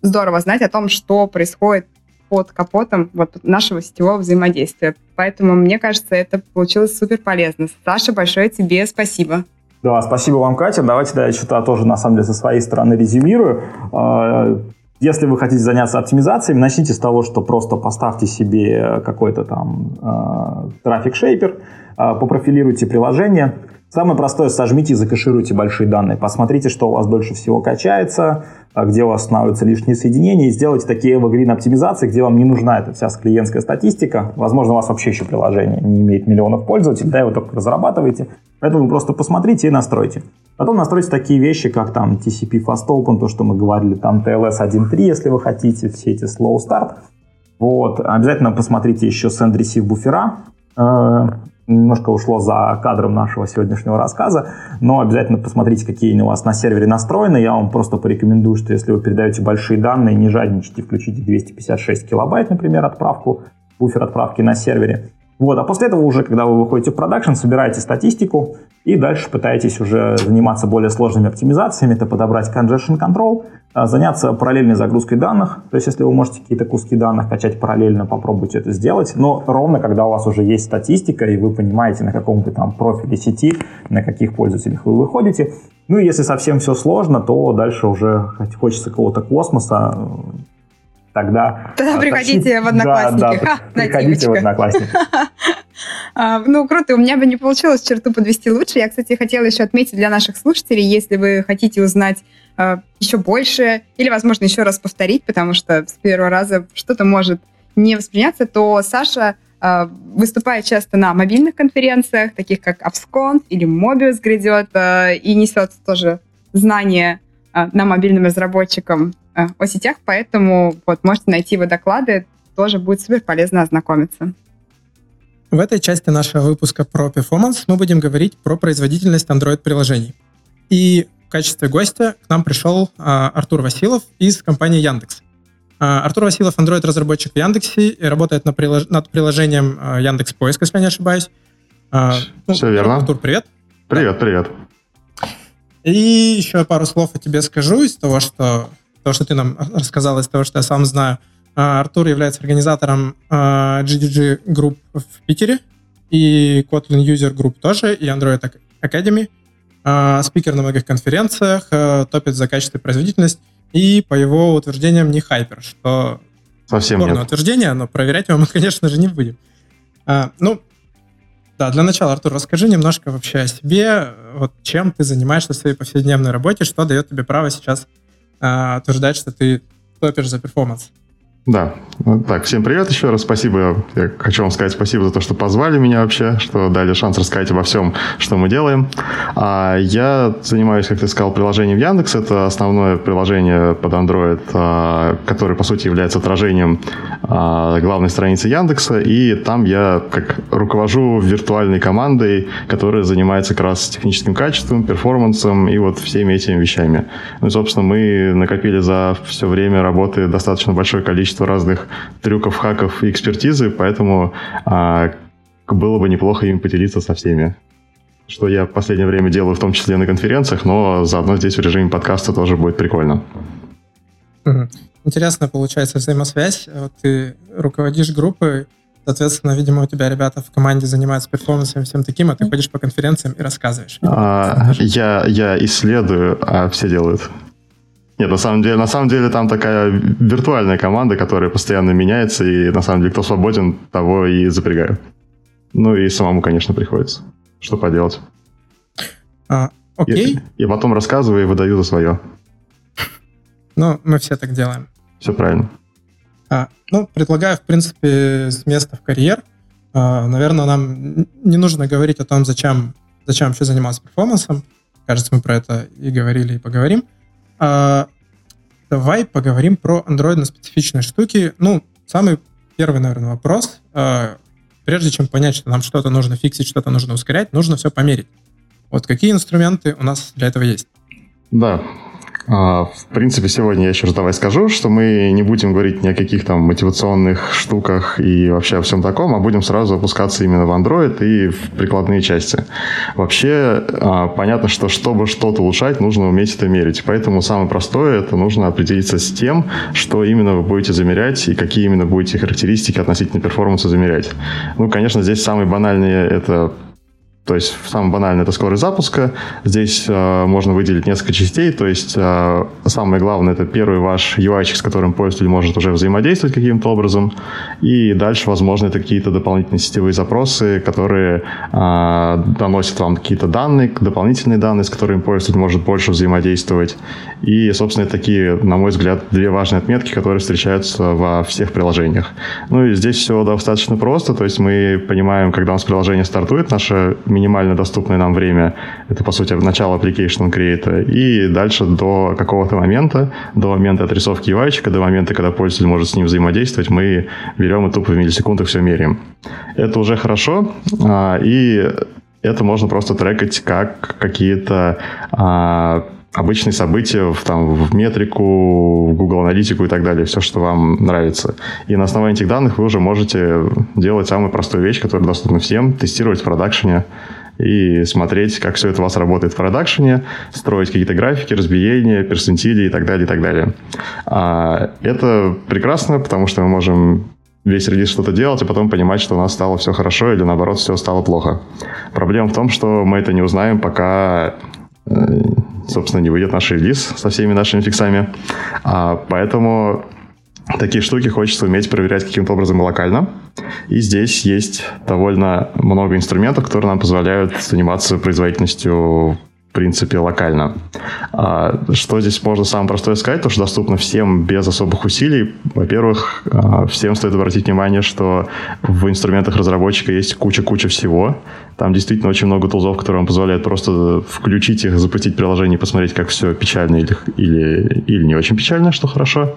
здорово знать о том, что происходит под капотом вот нашего сетевого взаимодействия. Поэтому, мне кажется, это получилось супер полезно. Саша, большое тебе спасибо. Да, спасибо вам, Катя. Давайте да, я что-то тоже, на самом деле, со своей стороны резюмирую. Если вы хотите заняться оптимизацией, начните с того, что просто поставьте себе какой-то там э, трафик-шейпер, э, попрофилируйте приложение. Самое простое, сожмите и закэшируйте большие данные. Посмотрите, что у вас дольше всего качается, где у вас становятся лишние соединения, и сделайте такие evergreen оптимизации, где вам не нужна эта вся клиентская статистика. Возможно, у вас вообще еще приложение не имеет миллионов пользователей, да, вы только разрабатываете. Поэтому просто посмотрите и настройте. Потом настройте такие вещи, как там TCP Fast Open, то, что мы говорили, там TLS 1.3, если вы хотите, все эти Slow Start. Вот. Обязательно посмотрите еще Send Receive буфера. Немножко ушло за кадром нашего сегодняшнего рассказа, но обязательно посмотрите, какие у вас на сервере настроены. Я вам просто порекомендую, что если вы передаете большие данные, не жадничайте, включите 256 килобайт, например, отправку, буфер отправки на сервере. Вот, а после этого уже, когда вы выходите в продакшн, собираете статистику и дальше пытаетесь уже заниматься более сложными оптимизациями, это подобрать congestion control, а, заняться параллельной загрузкой данных. То есть, если вы можете какие-то куски данных качать параллельно, попробуйте это сделать. Но ровно, когда у вас уже есть статистика, и вы понимаете, на каком-то там профиле сети, на каких пользователях вы выходите. Ну и если совсем все сложно, то дальше уже хочется какого-то космоса, тогда... Тогда приходите в Одноклассники. Да, да, приходите в Одноклассники. А, ну, круто. У меня бы не получилось черту подвести лучше. Я, кстати, хотела еще отметить для наших слушателей, если вы хотите узнать а, еще больше или, возможно, еще раз повторить, потому что с первого раза что-то может не восприняться, то Саша а, выступает часто на мобильных конференциях, таких как AppsConf или Mobius грядет, и несет тоже знания на мобильным разработчикам о сетях, поэтому вот можете найти его доклады, тоже будет супер полезно ознакомиться. В этой части нашего выпуска про перформанс мы будем говорить про производительность Android-приложений. И в качестве гостя к нам пришел а, Артур Василов из компании Яндекс. А, Артур Василов Android-разработчик в Яндексе и работает на прилож... над приложением а, Яндекс Поиск, если я не ошибаюсь. А, ну, Все верно. Артур, привет. Привет, привет. И еще пару слов о тебе скажу из того, что, то, что ты нам рассказал, из того, что я сам знаю. А, Артур является организатором GDG а, Group в Питере и Kotlin User Group тоже, и Android Academy. А, спикер на многих конференциях, топит за качество и производительность, и по его утверждениям не хайпер, что Совсем нет. утверждение, но проверять его мы, <laughs> конечно же, не будем. Ну, да, для начала, Артур, расскажи немножко вообще о себе, вот чем ты занимаешься в своей повседневной работе, что дает тебе право сейчас утверждать, что ты топишь за перформанс. Да. Так, всем привет еще раз. Спасибо. Я хочу вам сказать спасибо за то, что позвали меня вообще, что дали шанс рассказать обо всем, что мы делаем. А я занимаюсь, как ты сказал, приложением Яндекс. Это основное приложение под Android, а, которое, по сути, является отражением а, главной страницы Яндекса. И там я как руковожу виртуальной командой, которая занимается как раз техническим качеством, перформансом и вот всеми этими вещами. Ну и, собственно, мы накопили за все время работы достаточно большое количество количество разных трюков, хаков и экспертизы, поэтому а, было бы неплохо им поделиться со всеми. Что я в последнее время делаю, в том числе на конференциях, но заодно здесь в режиме подкаста тоже будет прикольно. Интересно получается взаимосвязь. Вот ты руководишь группой, соответственно, видимо, у тебя ребята в команде занимаются перформансом и всем таким, а ты ходишь по конференциям и рассказываешь. А, я, я исследую, а все делают. Нет, на самом деле, на самом деле там такая виртуальная команда, которая постоянно меняется, и на самом деле кто свободен, того и запрягаю. Ну и самому, конечно, приходится. Что поделать. А, окей. И, и потом рассказываю и выдаю за свое. Ну, мы все так делаем. Все правильно. А, ну, предлагаю, в принципе, с места в карьер. А, наверное, нам не нужно говорить о том, зачем, зачем вообще заниматься перформансом. Кажется, мы про это и говорили, и поговорим. А, давай поговорим про андроидно-специфичные штуки. Ну, самый первый, наверное, вопрос. А, прежде чем понять, что нам что-то нужно фиксить, что-то нужно ускорять, нужно все померить. Вот какие инструменты у нас для этого есть? Да, в принципе, сегодня я еще раз давай скажу, что мы не будем говорить ни о каких там мотивационных штуках и вообще о всем таком, а будем сразу опускаться именно в Android и в прикладные части. Вообще, а, понятно, что чтобы что-то улучшать, нужно уметь это мерить. Поэтому самое простое, это нужно определиться с тем, что именно вы будете замерять и какие именно будете характеристики относительно перформанса замерять. Ну, конечно, здесь самые банальные это то есть, самое банальное – это скорость запуска. Здесь э, можно выделить несколько частей. То есть, э, самое главное – это первый ваш UI, с которым пользователь может уже взаимодействовать каким-то образом. И дальше, возможно, это какие-то дополнительные сетевые запросы, которые э, доносят вам какие-то данные, дополнительные данные, с которыми пользователь может больше взаимодействовать. И, собственно, такие, на мой взгляд, две важные отметки, которые встречаются во всех приложениях. Ну и здесь все достаточно просто. То есть, мы понимаем, когда у нас приложение стартует, наше минимально доступное нам время, это, по сути, начало application create, и дальше до какого-то момента, до момента отрисовки UI, до момента, когда пользователь может с ним взаимодействовать, мы берем и тупо в миллисекундах все меряем. Это уже хорошо, а, и это можно просто трекать как какие-то а, обычные события в, там, в метрику, в Google аналитику и так далее, все, что вам нравится. И на основании этих данных вы уже можете делать самую простую вещь, которая доступна всем, тестировать в продакшене и смотреть, как все это у вас работает в продакшене, строить какие-то графики, разбиения, персентили и так далее, и так далее. А это прекрасно, потому что мы можем весь релиз что-то делать, а потом понимать, что у нас стало все хорошо или наоборот все стало плохо. Проблема в том, что мы это не узнаем, пока э, собственно, не выйдет наш релиз со всеми нашими фиксами. А, поэтому такие штуки хочется уметь проверять каким-то образом локально. И здесь есть довольно много инструментов, которые нам позволяют заниматься производительностью в принципе, локально. А, что здесь можно самое простое сказать, то, что доступно всем без особых усилий. Во-первых, а, всем стоит обратить внимание, что в инструментах разработчика есть куча-куча всего. Там действительно очень много тулзов, которые вам позволяют просто включить их, запустить приложение и посмотреть, как все печально или, или, или не очень печально, что хорошо.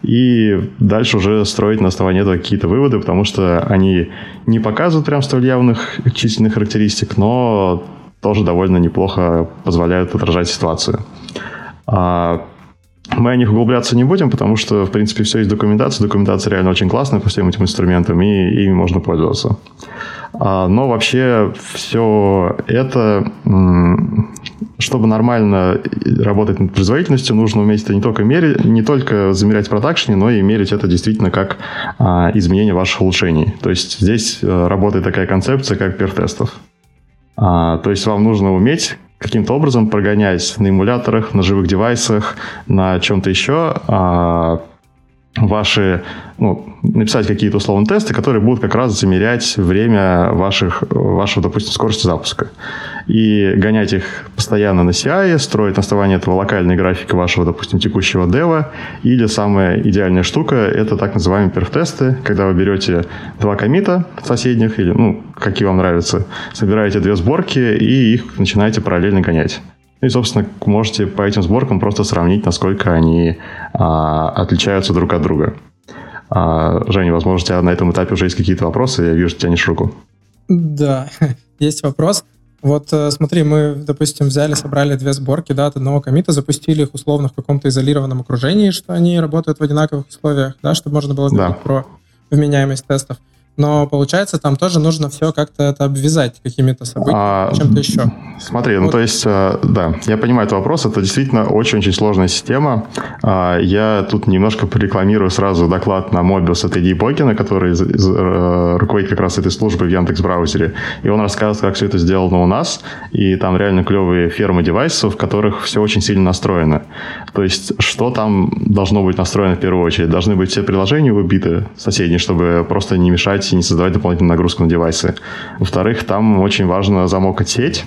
И дальше уже строить на основании этого какие-то выводы, потому что они не показывают прям столь явных численных характеристик, но тоже довольно неплохо позволяют отражать ситуацию. А, мы о них углубляться не будем, потому что, в принципе, все есть документация. Документация реально очень классная по всем этим инструментам, и ими можно пользоваться. А, но вообще все это, чтобы нормально работать над производительностью, нужно уметь это не только мерить, не только замерять в продакшене, но и мерить это действительно как а, изменение ваших улучшений. То есть здесь э, работает такая концепция, как пертестов. А, то есть вам нужно уметь каким-то образом прогонять на эмуляторах, на живых девайсах, на чем-то еще а, ваши, ну, написать какие-то условные тесты, которые будут как раз замерять время ваших, вашего, допустим, скорости запуска. И гонять их постоянно на CI, строить на основании этого локальной графики вашего, допустим, текущего дева. Или самая идеальная штука – это так называемые перф-тесты, когда вы берете два комита соседних, или, ну, какие вам нравятся, собираете две сборки и их начинаете параллельно гонять. И, собственно, можете по этим сборкам просто сравнить, насколько они а, отличаются друг от друга. А, Женя, возможно, у тебя на этом этапе уже есть какие-то вопросы, я вижу, тянешь руку. Да, <laughs> есть вопрос. Вот э, смотри, мы, допустим, взяли, собрали две сборки да, от одного комита, запустили их условно в каком-то изолированном окружении, что они работают в одинаковых условиях, да, чтобы можно было говорить да. про вменяемость тестов но получается там тоже нужно все как-то это обвязать какими-то событиями, а, чем-то еще. Смотри, ну, вот. ну то есть, э, да, я понимаю этот вопрос, это действительно очень-очень сложная система. А, я тут немножко порекламирую сразу доклад на Mobius от Эдди Бокина, который э, руководит как раз этой службой в Яндекс браузере, и он рассказывает, как все это сделано у нас, и там реально клевые фермы девайсов, в которых все очень сильно настроено. То есть, что там должно быть настроено в первую очередь? Должны быть все приложения выбиты соседние, чтобы просто не мешать и не создавать дополнительную нагрузку на девайсы. Во-вторых, там очень важно замокать сеть.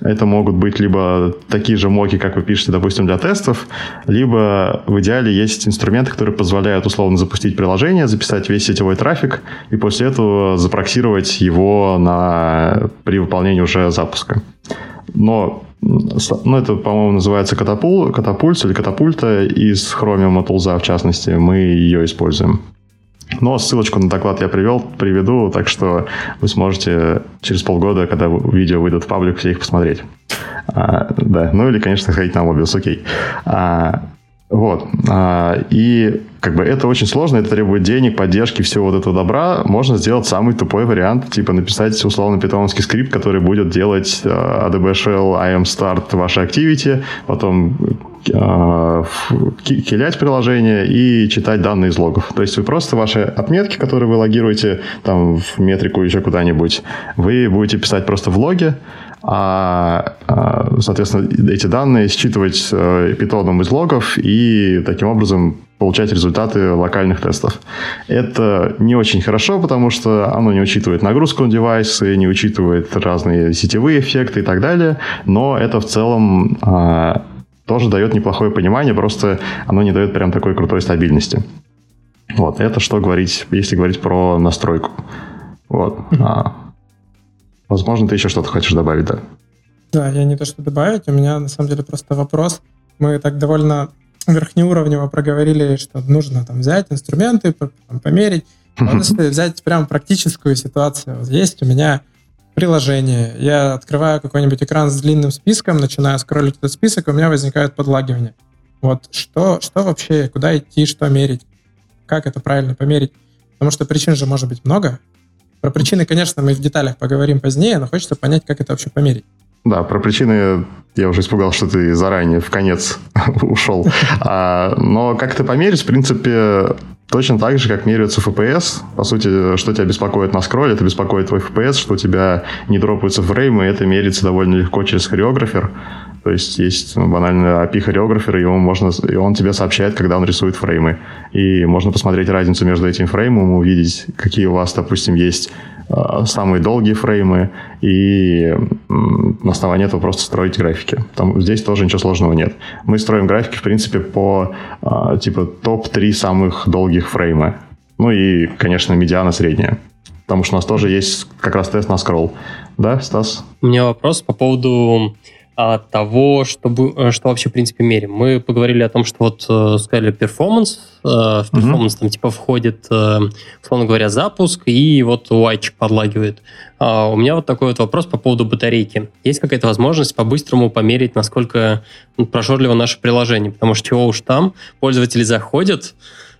Это могут быть либо такие же моки, как вы пишете, допустим, для тестов, либо в идеале есть инструменты, которые позволяют условно запустить приложение, записать весь сетевой трафик и после этого запроксировать его на, при выполнении уже запуска. Но ну, это, по-моему, называется катапул, катапульт или катапульта из Chromium Tools, в частности. Мы ее используем. Но ссылочку на доклад я привел, приведу, так что вы сможете через полгода, когда видео выйдут в паблик, все их посмотреть. А, да, ну или, конечно, ходить на Mobius, окей. А, вот. А, и как бы это очень сложно, это требует денег, поддержки, всего вот этого добра. Можно сделать самый тупой вариант, типа написать условно питоновский скрипт, который будет делать uh, ADB Shell, IAM Start вашей activity, потом uh, килять приложение и читать данные из логов. То есть вы просто ваши отметки, которые вы логируете там в метрику еще куда-нибудь, вы будете писать просто в логе, а, а, соответственно, эти данные считывать э, питоном из логов и таким образом получать результаты локальных тестов. Это не очень хорошо, потому что оно не учитывает нагрузку на девайсы, не учитывает разные сетевые эффекты и так далее, но это в целом а, тоже дает неплохое понимание, просто оно не дает прям такой крутой стабильности. Вот, это что говорить, если говорить про настройку. Вот. А, Возможно, ты еще что-то хочешь добавить, да? Да, я не то что добавить, у меня на самом деле просто вопрос. Мы так довольно верхнеуровнево проговорили, что нужно там взять инструменты, там, померить. <laughs> Вот если взять прям практическую ситуацию, вот есть у меня приложение, я открываю какой-нибудь экран с длинным списком, начинаю скроллить этот список, у меня возникает подлагивание. Вот что, что вообще, куда идти, что мерить, как это правильно померить? Потому что причин же может быть много, про причины, конечно, мы в деталях поговорим позднее, но хочется понять, как это вообще померить. Да, про причины я уже испугал, что ты заранее в конец <laughs> ушел. А, но как это померить, в принципе, точно так же, как меряются FPS. По сути, что тебя беспокоит на скролле, это беспокоит твой FPS, что у тебя не дропаются фреймы, это меряется довольно легко через хореографер. То есть есть ну, банально API хореографер, он, можно, и он тебе сообщает, когда он рисует фреймы. И можно посмотреть разницу между этим фреймом, увидеть, какие у вас, допустим, есть э, самые долгие фреймы, и на основании этого просто строить графики. Там, здесь тоже ничего сложного нет. Мы строим графики, в принципе, по э, типа топ-3 самых долгих фрейма. Ну и, конечно, медиана средняя. Потому что у нас тоже есть как раз тест на скролл. Да, Стас? У меня вопрос по поводу от того, чтобы, э, что вообще, в принципе, мерим. Мы поговорили о том, что вот э, сказали performance. Э, в performance угу. там типа входит, условно говоря, запуск, и вот UI чик подлагивает. А у меня вот такой вот вопрос по поводу батарейки. Есть какая-то возможность по-быстрому померить, насколько прожорливо наше приложение? Потому что чего уж там, пользователи заходят,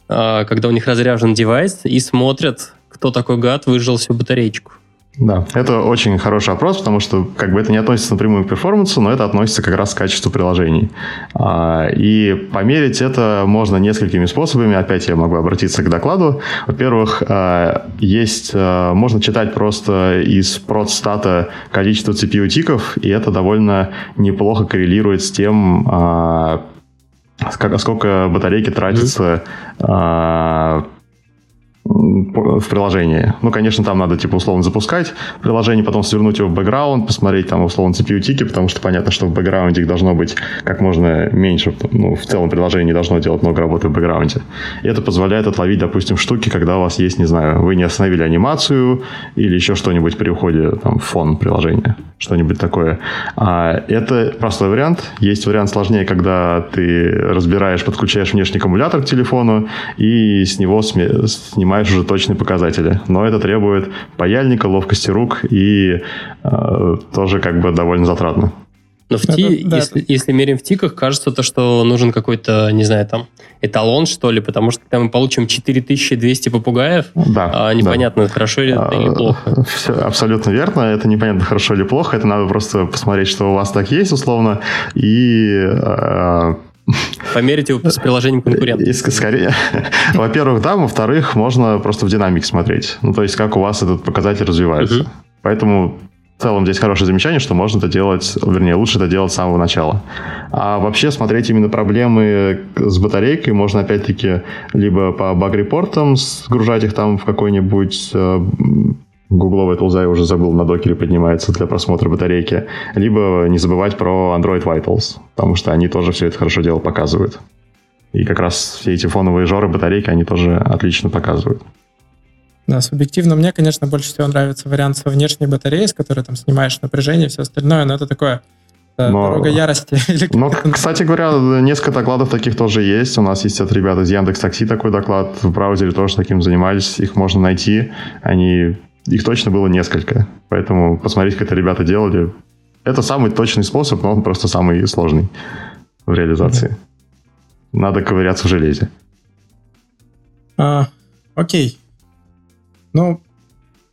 когда у них разряжен девайс, и смотрят, кто такой гад выжрал всю батареечку. Да, это очень хороший вопрос, потому что как бы это не относится напрямую к перформансу, но это относится как раз к качеству приложений. А, и померить это можно несколькими способами. Опять я могу обратиться к докладу. Во-первых, а, есть, а, можно читать просто из продстата количество CPU-тиков, и это довольно неплохо коррелирует с тем, сколько батарейки тратится mm-hmm в приложении. Ну, конечно, там надо, типа, условно запускать приложение, потом свернуть его в бэкграунд, посмотреть там, условно, CPU-тики, потому что понятно, что в бэкграунде их должно быть как можно меньше. Ну, в целом приложение не должно делать много работы в бэкграунде. И это позволяет отловить, допустим, штуки, когда у вас есть, не знаю, вы не остановили анимацию или еще что-нибудь при уходе там, в фон приложения. Что-нибудь такое. А это простой вариант. Есть вариант сложнее, когда ты разбираешь, подключаешь внешний аккумулятор к телефону и с него снимаешь снимаешь уже точные показатели. Но это требует паяльника, ловкости рук и э, тоже как бы довольно затратно. Но в ти, да, если, это... если меряем в тиках, кажется то, что нужен какой-то, не знаю, там, эталон, что ли, потому что там мы получим 4200 попугаев, да, а непонятно, да. хорошо или, а, или плохо. <laughs> Все абсолютно верно, это непонятно, хорошо или плохо, это надо просто посмотреть, что у вас так есть, условно, и а, Померить его с приложением конкурента. Скорее, <laughs> во-первых, да, во-вторых, можно просто в динамике смотреть. Ну, то есть, как у вас этот показатель развивается. Угу. Поэтому в целом здесь хорошее замечание, что можно это делать, вернее, лучше это делать с самого начала. А вообще смотреть именно проблемы с батарейкой можно опять-таки либо по баг-репортам сгружать их там в какой-нибудь э, гугловая тулза, я уже забыл, на докере поднимается для просмотра батарейки. Либо не забывать про Android Vitals, потому что они тоже все это хорошо дело показывают. И как раз все эти фоновые жоры батарейки, они тоже отлично показывают. Да, субъективно мне, конечно, больше всего нравится вариант со внешней батареей, с которой там снимаешь напряжение и все остальное, но это такое но, дорога ярости. <laughs> Но, кстати говоря, несколько докладов таких тоже есть. У нас есть от ребят из Яндекс Такси такой доклад. В браузере тоже таким занимались. Их можно найти. Они их точно было несколько. Поэтому посмотреть, как это ребята делали, это самый точный способ, но он просто самый сложный в реализации. Mm-hmm. Надо ковыряться в железе. А, окей. Ну,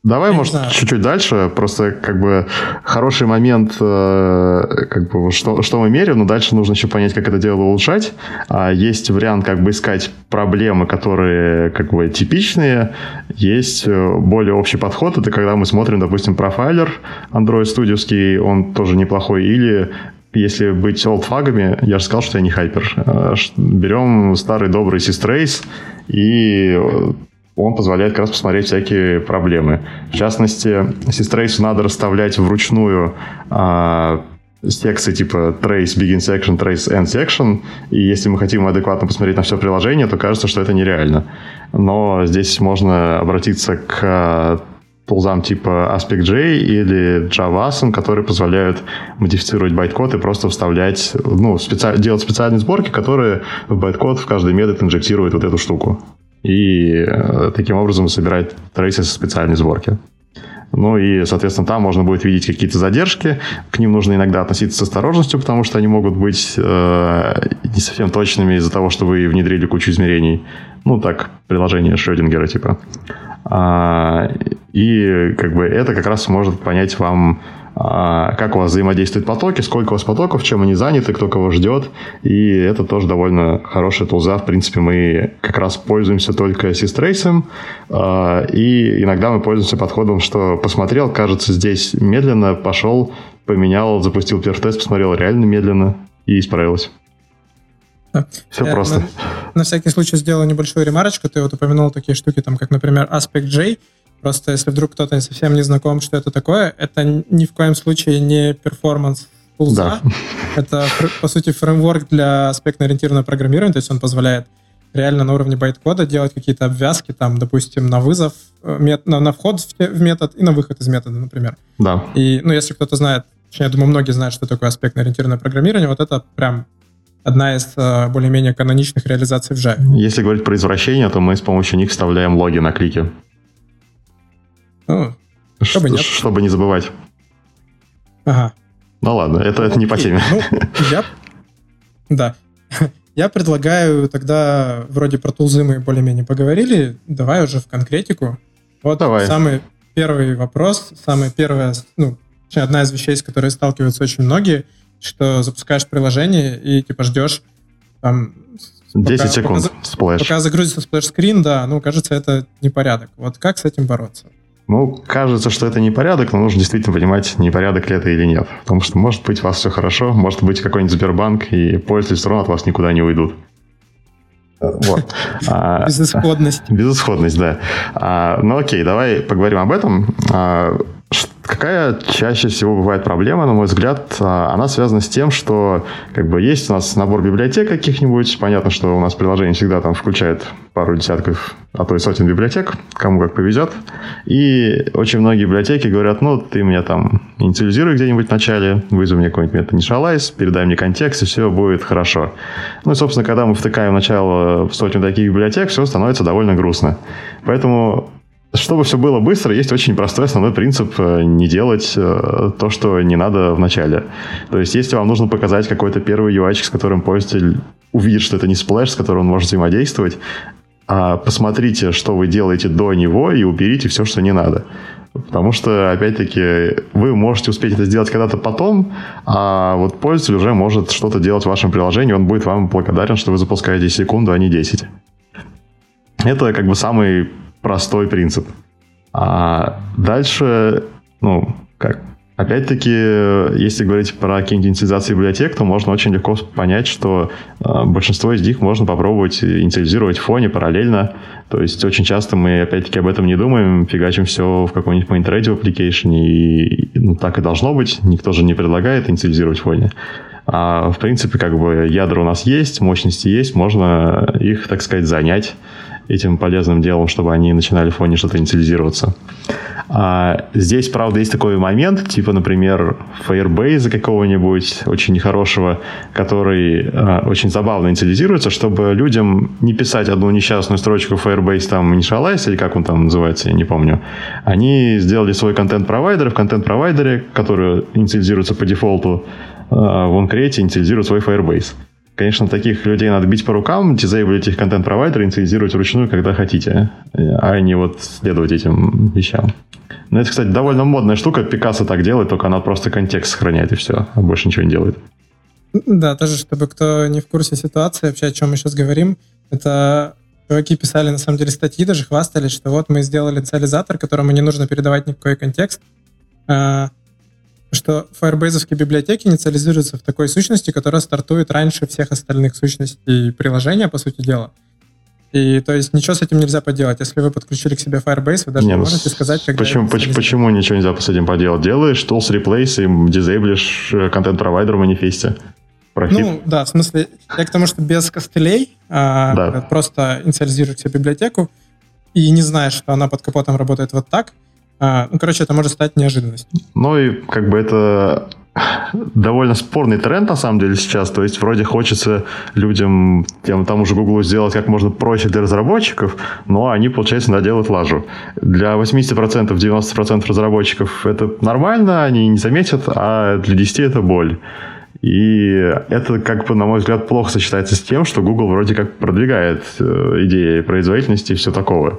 Давай, Я может, чуть-чуть дальше. Просто как бы хороший момент, э, как бы что, что мы меряем, но дальше нужно еще понять, как это дело улучшать. А есть вариант как бы искать проблемы, которые как бы типичные. Есть э, более общий подход. Это когда мы смотрим, допустим, профайлер Android студиевский, он тоже неплохой. Или если быть олдфагами, я же сказал, что я не хайпер. Э, берем старый добрый Systrace и он позволяет как раз посмотреть всякие проблемы. В частности, Systrace надо расставлять вручную а, секции типа trace begin section, trace end section, и если мы хотим адекватно посмотреть на все приложение, то кажется, что это нереально. Но здесь можно обратиться к а, тулзам типа AspectJ или Java ASM, которые позволяют модифицировать байткод и просто вставлять, ну, специ... делать специальные сборки, которые в байткод в каждый метод инжектируют вот эту штуку и э, таким образом собирать трейсы со специальной сборки. Ну и, соответственно, там можно будет видеть какие-то задержки. К ним нужно иногда относиться с осторожностью, потому что они могут быть э, не совсем точными из-за того, что вы внедрили кучу измерений. Ну, так, приложение Шрёдингера типа. А, и как бы это как раз может понять вам как у вас взаимодействуют потоки, сколько у вас потоков, чем они заняты, кто кого ждет. И это тоже довольно хорошая тулза. В принципе, мы как раз пользуемся только Systrace. А, и иногда мы пользуемся подходом, что посмотрел, кажется, здесь медленно, пошел, поменял, запустил perf-тест, посмотрел реально медленно и исправилось. Да. Все Я просто. На, на всякий случай сделаю небольшую ремарочку. Ты вот упомянул такие штуки, там, как, например, AspectJ. Просто если вдруг кто-то совсем не знаком, что это такое, это ни в коем случае не performance тулза. Да. <laughs> Это, по сути, фреймворк для аспектно-ориентированного программирования, то есть он позволяет реально на уровне байткода делать какие-то обвязки, там, допустим, на вызов, э, мет, на, на вход в метод и на выход из метода, например. Да. И, ну, если кто-то знает, точнее, я думаю, многие знают, что такое аспектно-ориентированное программирование, вот это прям одна из э, более-менее каноничных реализаций в Java. Если говорить про извращение, то мы с помощью них вставляем логи на клики. Ну, чтобы, нет. чтобы не забывать. Ага. Ну ладно, это, это не по теме. Ну, <laughs> я... Да. <laughs> Я предлагаю тогда, вроде про тулзы мы более-менее поговорили, давай уже в конкретику. Вот давай. самый первый вопрос, самая первая, ну, одна из вещей, с которой сталкиваются очень многие, что запускаешь приложение и типа ждешь там 10 пока, секунд пока, splash. Пока загрузится splash screen, да, ну, кажется, это непорядок. Вот как с этим бороться? Ну, кажется, что это непорядок, но нужно действительно понимать, непорядок ли это или нет. Потому что, может быть, у вас все хорошо, может быть, какой-нибудь Сбербанк, и пользователи все равно от вас никуда не уйдут. Вот. <laughs> А, безысходность. <laughs> Безысходность, да. А, ну окей, давай поговорим об этом. Какая чаще всего бывает проблема, на мой взгляд, а, она связана с тем, что как бы есть у нас набор библиотек каких-нибудь. Понятно, что у нас приложение всегда там включает пару десятков, а то и сотен библиотек, кому как повезет. И очень многие библиотеки говорят, ну, ты меня там инициализируй где-нибудь в начале, вызови мне какой-нибудь метод initialize, передай мне контекст, и все будет хорошо. Ну и, собственно, когда мы втыкаем в начало в сотню таких библиотек, все становится довольно грустно. Поэтому чтобы все было быстро, есть очень простой основной принцип э, не делать э, то, что не надо в начале. То есть, если вам нужно показать какой-то первый UI, с которым пользователь увидит, что это не splash, с которым он может взаимодействовать, а посмотрите, что вы делаете до него, и уберите все, что не надо. Потому что, опять-таки, вы можете успеть это сделать когда-то потом, а вот пользователь уже может что-то делать в вашем приложении, он будет вам благодарен, что вы запускаете секунду, а не 10. Это как бы самый простой принцип. А дальше, ну, как, Опять-таки, если говорить про инициализации библиотек, то можно очень легко понять, что э, большинство из них можно попробовать инициализировать в фоне параллельно. То есть очень часто мы, опять-таки, об этом не думаем, фигачим все в каком-нибудь main-thread application, и ну, так и должно быть. Никто же не предлагает инициализировать в фоне. А в принципе, как бы ядра у нас есть, мощности есть, можно их, так сказать, занять этим полезным делом, чтобы они начинали в фоне что-то инициализироваться. А здесь, правда, есть такой момент, типа, например, Firebase какого-нибудь очень нехорошего, который а, очень забавно инициализируется, чтобы людям не писать одну несчастную строчку Firebase там initialize, или как он там называется, я не помню. Они сделали свой контент-провайдер, в контент-провайдере, который инициализируется по дефолту, а, в OnCreate инициализирует свой Firebase. Конечно, таких людей надо бить по рукам, дизейблить их контент-провайдер, инициализировать вручную, когда хотите, а не вот следовать этим вещам. Но это, кстати, довольно модная штука. Пикассо так делает, только она просто контекст сохраняет и все, а больше ничего не делает. Да, тоже, чтобы кто не в курсе ситуации, вообще о чем мы сейчас говорим, это чуваки писали на самом деле статьи, даже хвастались, что вот мы сделали инициализатор, которому не нужно передавать никакой контекст, а, что Firebase библиотеки инициализируются в такой сущности, которая стартует раньше всех остальных сущностей приложения, по сути дела. И то есть ничего с этим нельзя поделать. Если вы подключили к себе Firebase, вы даже не, не ну, можете сказать, когда... Почему, почему, почему ничего нельзя с этим поделать? Делаешь tools replace и дизейблишь э, контент-провайдер в манифесте. Профит. Ну, да, в смысле, я к тому, что без костылей а, да. просто инициализируешь себе библиотеку и не знаешь, что она под капотом работает вот так, а, ну, короче, это может стать неожиданностью. Ну и как бы это довольно спорный тренд на самом деле сейчас. То есть вроде хочется людям, тем, тому же Google сделать как можно проще для разработчиков, но они, получается, наделают лажу. Для 80%, 90% разработчиков это нормально, они не заметят, а для 10% это боль. И это, как бы, на мой взгляд, плохо сочетается с тем, что Google вроде как продвигает э, идеи производительности и все такое.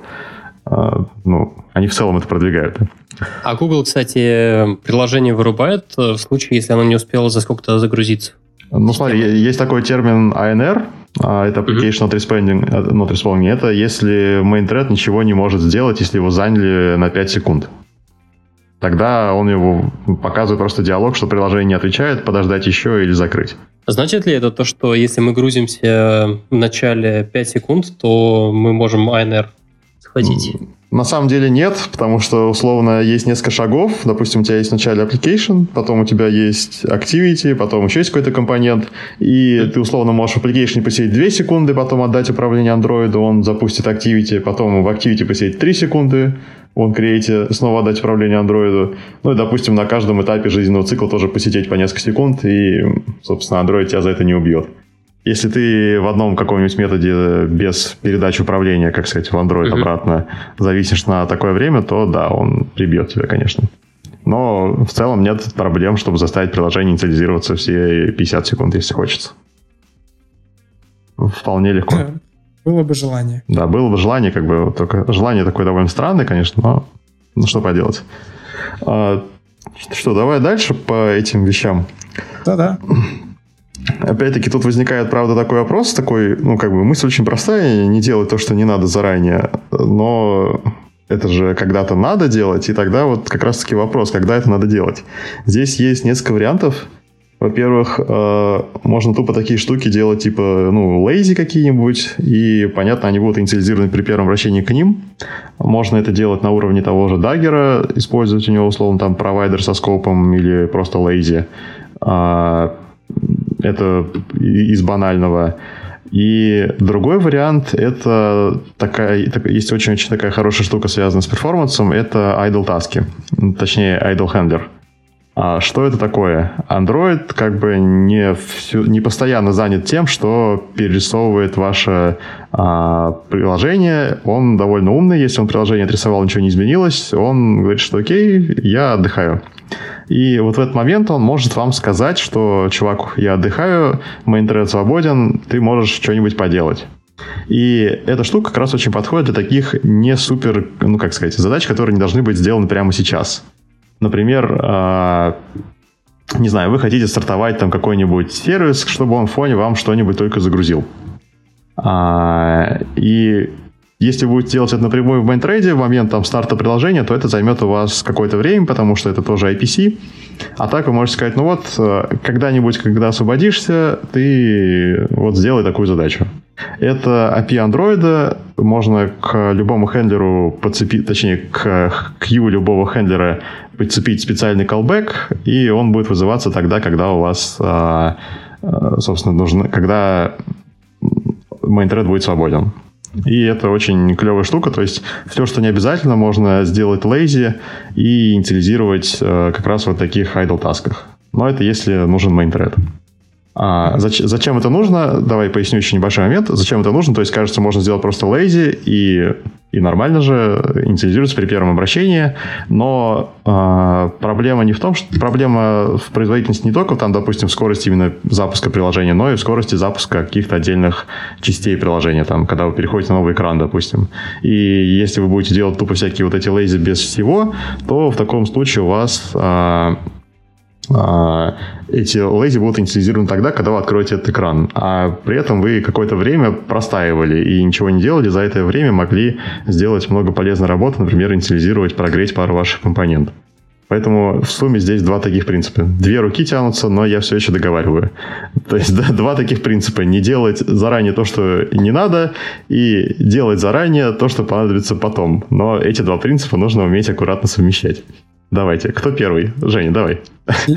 А, ну, они в целом это продвигают. А Google, кстати, приложение вырубает э, в случае, если оно не успело за сколько-то загрузиться? Ну, смотри, есть такой термин ANR, а это Application Not Responding, э, not responding. Это если main thread ничего не может сделать, если его заняли на 5 секунд. Тогда он его показывает просто диалог, что приложение не отвечает, подождать еще или закрыть. Значит ли это то, что если мы грузимся в начале 5 секунд, то мы можем ANR схватить? На самом деле нет, потому что, условно, есть несколько шагов. Допустим, у тебя есть вначале application, потом у тебя есть activity, потом еще есть какой-то компонент, и ты, условно, можешь в application посидеть 2 секунды, потом отдать управление Android, он запустит activity, потом в activity посидеть 3 секунды, он create, снова отдать управление Android. Ну и, допустим, на каждом этапе жизненного цикла тоже посидеть по несколько секунд, и, собственно, Android тебя за это не убьет. Если ты в одном каком-нибудь методе без передачи управления, как сказать, в Android uh-huh. обратно зависишь на такое время, то да, он прибьет тебя, конечно. Но в целом нет проблем, чтобы заставить приложение инициализироваться все 50 секунд, если хочется. Вполне легко. Было бы желание. Да, было бы желание, как бы, только желание такое довольно странное, конечно, но ну что поделать. А, что, давай дальше по этим вещам. Да-да. Опять-таки, тут возникает, правда, такой вопрос, такой, ну, как бы, мысль очень простая, не делать то, что не надо заранее, но это же когда-то надо делать, и тогда вот как раз-таки вопрос, когда это надо делать. Здесь есть несколько вариантов. Во-первых, э, можно тупо такие штуки делать, типа, ну, лейзи какие-нибудь, и, понятно, они будут инициализированы при первом вращении к ним. Можно это делать на уровне того же даггера, использовать у него, условно, там, провайдер со скопом или просто лейзи. Это из банального. И другой вариант – это такая, есть очень-очень такая хорошая штука, связанная с перформансом, это idle таски, точнее idle handler. А что это такое? Android как бы не, всю, не постоянно занят тем, что перерисовывает ваше а, приложение. Он довольно умный. Если он приложение отрисовал, ничего не изменилось, он говорит, что окей, я отдыхаю. И вот в этот момент он может вам сказать, что, чувак, я отдыхаю, мой интернет свободен, ты можешь что-нибудь поделать. И эта штука как раз очень подходит для таких не супер, ну как сказать, задач, которые не должны быть сделаны прямо сейчас. Например, э, не знаю, вы хотите стартовать там какой-нибудь сервис, чтобы он в фоне вам что-нибудь только загрузил. А, и если вы будете делать это напрямую в майнтрейде в момент там, старта приложения, то это займет у вас какое-то время, потому что это тоже IPC. А так вы можете сказать, ну вот, э, когда-нибудь, когда освободишься, ты вот сделай такую задачу. Это API андроида, можно к любому хендлеру подцепить, точнее, к queue любого хендлера подцепить специальный callback, и он будет вызываться тогда, когда у вас, а, а, собственно, нужно, когда main будет свободен. И это очень клевая штука. То есть все, что не обязательно, можно сделать лейзи и инициализировать э, как раз вот таких idle тасках. Но это если нужен main thread. А зачем, зачем это нужно? Давай поясню еще небольшой момент. Зачем это нужно? То есть, кажется, можно сделать просто lazy и, и нормально же инициализируется при первом обращении. Но а, проблема не в том, что проблема в производительности не только там, допустим, в скорости именно запуска приложения, но и в скорости запуска каких-то отдельных частей приложения, там, когда вы переходите на новый экран, допустим. И если вы будете делать тупо всякие вот эти lazy без всего, то в таком случае у вас а, эти лейзи будут инициализированы тогда, когда вы откроете этот экран. А при этом вы какое-то время простаивали и ничего не делали. За это время могли сделать много полезной работы, например, инициализировать, прогреть пару ваших компонентов. Поэтому в сумме здесь два таких принципа. Две руки тянутся, но я все еще договариваю. То есть <laughs> да, два таких принципа. Не делать заранее то, что не надо, и делать заранее то, что понадобится потом. Но эти два принципа нужно уметь аккуратно совмещать. Давайте. Кто первый? Женя, давай.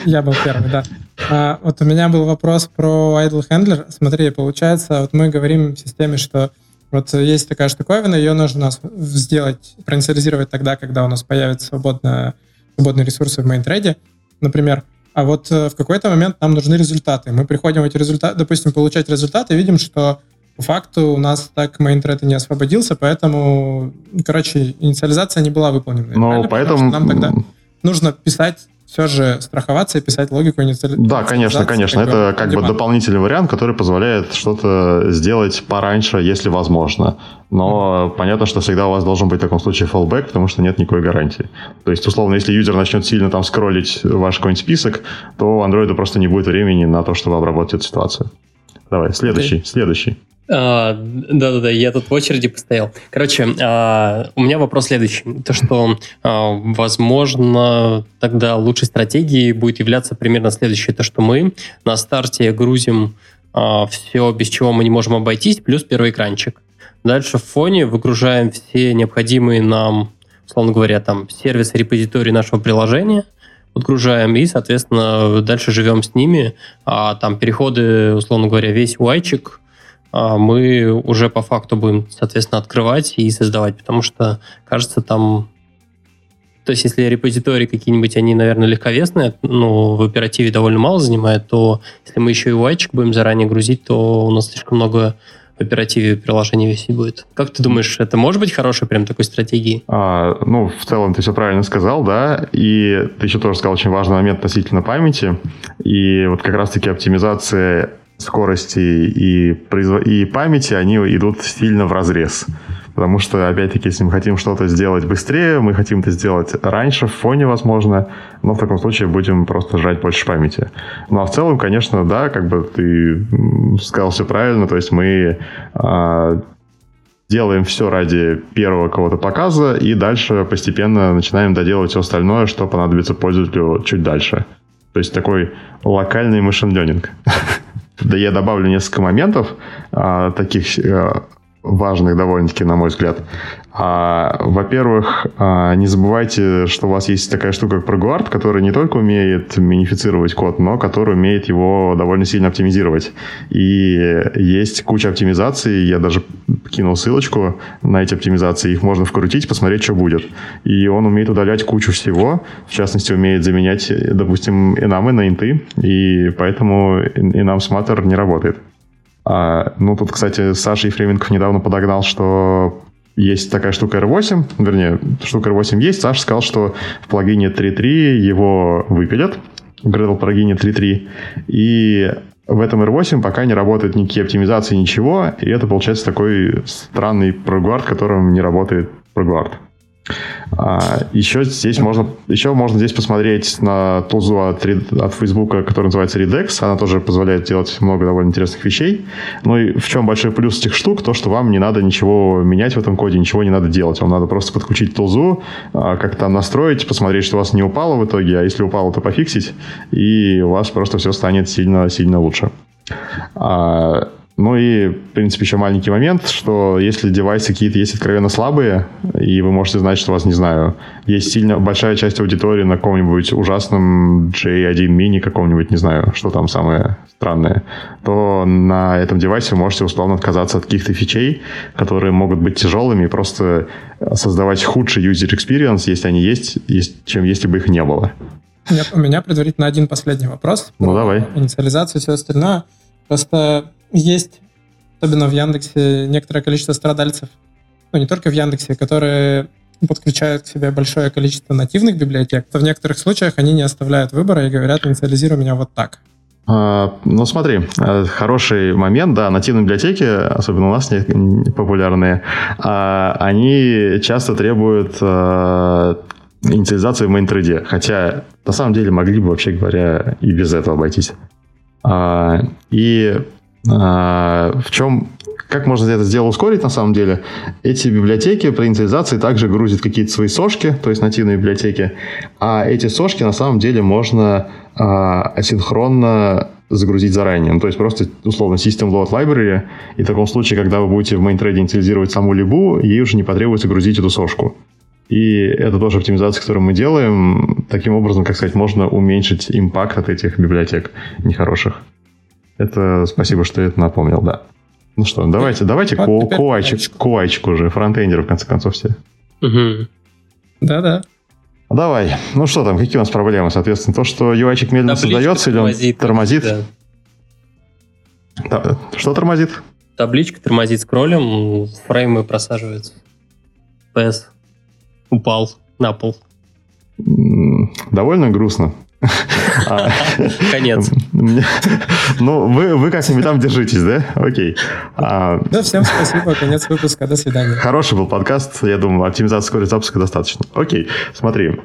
Я был первый, да. А, вот у меня был вопрос про idle handler. Смотри, получается, вот мы говорим в системе, что вот есть такая штуковина, ее нужно сделать, проинициализировать тогда, когда у нас появятся свободно, свободные ресурсы в мейнтреде, например. А вот э, в какой-то момент нам нужны результаты. Мы приходим в эти результаты, допустим, получать результаты, видим, что по факту у нас так мейнтред не освободился, поэтому, короче, инициализация не была выполнена. Ну, поэтому... Нам тогда нужно писать все же страховаться и писать логику инициализации. Да, конечно, конечно. Как это как бы дополнительный вариант, который позволяет что-то сделать пораньше, если возможно. Но mm-hmm. понятно, что всегда у вас должен быть в таком случае fallback, потому что нет никакой гарантии. То есть, условно, если юзер начнет сильно там скроллить ваш какой-нибудь список, то у Android просто не будет времени на то, чтобы обработать эту ситуацию. Давай, следующий, okay. следующий. А, да-да-да, я тут в очереди постоял. Короче, а, у меня вопрос следующий. То, что, а, возможно, тогда лучшей стратегией будет являться примерно следующее. То, что мы на старте грузим все, без чего мы не можем обойтись, плюс первый экранчик. Дальше в фоне выгружаем все необходимые нам, условно говоря, там сервисы, репозитории нашего приложения, подгружаем и, соответственно, дальше живем с ними. А там переходы, условно говоря, весь уайчик мы уже по факту будем, соответственно, открывать и создавать, потому что, кажется, там... То есть, если репозитории какие-нибудь, они, наверное, легковесные, ну, в оперативе довольно мало занимают, то если мы еще и UI будем заранее грузить, то у нас слишком много в оперативе приложений висеть будет. Как ты думаешь, это может быть хорошей прям такой стратегией? А, ну, в целом ты все правильно сказал, да, и ты еще тоже сказал очень важный момент относительно памяти, и вот как раз-таки оптимизация скорости и, и памяти, они идут сильно в разрез. Потому что, опять-таки, если мы хотим что-то сделать быстрее, мы хотим это сделать раньше, в фоне, возможно, но в таком случае будем просто жрать больше памяти. Ну, а в целом, конечно, да, как бы ты сказал все правильно, то есть мы а, делаем все ради первого кого-то показа, и дальше постепенно начинаем доделывать все остальное, что понадобится пользователю чуть дальше. То есть такой локальный машин learning. <laughs> Да я добавлю несколько моментов, а, таких а, важных довольно-таки, на мой взгляд. А, во-первых, а, не забывайте, что у вас есть такая штука, как ProGuard, которая не только умеет минифицировать код, но который умеет его довольно сильно оптимизировать. И есть куча оптимизаций, я даже кинул ссылочку на эти оптимизации, их можно вкрутить, посмотреть, что будет. И он умеет удалять кучу всего, в частности, умеет заменять, допустим, enum на инты, и поэтому enum с matter не работает. А, ну, тут, кстати, Саша Ефременков недавно подогнал, что есть такая штука R8, вернее, штука R8 есть. Саша сказал, что в плагине 3.3 его выпилят, в Gradle плагине 3.3, и в этом R8 пока не работают никакие оптимизации, ничего, и это получается такой странный прогуард, которым не работает прогуард. А, еще здесь можно, еще можно здесь посмотреть на тулзу от, от Facebook, которая называется Redex. Она тоже позволяет делать много довольно интересных вещей. Ну и в чем большой плюс этих штук? То, что вам не надо ничего менять в этом коде, ничего не надо делать. Вам надо просто подключить тулзу, а, как то настроить, посмотреть, что у вас не упало в итоге, а если упало, то пофиксить, и у вас просто все станет сильно-сильно лучше. Ну и, в принципе, еще маленький момент, что если девайсы какие-то есть откровенно слабые, и вы можете знать, что у вас, не знаю, есть сильно большая часть аудитории на каком-нибудь ужасном J1 mini каком-нибудь, не знаю, что там самое странное, то на этом девайсе вы можете условно отказаться от каких-то фичей, которые могут быть тяжелыми и просто создавать худший user experience, если они есть, чем если бы их не было. Нет, у меня предварительно один последний вопрос. Ну, давай. Инициализацию и все остальное. Просто есть, особенно в Яндексе, некоторое количество страдальцев, ну, не только в Яндексе, которые подключают к себе большое количество нативных библиотек, то в некоторых случаях они не оставляют выбора и говорят, инициализируй меня вот так. А, ну, смотри, э, хороший момент, да, нативные библиотеки, особенно у нас популярные, а, они часто требуют э, инициализации в мейн хотя на самом деле могли бы, вообще говоря, и без этого обойтись. А, и в чем как можно это дело ускорить на самом деле? Эти библиотеки при инициализации также грузят какие-то свои сошки, то есть нативные библиотеки, а эти сошки на самом деле можно а, асинхронно загрузить заранее. Ну, то есть просто условно System Load Library, и в таком случае, когда вы будете в мейнтрейде инициализировать саму либу, ей уже не потребуется грузить эту сошку. И это тоже оптимизация, которую мы делаем. Таким образом, как сказать, можно уменьшить импакт от этих библиотек нехороших. Это спасибо, что это напомнил, да. Ну что, давайте, давайте вот куайчик, куайчик уже, фронтендеры, в конце концов, все. Угу. Да-да. Давай. Ну что там, какие у нас проблемы? Соответственно, то, что UI-чик медленно Табличка создается тормозит, или он тормозит? Да. Что тормозит? Табличка тормозит скроллем, фреймы просаживаются. PS упал на пол. Довольно грустно. <laughs> Конец. Ну, вы, вы как-нибудь там держитесь, да? Окей. А, да, всем спасибо. Конец выпуска. До свидания. Хороший был подкаст. Я думаю, оптимизации скорости запуска достаточно. Окей. Смотри,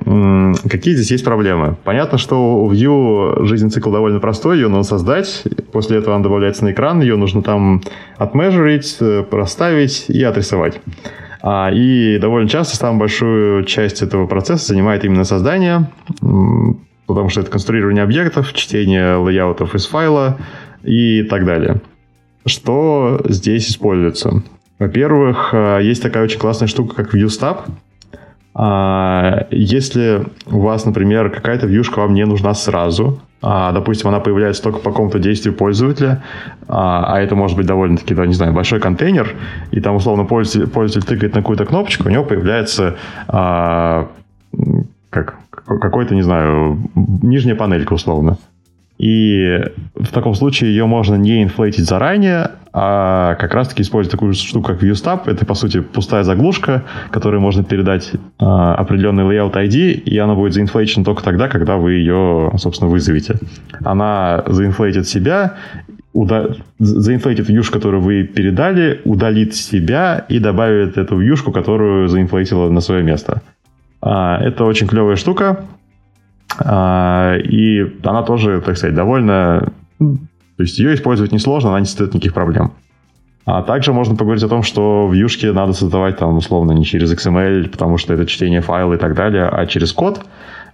какие здесь есть проблемы? Понятно, что у Vue жизненный цикл довольно простой. Ее нужно создать. После этого она добавляется на экран. Ее нужно там отмежерить, э, проставить и отрисовать. А, и довольно часто самую большую часть этого процесса занимает именно создание потому что это конструирование объектов, чтение лейаутов из файла и так далее. Что здесь используется? Во-первых, э, есть такая очень классная штука, как ViewStab. А, если у вас, например, какая-то вьюшка вам не нужна сразу, а, допустим, она появляется только по какому-то действию пользователя, а, а это может быть довольно-таки, да, не знаю, большой контейнер, и там, условно, пользователь, пользователь тыкает на какую-то кнопочку, у него появляется как какой-то, не знаю, нижняя панелька условно. И в таком случае ее можно не инфлейтить заранее, а как раз-таки использовать такую штуку, как ViewStab. Это, по сути, пустая заглушка, которой можно передать э, определенный layout ID, и она будет заинфлейчена только тогда, когда вы ее, собственно, вызовете. Она заинфлейтит себя, уда- заинфлейтит вьюшку, которую вы передали, удалит себя и добавит эту вьюшку, которую заинфлейтила на свое место. А, это очень клевая штука. А, и она тоже, так сказать, довольно... То есть ее использовать несложно, она не стоит никаких проблем. А также можно поговорить о том, что в юшке надо создавать там условно не через XML, потому что это чтение файла и так далее, а через код.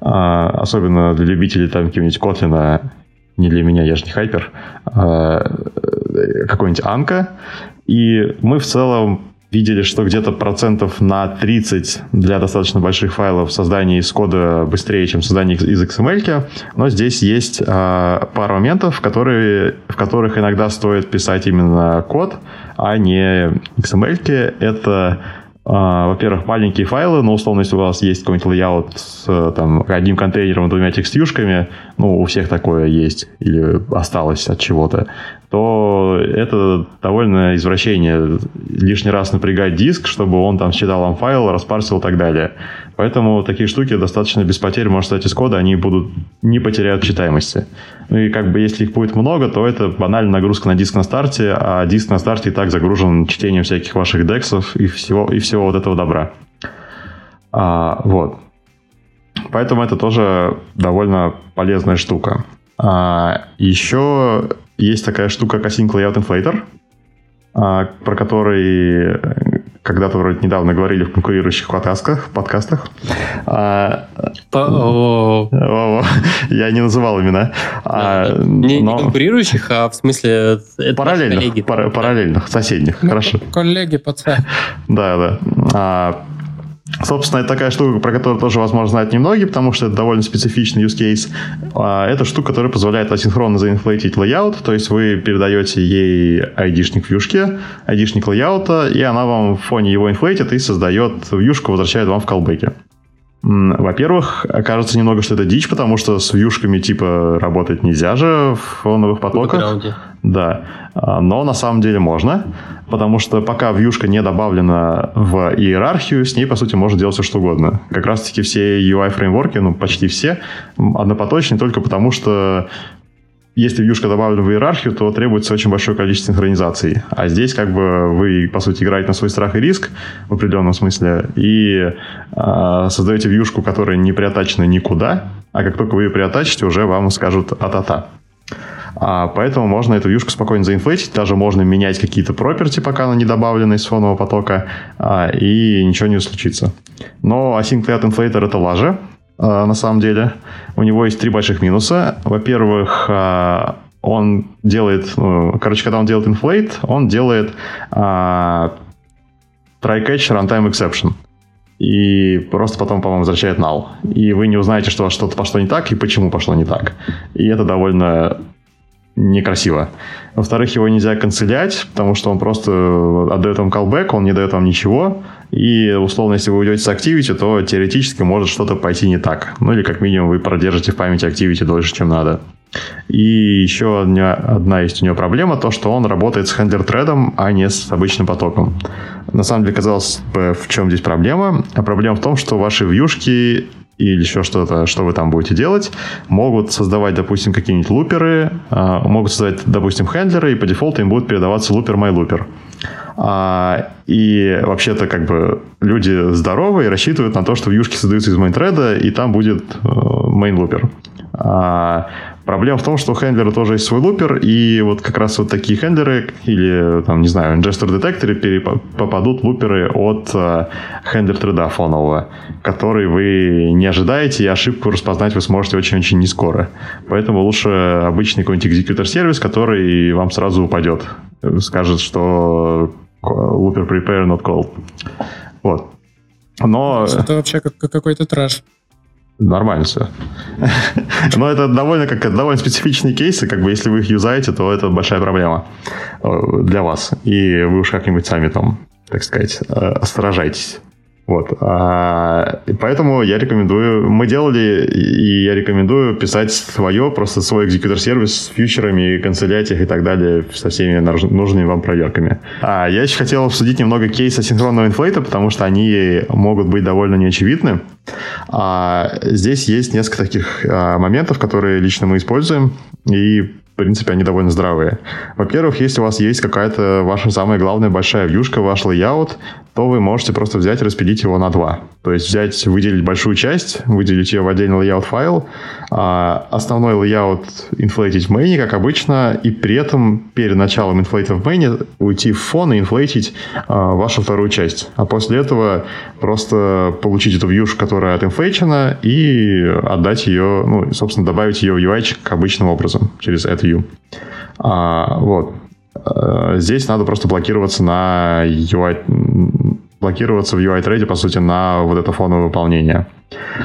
Особенно для любителей там какого-нибудь Kotlin, не для меня, я же не хайпер, какой-нибудь Анка. И мы в целом видели, что где-то процентов на 30 для достаточно больших файлов создание из кода быстрее, чем создание из XML. Но здесь есть э, пара моментов, которые, в которых иногда стоит писать именно код, а не XML. Это Uh, во-первых, маленькие файлы, но условно, если у вас есть какой-нибудь layout с там, одним контейнером и двумя текстюшками, ну, у всех такое есть или осталось от чего-то, то это довольно извращение. Лишний раз напрягать диск, чтобы он там считал вам файл, распарсил и так далее. Поэтому такие штуки достаточно без потерь можно стать из кода, они будут не потеряют читаемости. Ну и как бы если их будет много, то это банальная нагрузка на диск на старте, а диск на старте и так загружен чтением всяких ваших дексов и всего, и всего вот этого добра. А, вот. Поэтому это тоже довольно полезная штука. А, еще есть такая штука, как Async Layout Inflator, а, про который когда-то вроде недавно говорили в конкурирующих подкастах. подкастах. А, я не называл имена. А, не, но... не конкурирующих, а в смысле... Параллельных, параллельных, соседних. Ну, Хорошо. Коллеги по цеху. Да, да. А, Собственно, это такая штука, про которую тоже, возможно, знают немногие, потому что это довольно специфичный use case. А, это штука, которая позволяет асинхронно заинфлейтить layout, то есть вы передаете ей ID-шник вьюшке, ID-шник лейаута, и она вам в фоне его инфлейтит и создает вьюшку, возвращает вам в колбеке. Во-первых, окажется немного, что это дичь, потому что с вьюшками типа работать нельзя же в фоновых потоках. Да, а, но на самом деле можно, потому что пока вьюшка не добавлена в иерархию, с ней, по сути, можно делать все, что угодно. Как раз-таки все UI-фреймворки, ну, почти все, однопоточные только потому, что если вьюшка добавлена в иерархию, то требуется очень большое количество синхронизаций. А здесь как бы вы, по сути, играете на свой страх и риск в определенном смысле и э, создаете вьюшку, которая не приотачена никуда, а как только вы ее приотачите, уже вам скажут а-та-та. А, поэтому можно эту вьюшку спокойно заинфлейтить, даже можно менять какие-то проперти, пока она не добавлена из фонового потока, а, и ничего не случится. Но async layout inflator это лажа, а, на самом деле. У него есть три больших минуса. Во-первых, а, он делает, ну, короче, когда он делает inflate, он делает uh, try-catch runtime exception. И просто потом, по-моему, возвращает null. И вы не узнаете, что что-то пошло не так и почему пошло не так. И это довольно некрасиво. Во-вторых, его нельзя канцелять, потому что он просто отдает вам callback, он не дает вам ничего. И, условно, если вы уйдете с Activity, то теоретически может что-то пойти не так. Ну, или как минимум вы продержите в памяти Activity дольше, чем надо. И еще одна, одна есть у него проблема, то, что он работает с хендлер-тредом, а не с обычным потоком. На самом деле, казалось бы, в чем здесь проблема? А проблема в том, что ваши вьюшки или еще что-то, что вы там будете делать, могут создавать, допустим, какие-нибудь луперы, а, могут создавать, допустим, хендлеры, и по дефолту им будет передаваться лупер MyLooper. А, и вообще-то как бы люди здоровые рассчитывают на то, что вьюшки создаются из мейнтреда, и там будет мейн-лупер. Проблема в том, что у хендлера тоже есть свой лупер, и вот как раз вот такие хендлеры, или, там, не знаю, инжестор детекторы попадут луперы от э, хендлер треда фонового, который вы не ожидаете, и ошибку распознать вы сможете очень-очень не скоро. Поэтому лучше обычный какой-нибудь экзекьютор-сервис, который вам сразу упадет. Скажет, что лупер prepare not called. Вот. Но... Это вообще как какой-то трэш. Нормально все. <laughs> Но это довольно, как, довольно специфичные кейсы, как бы если вы их юзаете, то это большая проблема э, для вас. И вы уж как-нибудь сами там, так сказать, э, сражайтесь. Вот. А, поэтому я рекомендую, мы делали, и я рекомендую писать свое, просто свой экзекьютор-сервис с фьючерами, канцелятиях и так далее, со всеми нужными вам проверками. А я еще хотел обсудить немного кейса синхронного инфлейта, потому что они могут быть довольно неочевидны. А здесь есть несколько таких а, моментов, которые лично мы используем, и в принципе, они довольно здравые. Во-первых, если у вас есть какая-то ваша самая главная большая вьюшка, ваш layout, то вы можете просто взять и распилить его на два. То есть взять, выделить большую часть, выделить ее в отдельный layout файл, а основной layout инфлейтить в мейне, как обычно, и при этом перед началом инфлейта в мейне уйти в фон и инфлейтить а, вашу вторую часть. А после этого просто получить эту вьюшку, которая отинфлейчена, и отдать ее, ну, собственно, добавить ее в UI обычным образом через эту view. А, вот. Э, здесь надо просто блокироваться на UI, блокироваться в UI-трейде, по сути, на вот это фоновое выполнение.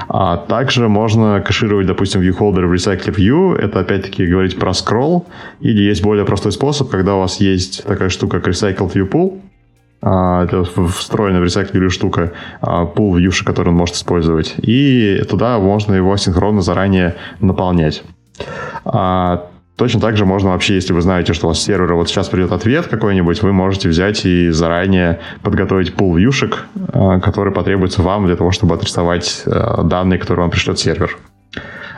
А также можно кэшировать, допустим, viewholder в Recycle View. Это, опять-таки, говорить про scroll. Или есть более простой способ, когда у вас есть такая штука, как Recycle View Pool. А, это встроенная в Recycle View штука, пул вьюши, который он может использовать. И туда можно его синхронно заранее наполнять. А Точно так же можно вообще, если вы знаете, что у вас с сервера вот сейчас придет ответ какой-нибудь, вы можете взять и заранее подготовить пул вьюшек, э, который потребуется вам для того, чтобы отрисовать э, данные, которые вам пришлет сервер.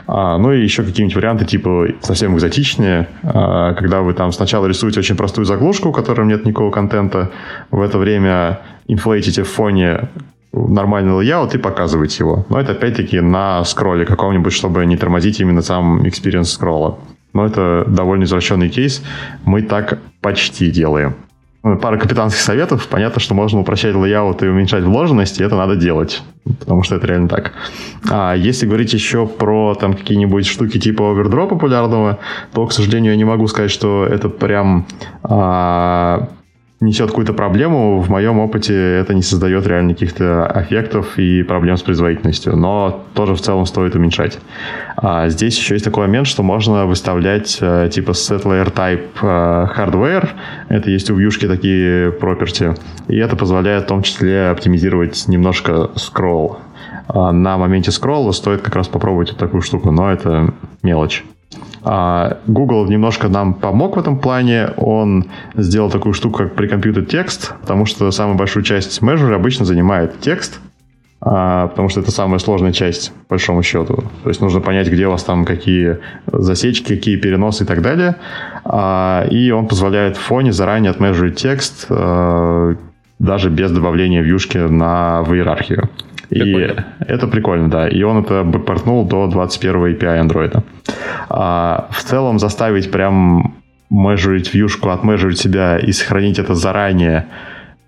А, ну и еще какие-нибудь варианты типа совсем экзотичные, а, когда вы там сначала рисуете очень простую заглушку, у которой нет никакого контента, в это время инфлейтите в фоне нормальный layout и показываете его. Но это опять-таки на скролле каком-нибудь, чтобы не тормозить именно сам experience скролла но это довольно извращенный кейс. Мы так почти делаем. ну, пара капитанских советов. Понятно, что можно упрощать layout и уменьшать вложенность, и это надо делать, потому что это реально так. А если говорить еще про там какие-нибудь штуки типа overdraw популярного, то, к сожалению, я не могу сказать, что это прям а, несет какую-то проблему, в моем опыте это не создает реально каких-то эффектов и проблем с производительностью, но тоже в целом стоит уменьшать. А здесь еще есть такой момент, что можно выставлять э, типа set layer type э, hardware, это есть у вьюшки такие property, и это позволяет в том числе оптимизировать немножко скролл. А на моменте скролла стоит как раз попробовать вот такую штуку, но это мелочь. А, Google немножко нам помог в этом плане. Он сделал такую штуку, как прекомпьютер текст, потому что самую большую часть measure обычно занимает текст, а, потому что это самая сложная часть, по большому счету. То есть нужно понять, где у вас там какие засечки, какие переносы и так далее. А, и он позволяет в фоне заранее отмежурить текст даже без добавления вьюшки на, в иерархию. Прикольно. И это прикольно, да. И он это портнул до 21 API Android. А, в целом заставить прям межурить вьюшку, отмежурить себя и сохранить это заранее,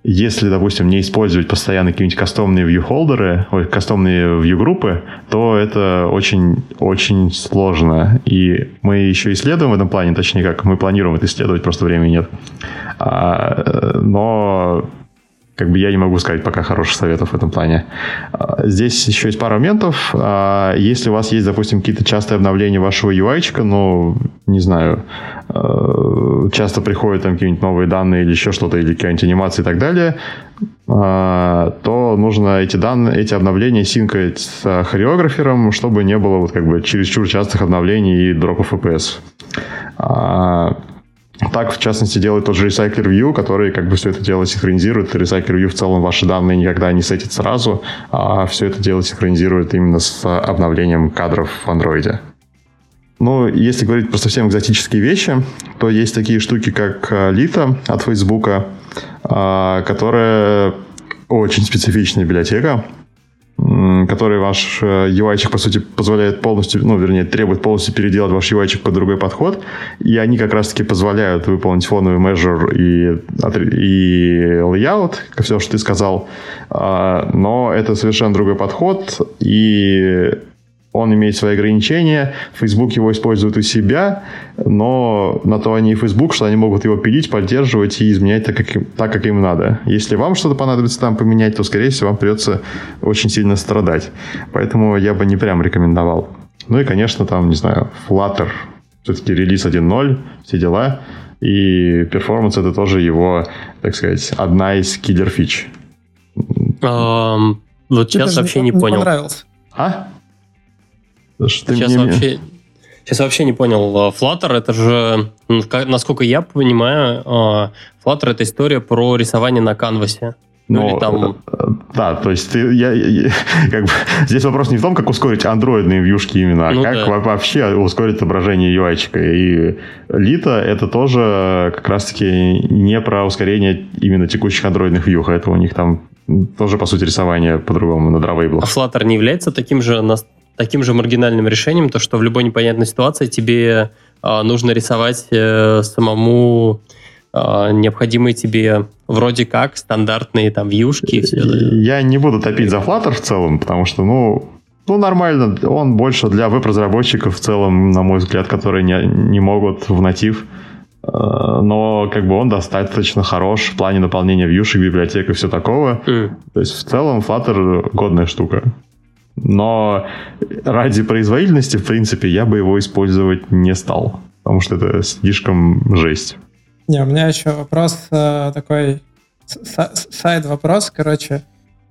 если, допустим, не использовать постоянно какие-нибудь кастомные view-холдеры, ой, кастомные view-группы, то это очень-очень сложно. И мы еще исследуем в этом плане, точнее как, мы планируем это исследовать, просто времени нет. А, э, но как бы я не могу сказать пока хороших советов в этом плане. А, здесь еще есть пара моментов. А, если у вас есть, допустим, какие-то частые обновления вашего UI, ну, не знаю, а, часто приходят там какие-нибудь новые данные или еще что-то, или какие-нибудь анимации и так далее, то нужно эти данные, эти обновления синкать с хореографером, чтобы не было вот как бы чересчур частых обновлений и дропов FPS. Так, в частности, делает тот же Recycler View, который как бы все это дело синхронизирует. Recycler View в целом ваши данные никогда не сетит сразу, а все это дело синхронизирует именно с обновлением кадров в Android. Ну, если говорить про совсем экзотические вещи, то есть такие штуки, как Lita от Facebook, а, которая очень специфичная библиотека, который ваш UI, э, по сути, позволяет полностью, ну, вернее, требует полностью переделать ваш UI под другой подход, и они как раз-таки позволяют выполнить фоновый measure и, и layout, все, что ты сказал, а, но это совершенно другой подход, и он имеет свои ограничения, Facebook его использует у себя, но на то они и Facebook, что они могут его пилить, поддерживать и изменять так, как, так, как им надо. Если вам что-то понадобится там поменять, то, скорее всего, вам придется очень сильно страдать. Поэтому я бы не прям рекомендовал. Ну и, конечно, там, не знаю, Flutter, все-таки релиз 1.0, все дела. И performance это тоже его, так сказать, одна из киллер-фич. Um, вот сейчас вообще не понял. Понравился. А? Что сейчас, мне... вообще, сейчас вообще не понял. А, Flutter это же, насколько я понимаю, а, Flutter это история про рисование на канвасе. Ну, ну, или там... Э, да, то есть ты, я, я, <laughs> как бы, здесь вопрос не в том, как ускорить андроидные вьюшки именно, а ну, как да. вообще ускорить отображение UI. -чика. И Лита это тоже как раз-таки не про ускорение именно текущих андроидных вьюх, это у них там тоже, по сути, рисование по-другому на дровейблах. А Flutter не является таким же таким же маргинальным решением, то что в любой непонятной ситуации тебе э, нужно рисовать э, самому э, необходимые тебе вроде как стандартные там вьюшки и все. Я не буду топить за Flutter в целом, потому что, ну, ну, нормально. Он больше для веб-разработчиков в целом, на мой взгляд, которые не, не могут в натив. Но как бы он достаточно хорош в плане наполнения вьюшек, библиотек и все такого. Mm. То есть в целом Flutter годная штука. Но ради производительности, в принципе, я бы его использовать не стал, потому что это слишком жесть. Не, у меня еще вопрос э, такой, сайд-вопрос, короче,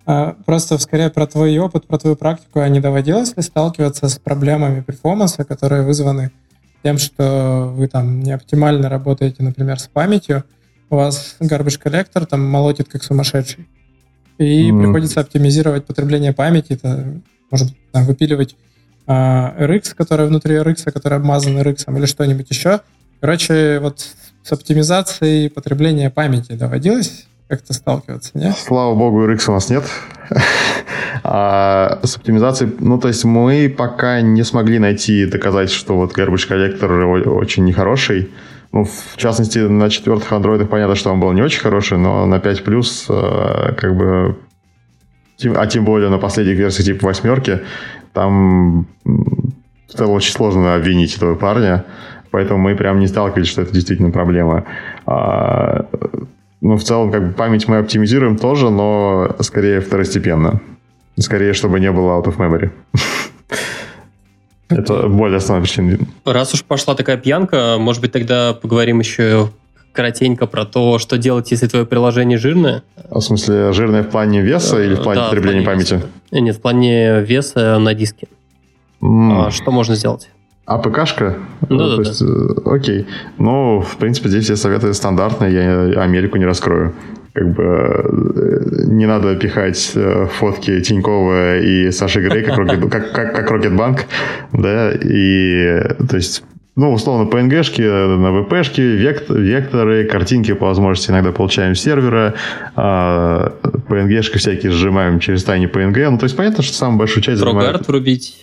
э, просто скорее про твой опыт, про твою практику, а не доводилось ли сталкиваться с проблемами перформанса, которые вызваны тем, что вы там не оптимально работаете, например, с памятью, у вас garbage коллектор там молотит как сумасшедший, и mm. приходится оптимизировать потребление памяти, это может выпиливать а, RX, которая внутри RX, которая обмазана RX, или что-нибудь еще. Короче, вот с оптимизацией потребления памяти доводилось как-то сталкиваться, нет? Слава богу, RX у нас нет. <laughs> а с оптимизацией, ну, то есть мы пока не смогли найти доказать, что вот garbage коллектор очень нехороший. Ну, в частности, на четвертых андроидах понятно, что он был не очень хороший, но на 5 плюс, э, как бы, а тем более на последних версиях типа восьмерки, там стало очень сложно обвинить этого парня, поэтому мы прям не сталкивались, что это действительно проблема. А, ну, в целом, как бы память мы оптимизируем тоже, но скорее второстепенно. Скорее, чтобы не было out of memory. <laughs> Это более основная причина. Раз уж пошла такая пьянка, может быть, тогда поговорим еще коротенько про то, что делать, если твое приложение жирное. В смысле, жирное в плане веса или в плане да, потребления в плане памяти? Веса. Нет, в плане веса на диске. Mm. А, что можно сделать? А ПКшка? Ну, да, да, есть, да. Окей. Ну, в принципе, здесь все советы стандартные, я Америку не раскрою как бы э, не надо пихать э, фотки Тинькова и Саши Грей <laughs> как, как, как, да, и то есть ну, условно, PNG-шки на VP-шки, векторы, картинки по возможности иногда получаем с сервера, а PNG-шки всякие сжимаем через тайни PNG. Ну, то есть понятно, что самую большую часть Про занимает... врубить.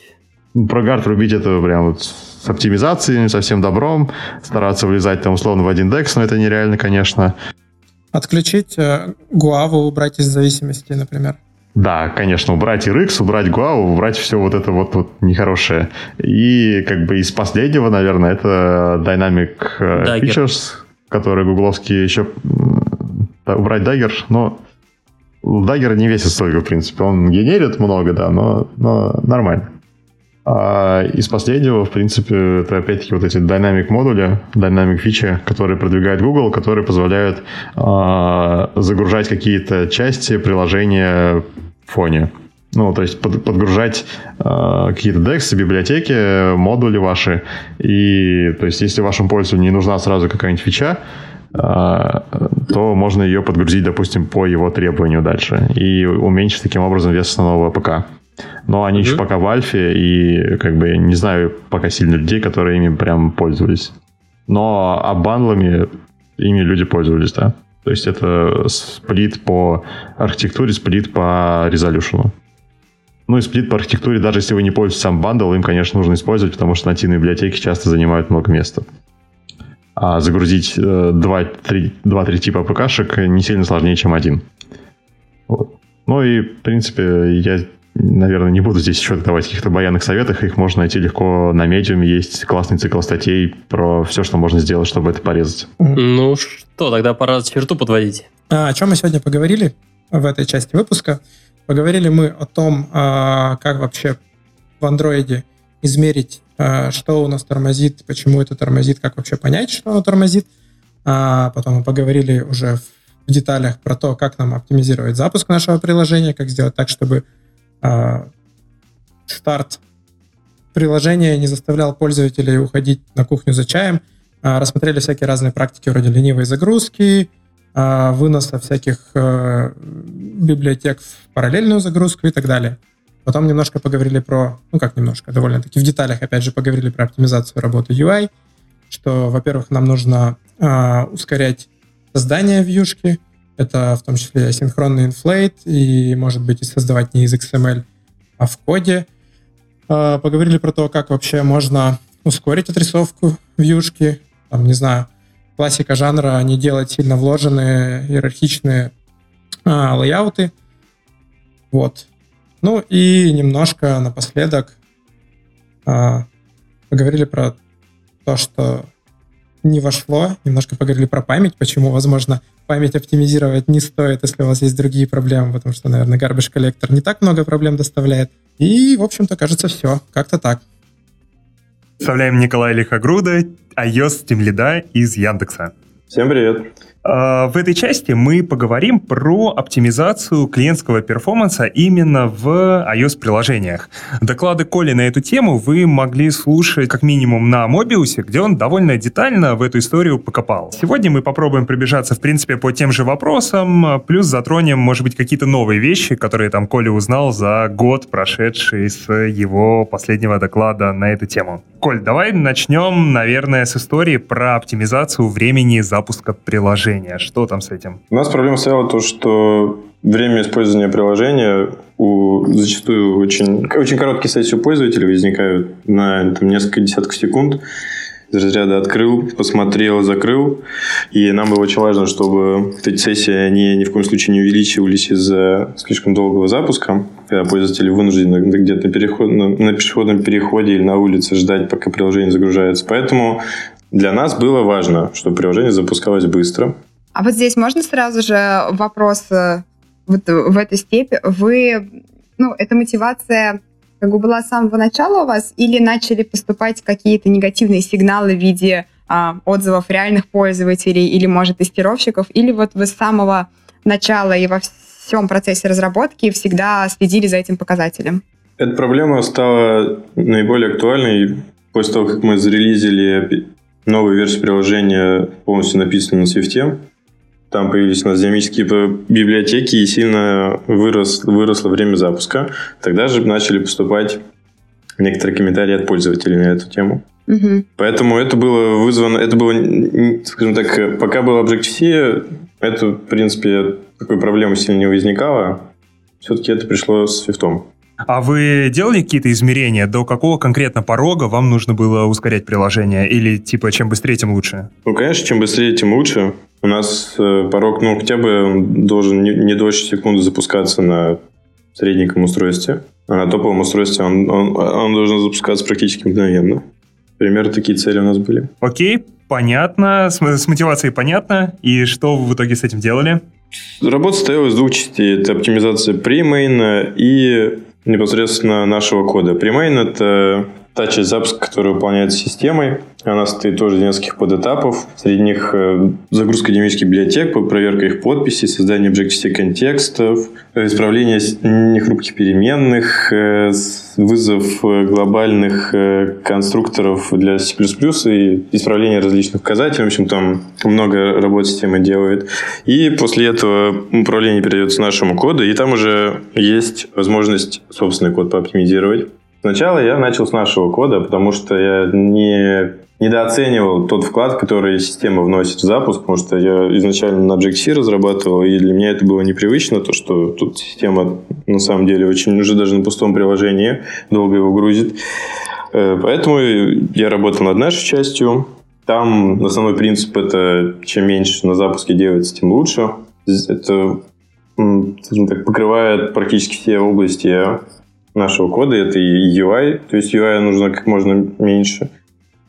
Про гард врубить это прям вот с оптимизацией, совсем добром, стараться влезать там условно в один DEX, но это нереально, конечно. Отключить э, Гуаву, убрать из зависимости, например. Да, конечно, убрать RX, убрать Guava, убрать все вот это вот, вот нехорошее. И как бы из последнего, наверное, это Dynamic э, Dagger. Features, который гугловский еще... Убрать Dagger, но Dagger не весит столько, в принципе. Он генерит много, да, но, но нормально. А из последнего, в принципе, это опять-таки вот эти dynamic модули, dynamic фичи, которые продвигает Google, которые позволяют а, загружать какие-то части приложения в фоне. Ну, то есть под, подгружать э, какие-то DEX, библиотеки, модули ваши. И, то есть, если вашему пользователю не нужна сразу какая-нибудь фича, э, то можно ее подгрузить, допустим, по его требованию дальше. И уменьшить таким образом вес основного ПК. Но они mm-hmm. еще пока в альфе, и как бы не знаю пока сильно людей, которые ими прям пользовались. Но а бандлами ими люди пользовались, да. То есть это сплит по архитектуре, сплит по резолюшену. Ну и сплит по архитектуре, даже если вы не пользуетесь сам бандл, им, конечно, нужно использовать, потому что нативные библиотеки часто занимают много места. А загрузить 2-3 э, типа ПКшек не сильно сложнее, чем один. Вот. Ну и, в принципе, я наверное, не буду здесь еще давать каких-то баянных советов. Их можно найти легко на медиум. Есть классный цикл статей про все, что можно сделать, чтобы это порезать. Ну что, тогда пора черту подводить. А, о чем мы сегодня поговорили в этой части выпуска? Поговорили мы о том, а, как вообще в андроиде измерить, а, что у нас тормозит, почему это тормозит, как вообще понять, что оно тормозит. А потом мы поговорили уже в деталях про то, как нам оптимизировать запуск нашего приложения, как сделать так, чтобы старт приложения не заставлял пользователей уходить на кухню за чаем. А, рассмотрели всякие разные практики вроде ленивой загрузки, а, выноса всяких библиотек в параллельную загрузку и так далее. Потом немножко поговорили про, ну как немножко, довольно-таки в деталях, опять же, поговорили про оптимизацию работы UI, что, во-первых, нам нужно ускорять создание вьюшки, это в том числе синхронный инфлейт и, может быть, и создавать не из XML, а в коде. А, поговорили про то, как вообще можно ускорить отрисовку вьюшки. Там, не знаю, классика жанра, не делать сильно вложенные иерархичные а, лейауты. Вот. Ну и немножко напоследок а, поговорили про то, что не вошло. Немножко поговорили про память, почему, возможно, память оптимизировать не стоит, если у вас есть другие проблемы, потому что, наверное, garbage коллектор не так много проблем доставляет. И, в общем-то, кажется, все. Как-то так. Представляем Николая Лихогруда, iOS Team Lead из Яндекса. Всем привет. А, в этой части мы поговорим про оптимизацию клиентского перформанса именно в iOS-приложениях. Доклады Коли на эту тему вы могли слушать как минимум на Mobius, где он довольно детально в эту историю покопал. Сегодня мы попробуем пробежаться, в принципе, по тем же вопросам, плюс затронем, может быть, какие-то новые вещи, которые там Коля узнал за год, прошедший с его последнего доклада на эту тему. Коль, давай начнем, наверное, с истории про оптимизацию времени запуска приложения приложения. Что там с этим? У нас проблема стояла то, что время использования приложения у зачастую очень, очень короткие сессии у пользователей возникают на там, несколько десятков секунд. из разряда открыл, посмотрел, закрыл. И нам было очень важно, чтобы эти сессии они ни в коем случае не увеличивались из-за слишком долгого запуска, когда пользователи вынуждены где-то на, на пешеходном переходе или на улице ждать, пока приложение загружается. Поэтому для нас было важно, чтобы приложение запускалось быстро. А вот здесь можно сразу же вопрос э, вот в этой степи. Вы, ну, эта мотивация как бы была с самого начала у вас или начали поступать какие-то негативные сигналы в виде а, отзывов реальных пользователей или, может, тестировщиков, или вот вы с самого начала и во всем процессе разработки всегда следили за этим показателем? Эта проблема стала наиболее актуальной после того, как мы зарелизили новую версию приложения, полностью написанную на Swift. Там появились у нас динамические библиотеки и сильно вырос, выросло время запуска. Тогда же начали поступать некоторые комментарии от пользователей на эту тему. Угу. Поэтому это было вызвано, это было, скажем так, пока был Objective-C, это, в принципе, такой проблемы сильно не возникало. Все-таки это пришло с Swift. А вы делали какие-то измерения? До какого конкретно порога вам нужно было ускорять приложение? Или типа чем быстрее, тем лучше? Ну, конечно, чем быстрее, тем лучше. У нас э, порог, ну, хотя бы должен не, не дольше секунды запускаться на средненьком устройстве. А на топовом устройстве он, он, он должен запускаться практически мгновенно. Примерно такие цели у нас были. Окей, понятно. С, с мотивацией понятно. И что вы в итоге с этим делали? Работа стояла из двух частей. Это оптимизация премейна и непосредственно нашего кода. Премейн – это та часть запуска, которая выполняется системой. Она состоит тоже из нескольких подэтапов. Среди них э, загрузка динамических библиотек, проверка их подписей, создание Objective-C контекстов, исправление нехрупких переменных, э, вызов э, глобальных конструкторов для C++ и исправление различных указателей. В общем, там много работы система делает. И после этого управление передается нашему коду, и там уже есть возможность собственный код пооптимизировать. Сначала я начал с нашего кода, потому что я не недооценивал тот вклад, который система вносит в запуск, потому что я изначально на Objective-C разрабатывал, и для меня это было непривычно, то, что тут система на самом деле очень уже даже на пустом приложении долго его грузит. Э, поэтому я работал над нашей частью. Там основной принцип это чем меньше на запуске делается, тем лучше. Это скажем так, покрывает практически все области нашего кода. Это и UI, то есть UI нужно как можно меньше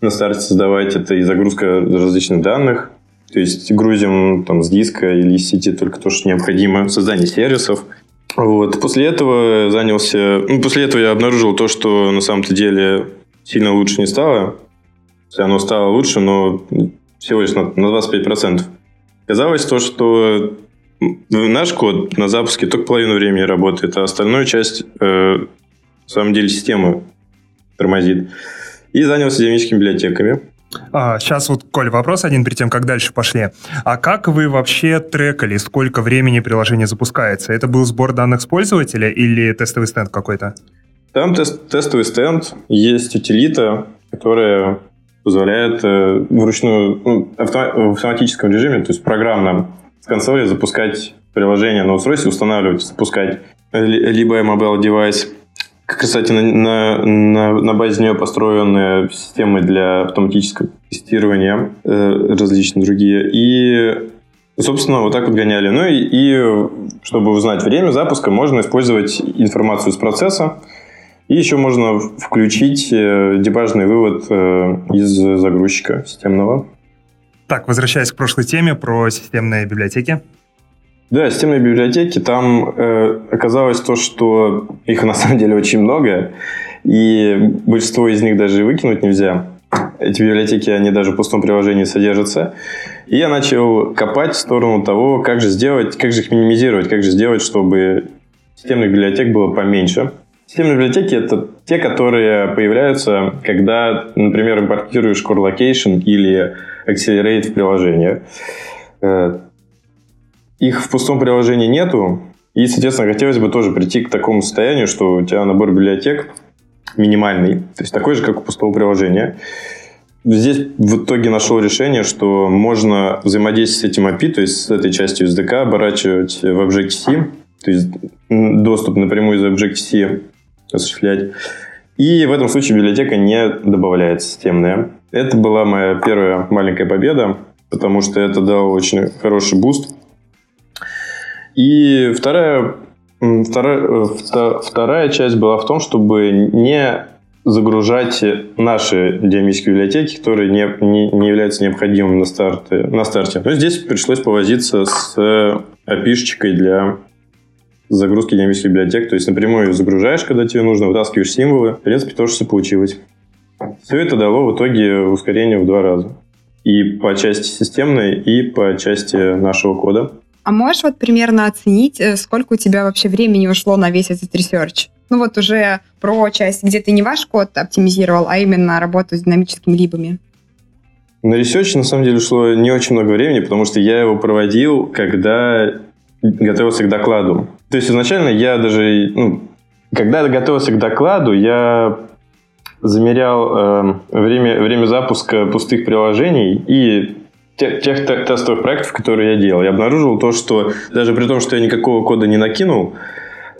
на старте создавать. Это и загрузка различных данных, то есть грузим там с диска или из сети только то, что необходимо. Создание сервисов. Вот. После этого занялся... Ну, после этого я обнаружил то, что на самом-то деле сильно лучше не стало. Оно стало лучше, но всего лишь на, на 25%. Казалось то, что Наш код на запуске только половину времени работает, а остальную часть, э, на самом деле, система тормозит. И занялся динамическими библиотеками. А, сейчас вот, Коль, вопрос один перед тем, как дальше пошли. А как вы вообще трекали, сколько времени приложение запускается? Это был сбор данных с пользователя или тестовый стенд какой-то? Там тест, тестовый стенд, есть утилита, которая позволяет э, вручную, ну, в автоматическом режиме, то есть программно с консоли запускать приложение на устройстве, устанавливать, запускать либо mobile девайс. Кстати, на, на, на, базе нее построены системы для автоматического тестирования, э, различные другие. И, собственно, вот так вот гоняли. Ну и, и чтобы узнать время запуска, можно использовать информацию из процесса. И еще можно включить э, дебажный вывод э, из загрузчика системного. Так, возвращаясь к прошлой теме про системные библиотеки. Да, системные библиотеки, там э, оказалось то, что их на самом деле очень много, и большинство из них даже выкинуть нельзя. Эти библиотеки, они даже в пустом приложении содержатся. И я начал копать в сторону того, как же сделать, как же их минимизировать, как же сделать, чтобы системных библиотек было поменьше. Системные библиотеки — это те, которые появляются, когда, например, импортируешь core location или Accelerate в приложение. Э, их в пустом приложении нету, и, соответственно, хотелось бы тоже прийти к такому состоянию, что у тебя набор библиотек минимальный, то есть такой же, как у пустого приложения. Здесь в итоге нашел решение, что можно взаимодействовать с этим API, то есть с этой частью SDK, оборачивать в Objective-C, то есть доступ напрямую из Objective-C осуществлять. И в этом случае библиотека не добавляется системная. Это была моя первая маленькая победа, потому что это дало очень хороший буст. И вторая, вторая, вторая часть была в том, чтобы не загружать наши динамические библиотеки, которые не, не, не являются необходимыми на старте. На старте. Но здесь пришлось повозиться с API для загрузки динамических библиотек. То есть напрямую загружаешь, когда тебе нужно, вытаскиваешь символы. В принципе, тоже все получилось. Все это дало в итоге ускорение в два раза. И по части системной, и по части нашего кода. А можешь вот примерно оценить, э, сколько у тебя вообще времени ушло на весь этот research? Ну вот уже про часть, где ты не ваш код оптимизировал, а именно работу с динамическими либами. На research на самом деле ушло не очень много времени, потому что я его проводил, когда готовился к докладу. То есть изначально я даже, ну, когда я готовился к докладу, я замерял э, время, время запуска пустых приложений и тех, тех тестовых проектов, которые я делал. Я обнаружил то, что даже при том, что я никакого кода не накинул,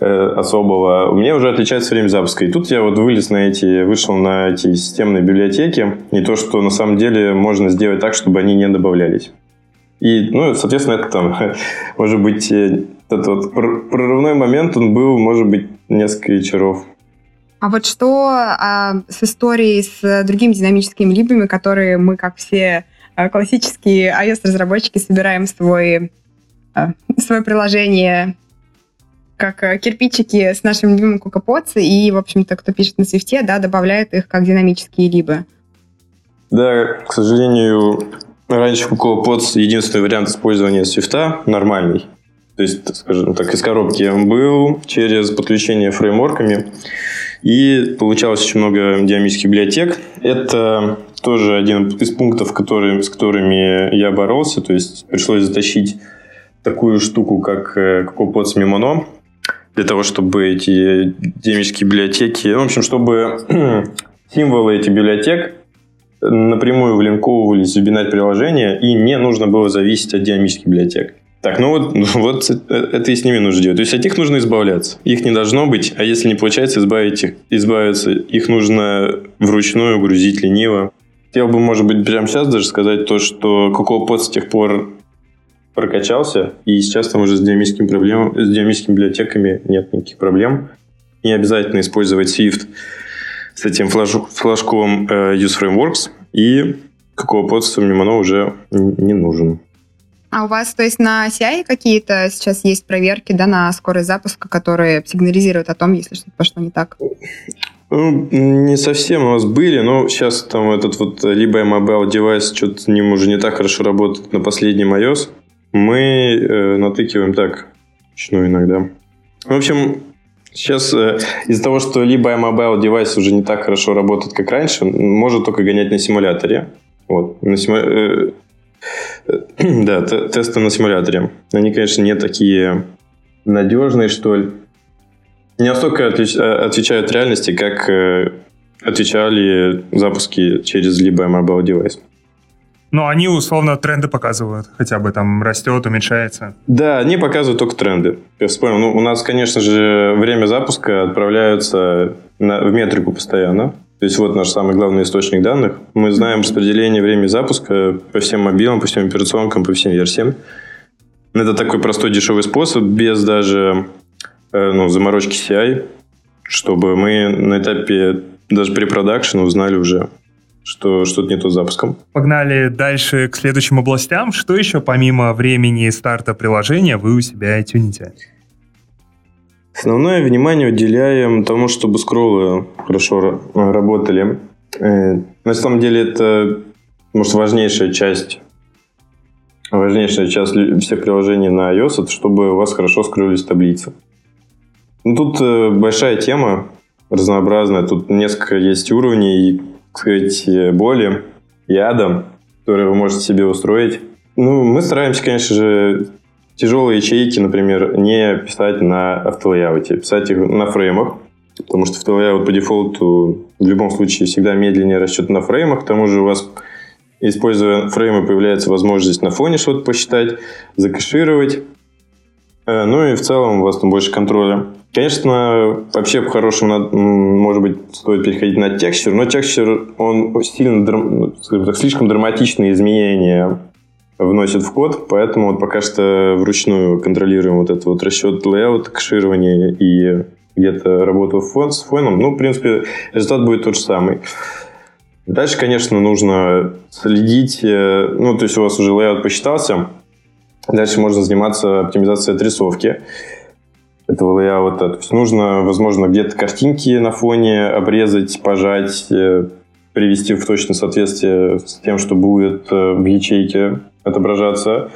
Э, особого, у меня уже отличается время запуска. И тут я вот вылез на эти, вышел на эти системные библиотеки, и то, что на самом деле можно сделать так, чтобы они не добавлялись. И, ну, соответственно, это там, <laughs> может быть, э, этот вот прорывной момент, он был, может быть, несколько вечеров. А вот что а, с историей с другими динамическими либами, которые мы, как все а, классические iOS-разработчики, собираем свой, а, свое приложение как э, кирпичики с нашим любимым кукоподцы, и, в общем-то, кто пишет на свифте, да, добавляет их как динамические либо. Да, к сожалению, раньше кукоподс единственный вариант использования свифта нормальный. То есть, скажем так, из коробки он был через подключение фреймворками. И получалось очень много динамических библиотек. Это тоже один из пунктов, который, с которыми я боролся. То есть пришлось затащить такую штуку, как CocoaPods Mimono для того, чтобы эти динамические библиотеки, ну, в общем, чтобы <clears throat> символы этих библиотек напрямую влинковывались в бинарь приложения, и не нужно было зависеть от динамических библиотек. Так, ну вот, <laughs> вот это и с ними нужно делать. То есть от них нужно избавляться. Их не должно быть, а если не получается избавить их, избавиться, их нужно вручную грузить лениво. Хотел бы, может быть, прямо сейчас даже сказать то, что CocoaPod с тех пор прокачался, и сейчас там уже с динамическими, проблемами, с динамическими библиотеками нет никаких проблем. Не обязательно использовать Swift с этим флаж, флажком э, Use Frameworks, и подстава Mimono уже не нужен. А у вас, то есть на CI какие-то сейчас есть проверки, да, на скорость запуска, которые сигнализируют о том, если что-то пошло не так? Ну, не совсем у нас были, но сейчас там этот вот либо mobile девайс что-то с ним уже не так хорошо работает на последнем iOS мы э, натыкиваем так, вручную иногда. В общем, сейчас э, из-за того, что либо iMobile девайс уже не так хорошо работает, как раньше, может только гонять на симуляторе. Вот. На симу... да, тесты на симуляторе. Они, конечно, не такие надежные, что ли. Не настолько отлич... Э, отвечают реальности, как э, отвечали запуски через либо iMobile девайс. Но они условно тренды показывают, хотя бы там растет, уменьшается. Да, они показывают только тренды. Я вспомнил, ну, у нас, конечно же, время запуска отправляются на, в метрику постоянно. То есть вот наш самый главный источник данных. Мы знаем распределение времени запуска по всем мобилам, по всем операционкам, по всем версиям. Это такой простой дешевый способ, без даже э, ну, заморочки CI, чтобы мы на этапе даже при продакшене узнали уже, что что-то не то с запуском. Погнали дальше к следующим областям. Что еще помимо времени старта приложения вы у себя тюните? Основное внимание уделяем тому, чтобы скроллы хорошо работали. Э, на самом деле это, может, важнейшая часть важнейшая часть всех приложений на iOS, это чтобы у вас хорошо скрылись таблицы. Ну, тут э, большая тема, разнообразная. Тут несколько есть уровней сказать, боли, ядом, которые вы можете себе устроить. Ну, мы стараемся, конечно же, тяжелые ячейки, например, не писать на автолейауте, писать их на фреймах, потому что автолейаут по дефолту в любом случае всегда медленнее расчет на фреймах, к тому же у вас, используя фреймы, появляется возможность на фоне что-то посчитать, закэшировать. Э, ну и в целом у вас там больше контроля. Конечно, вообще по-хорошему, может быть, стоит переходить на текстчер, но текстчер, он сильно, ну, слишком драматичные изменения вносит в код, поэтому вот пока что вручную контролируем вот этот вот расчет layout а, кэширование и где-то работу фон, с фоном. Ну, в принципе, результат будет тот же самый. Дальше, конечно, нужно следить, э, ну, то есть у вас уже layout посчитался, дальше можно заниматься оптимизацией отрисовки этого layout а. То есть нужно, возможно, где-то картинки на фоне обрезать, пожать, э, привести в точное соответствие с тем, что будет э, в ячейке отображаться.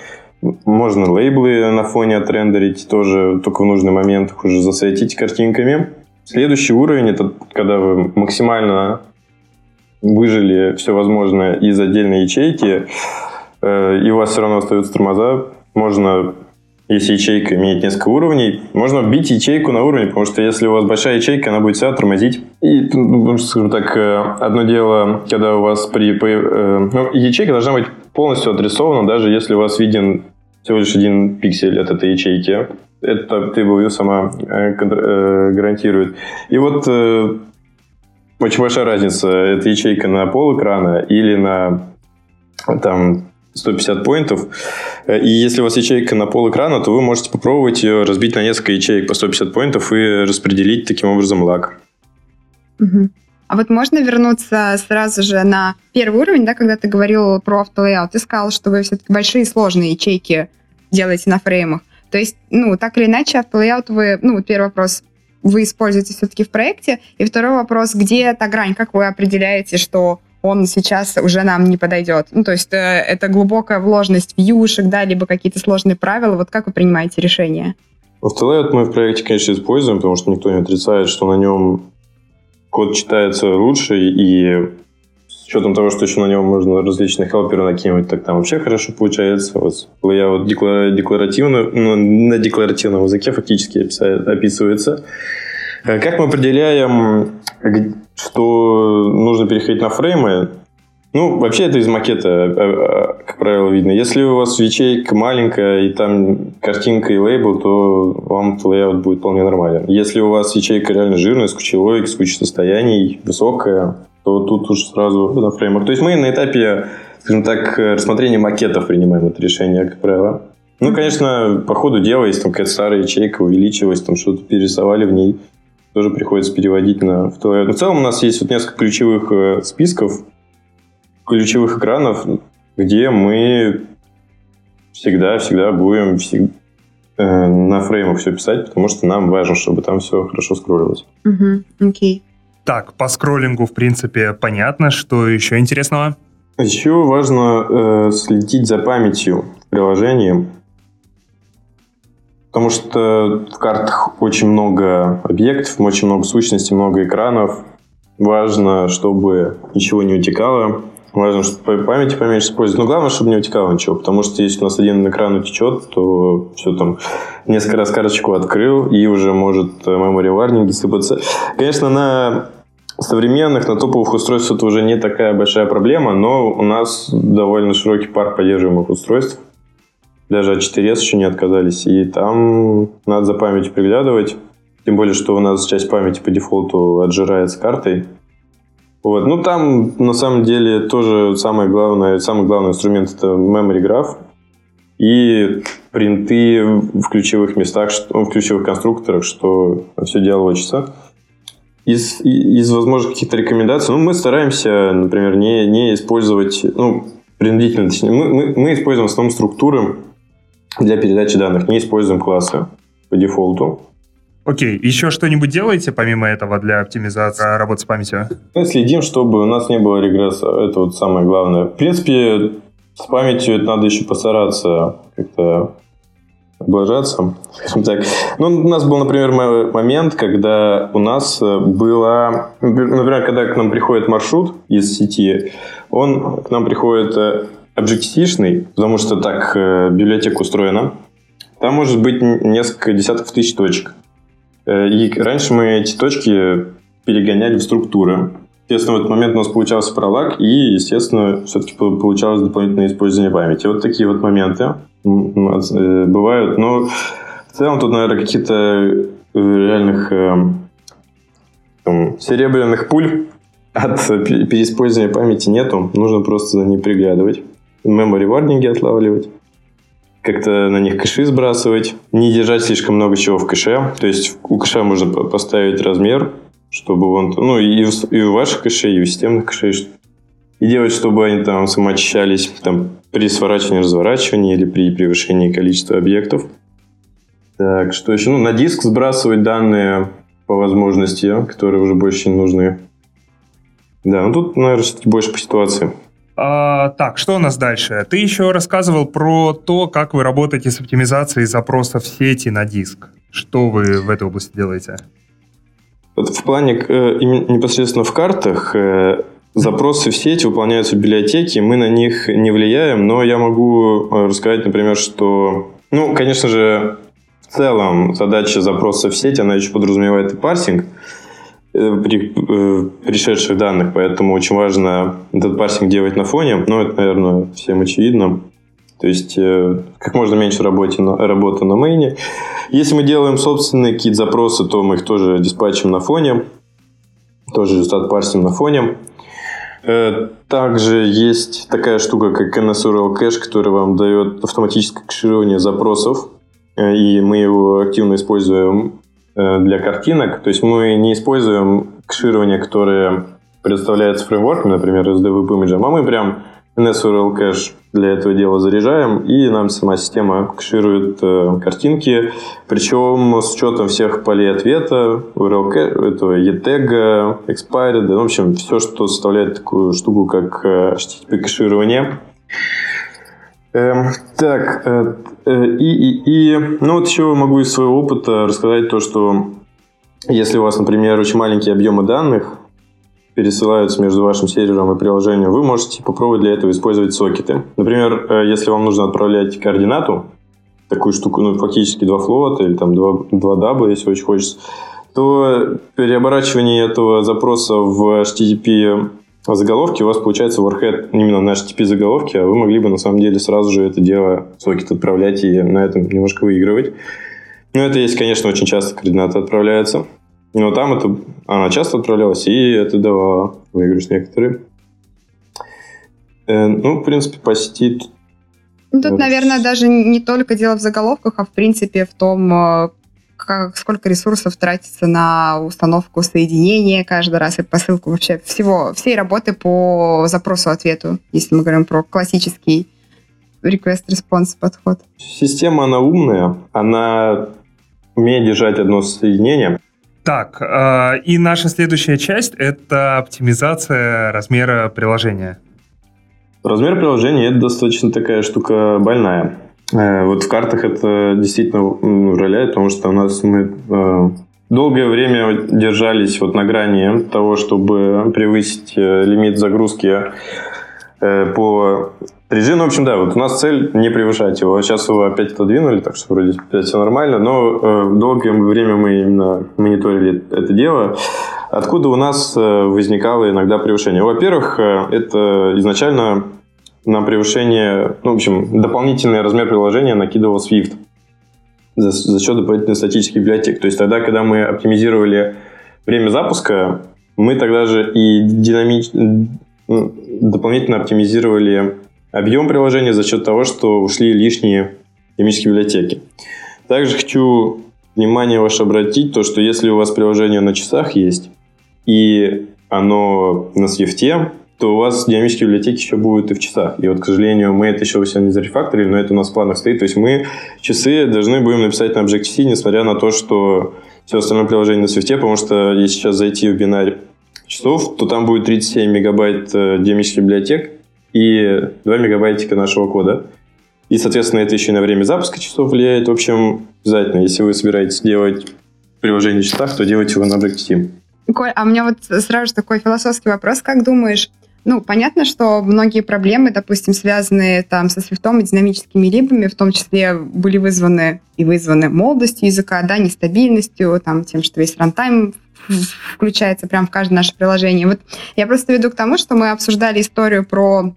Можно лейблы на фоне отрендерить, тоже только в нужный момент их уже засветить картинками. Следующий уровень – это когда вы максимально выжили все возможное из отдельной ячейки, э, и у вас все равно остаются тормоза, можно, если ячейка имеет несколько уровней, можно бить ячейку на уровне, потому что если у вас большая ячейка, она будет себя тормозить. И, ну, скажем так, э, одно дело, когда у вас при... Э, ну, ячейка должна быть полностью отрисована, даже если у вас виден всего лишь один пиксель от этой ячейки. Это TableView сама гарантирует. И вот очень большая разница. Это ячейка на пол экрана или на там 150 поинтов. И если у вас ячейка на пол экрана, то вы можете попробовать ее разбить на несколько ячеек по 150 поинтов и распределить таким образом лаг. Угу. А вот можно вернуться сразу же на первый уровень, да, когда ты говорил про автолейаут. Ты сказал, что вы все-таки большие сложные ячейки делаете на фреймах. То есть, ну, так или иначе, автолейаут вы, ну, вот первый вопрос, вы используете все-таки в проекте? И второй вопрос, где эта грань? Как вы определяете, что он сейчас уже нам не подойдет? Ну, то есть э, это глубокая вложенность вьюшек, да, либо какие-то сложные правила. Вот как вы принимаете решение? Автолайт мы в проекте, конечно, используем, потому что никто не отрицает, что на нем код читается лучше, и с учетом того, что еще на нем можно различные хелперы накинуть, так там вообще хорошо получается. Вот layout декларативно, ну, на декларативном языке фактически описывается. Э, как мы определяем, что нужно переходить на фреймы? Ну, вообще это из макета, э, э, как правило, видно. Если у вас ячейка маленькая, и там картинка и лейбл, то вам layout будет вполне нормален. Если у вас ячейка реально жирная, с кучей логик, с кучей состояний, высокая, то тут уж сразу на фреймах. То есть мы на этапе, скажем так, рассмотрения макетов принимаем это решение, как правило. Ну, конечно, по ходу дела, если там какая-то старая ячейка увеличилась, там что-то перерисовали в ней, тоже приходится переводить на второе. Но в целом у нас есть вот несколько ключевых э, списков, ключевых экранов, где мы всегда-всегда будем всегда, э, на фреймах все писать, потому что нам важно, чтобы там все хорошо скроллилось. Угу, окей. Так, по скроллингу, в принципе, понятно. Что еще интересного? Еще важно э, следить за памятью приложения, потому что в картах очень много объектов, очень много сущностей, много экранов. Важно, чтобы ничего не утекало, Важно, чтобы памяти поменьше использовать. Но главное, чтобы не утекало ничего, потому что если у нас один экран утечет, то все там несколько раз карточку открыл, и уже может э, memory warning сыпаться. Конечно, на современных, на топовых устройствах это уже не такая большая проблема, но у нас довольно широкий парк поддерживаемых устройств. Даже от 4S еще не отказались, и там надо за памятью приглядывать. Тем более, что у нас часть памяти по дефолту отжирается картой. Вот. Ну, там, на самом деле, тоже самое главное, самый главный инструмент – это memory graph и принты в ключевых местах, в ключевых конструкторах, что все дело учится. Из, из возможных каких-то рекомендаций, ну, мы стараемся, например, не, не использовать, ну, принудительно, точнее, мы, мы, мы используем в основном структуры для передачи данных, не используем классы по дефолту. Окей, еще что-нибудь делаете помимо этого для оптимизации работы с памятью? Мы следим, чтобы у нас не было регресса. Это вот самое главное. В принципе, с памятью это надо еще постараться как-то облажаться, скажем <laughs> так. Ну, у нас был, например, момент, когда у нас было... Например, когда к нам приходит маршрут из сети, он к нам приходит э, Objective-шный, потому что так э, библиотека устроена. Там может быть несколько десятков тысяч точек. Э, и раньше мы эти точки перегоняли в структуры. Естественно, в этот момент у нас получался пролаг, и, естественно, все-таки получалось дополнительное использование памяти. Вот такие вот моменты э, бывают. Но В целом тут, наверное, какие-то э, реальных там, серебряных пуль от переиспользования памяти нету. Нужно просто за ней приглядывать. Memory варнинги отлавливать как-то на них кэши сбрасывать, не держать слишком много чего в кэше. То есть у кэша можно поставить размер, чтобы он, ну и, и у ваших кэшей, и у системных кэшей, и делать, чтобы они там самоочищались там, при сворачивании, разворачивании или при превышении количества объектов. Так, что еще? Ну, на диск сбрасывать данные по возможности, которые уже больше не нужны. Да, ну тут, наверное, больше по ситуации. А, так, что у нас дальше? Ты еще рассказывал про то, как вы работаете с оптимизацией запросов сети на диск. Что вы в этой области делаете? Вот в плане э, непосредственно в картах э, запросы в сети выполняются в библиотеке, мы на них не влияем, но я могу э, рассказать, например, что, ну, конечно же, в целом задача запроса в сеть, она еще подразумевает и парсинг, при, э, пришедших данных, поэтому очень важно этот парсинг делать на фоне, но это, наверное, всем очевидно. То есть э, как можно меньше работы на, работы на мейне. Если мы делаем собственные какие-то запросы, то мы их тоже диспатчим на фоне, тоже парсим на фоне. Также есть такая штука, как NSURL кэш, который вам дает автоматическое кэширование запросов, и мы его активно используем Э, для картинок. То есть мы не используем кэширование, которое представляется фреймворком, например, SDV Image, а мы прям NSURL кэш для этого дела заряжаем, и нам сама система кэширует э, картинки, причем с учетом всех полей ответа, URL этого ETAG, expired, в общем, все, что составляет такую штуку, как э, HTTP кэширование. Эм, так, э, э, и, и, и, ну вот еще могу из своего опыта рассказать то, что если у вас, например, очень маленькие объемы данных пересылаются между вашим сервером и приложением, вы можете попробовать для этого использовать сокеты. Например, э, если вам нужно отправлять координату, такую штуку, ну, фактически два флота или там два, два дабла, если очень хочется, то переоборачивание этого запроса в HTTP заголовки у вас получается warhead именно на HTTP заголовки, а вы могли бы на самом деле сразу же это дело сокет отправлять и на этом немножко выигрывать. Ну, это есть, конечно, очень часто координаты отправляются. Но там это она часто отправлялась, и это давало выигрыш некоторые. Э, ну, в принципе, по сети... Ну, тут, наверное, даже не только дело в заголовках, а в принципе в том, э, как, сколько ресурсов тратится на установку соединения каждый раз и посылку вообще всего, всей работы по запросу-ответу, если мы говорим про классический request-response подход. Система, она умная, она умеет держать одно соединение. Так, э, и наша следующая часть — это оптимизация размера приложения. Размер приложения — это достаточно такая штука больная. Э, вот в картах это действительно роляет, потому что у нас мы э, долгое время держались вот на грани того, чтобы превысить э, лимит загрузки по 3G. Ну, в общем, да, вот у нас цель не превышать его. Сейчас его опять отодвинули, так что вроде все нормально, но долгое время мы именно мониторили это дело. Откуда у нас возникало иногда превышение? Во-первых, это изначально на превышение, ну, в общем, дополнительный размер приложения накидывал Swift за, за счет дополнительных статических библиотек. То есть тогда, когда мы оптимизировали время запуска, мы тогда же и динамич... Дополнительно оптимизировали объем приложения за счет того, что ушли лишние динамические библиотеки. Также хочу внимание ваше обратить, то, что если у вас приложение на часах есть, и оно на Swift, то у вас динамические библиотеки еще будут и в часах. И вот, к сожалению, мы это еще все не зарефакторили, но это у нас в планах стоит. То есть мы часы должны будем написать на Objective-C, несмотря на то, что все остальное приложение на Swift, потому что если сейчас зайти в бинарь часов, то там будет 37 мегабайт э, динамических библиотек и 2 мегабайтика нашего кода. И, соответственно, это еще и на время запуска часов влияет. В общем, обязательно, если вы собираетесь делать приложение в часах, то делайте его на Objective-C. Коль, а у меня вот сразу же такой философский вопрос. Как думаешь, ну, понятно, что многие проблемы, допустим, связанные там со свифтом и динамическими либами, в том числе были вызваны и вызваны молодостью языка, да, нестабильностью, там, тем, что весь рантайм включается прямо в каждое наше приложение. Вот я просто веду к тому, что мы обсуждали историю про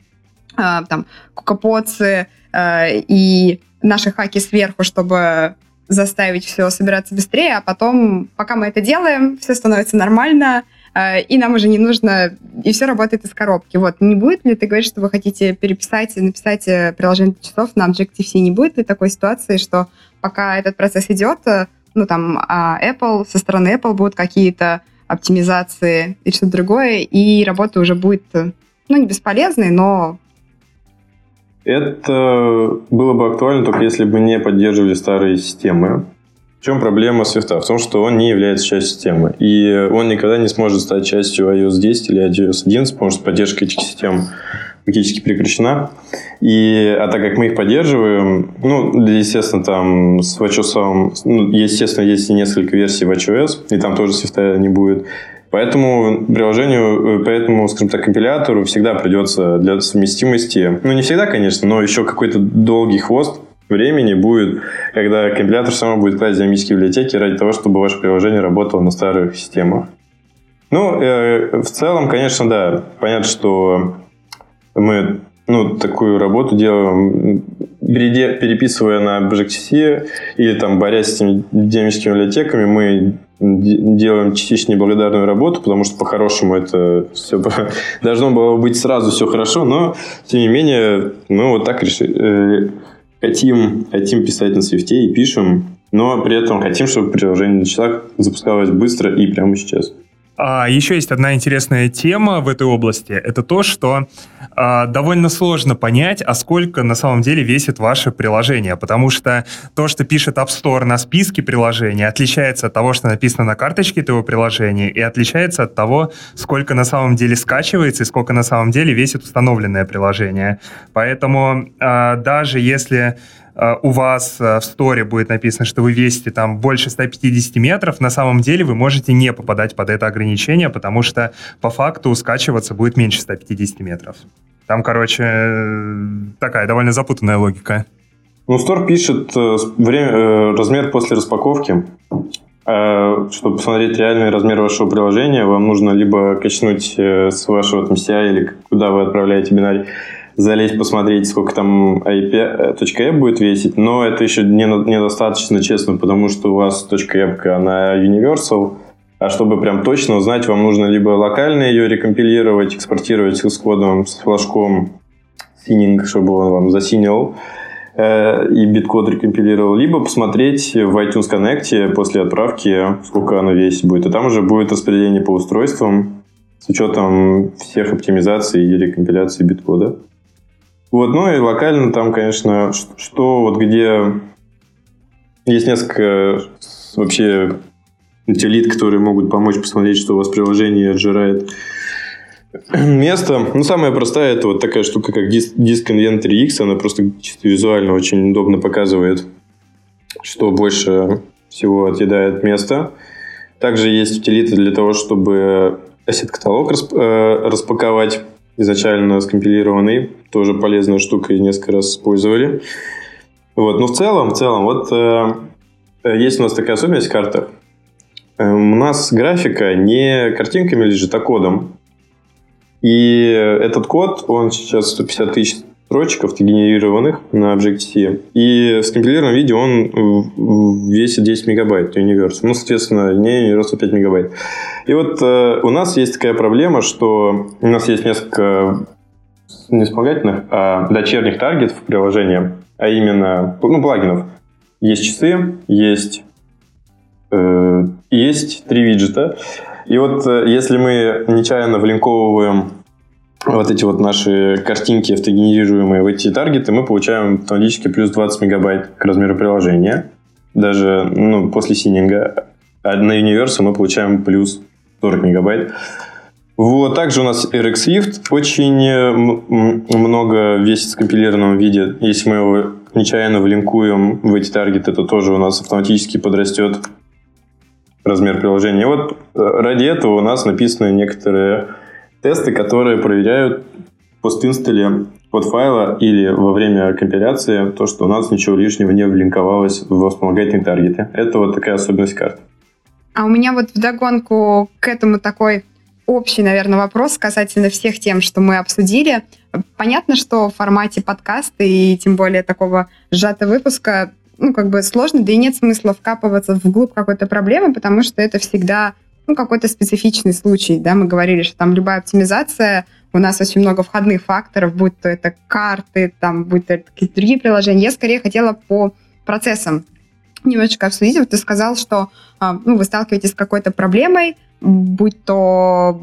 э, там кукопоцы э, и наши хаки сверху, чтобы заставить все собираться быстрее, а потом, пока мы это делаем, все становится нормально, и нам уже не нужно, и все работает из коробки. Вот, не будет ли, ты говоришь, что вы хотите переписать и написать э, приложение часов на Objective-C, не будет ли такой ситуации, что пока этот процесс идет, э, ну, там, а Apple, со стороны Apple будут какие-то оптимизации и что-то другое, и работа уже будет, ну, не бесполезной, но это было бы актуально только если бы не поддерживали старые системы. В чем проблема Swift? В том, что он не является частью системы. И он никогда не сможет стать частью iOS 10 или iOS 11, потому что поддержка этих систем фактически прекращена. И, а так как мы их поддерживаем, ну, естественно, там с WatchOS, ну, естественно, есть несколько версий WatchOS, и там тоже Swift не будет. Поэтому приложению, э, поэтому, скажем так, компилятору всегда придется для совместимости, ну не всегда, конечно, но еще какой-то долгий хвост времени будет, когда компилятор сам будет класть динамические библиотеки ради того, чтобы ваше приложение работало на старых системах. Ну, э, в целом, конечно, да, понятно, что мы ну, такую работу делаем, переписывая на Objective-C или там борясь с этими динамическими библиотеками, мы делаем частично неблагодарную работу, потому что по-хорошему это все <laughs> должно было быть сразу все хорошо, но тем не менее мы вот так решили, э, хотим, хотим писать на свифте и пишем, но при этом хотим, чтобы приложение начало запускалось быстро и прямо сейчас. А, еще есть одна интересная тема в этой области. Это то, что а, довольно сложно понять, а сколько на самом деле весит ваше приложение. Потому что то, что пишет App Store на списке приложений, отличается от того, что написано на карточке этого приложения, и отличается от того, сколько на самом деле скачивается и сколько на самом деле весит установленное приложение. Поэтому а, даже если у вас э, в сторе будет написано, что вы весите там больше 150 метров, на самом деле вы можете не попадать под это ограничение, потому что по факту скачиваться будет меньше 150 метров. Там, короче, э, такая довольно запутанная логика. Ну, Store пишет время, размер после распаковки. Чтобы посмотреть реальный размер вашего приложения, вам нужно либо качнуть с вашего там CI или куда вы отправляете бинарий, залезть, посмотреть, сколько там IP.app будет весить, но это еще не, недостаточно честно, потому что у вас .app, она universal, а чтобы прям точно узнать, вам нужно либо локально ее рекомпилировать, экспортировать с кодом, с флажком сининг, чтобы он вам засинил, э, и биткод рекомпилировал, либо посмотреть в iTunes Connect после отправки, сколько оно весить будет. И там уже будет распределение по устройствам с учетом всех оптимизаций и рекомпиляции биткода. Вот, ну и локально там, конечно, что вот где есть несколько вообще утилит, которые могут помочь посмотреть, что у вас приложение отжирает <clears throat> место. Ну, самая простая, это вот такая штука, как диск, Inventory X. Она просто чисто визуально очень удобно показывает, что больше всего отъедает место. Также есть утилиты для того, чтобы asset-каталог э, распаковать изначально скомпилированный. Тоже полезная штука и несколько раз использовали. Вот, но в целом, в целом, вот э, э есть у нас такая особенность в картах. Э, у нас графика не картинками лежит, а кодом. И этот код, он сейчас 150 тысяч строчек автогенерированных на Objective-C. И в скомпилированном виде он весит 10 мегабайт, Universal. Ну, соответственно, не Universal 5 мегабайт. И вот э, у нас есть такая проблема, что у нас есть несколько не вспомогательных, а дочерних таргетов приложения, а именно ну, плагинов. Есть часы, есть, э, есть три виджета. И вот э, если мы нечаянно влинковываем вот эти вот наши картинки автогенерируемые в эти таргеты, мы получаем автоматически плюс 20 мегабайт к размеру приложения. Даже ну, после сининга. А на Universe мы получаем плюс 40 мегабайт. Вот, также у нас RX Swift очень э, много весит в скомпилированном виде. Если мы его нечаянно влинкуем в эти таргеты, то тоже у нас автоматически подрастет размер приложения. И вот э, ради этого у нас написаны некоторые тесты, которые проверяют постинстале под файла или во время компиляции то, что у нас ничего лишнего не влинковалось в вспомогательные таргеты. Это вот такая особенность карт. А у меня вот вдогонку к этому такой общий, наверное, вопрос касательно всех тем, что мы обсудили. Понятно, что в формате подкаста и тем более такого сжатого выпуска ну, как бы сложно, да и нет смысла вкапываться вглубь какой-то проблемы, потому что это всегда ну, какой-то специфичный случай, да, мы говорили, что там любая оптимизация, у нас очень много входных факторов, будь то это карты, там, будь то какие-то другие приложения. Я скорее хотела по процессам немножечко обсудить. Вот ты сказал, что а, ну, вы сталкиваетесь с какой-то проблемой, будь то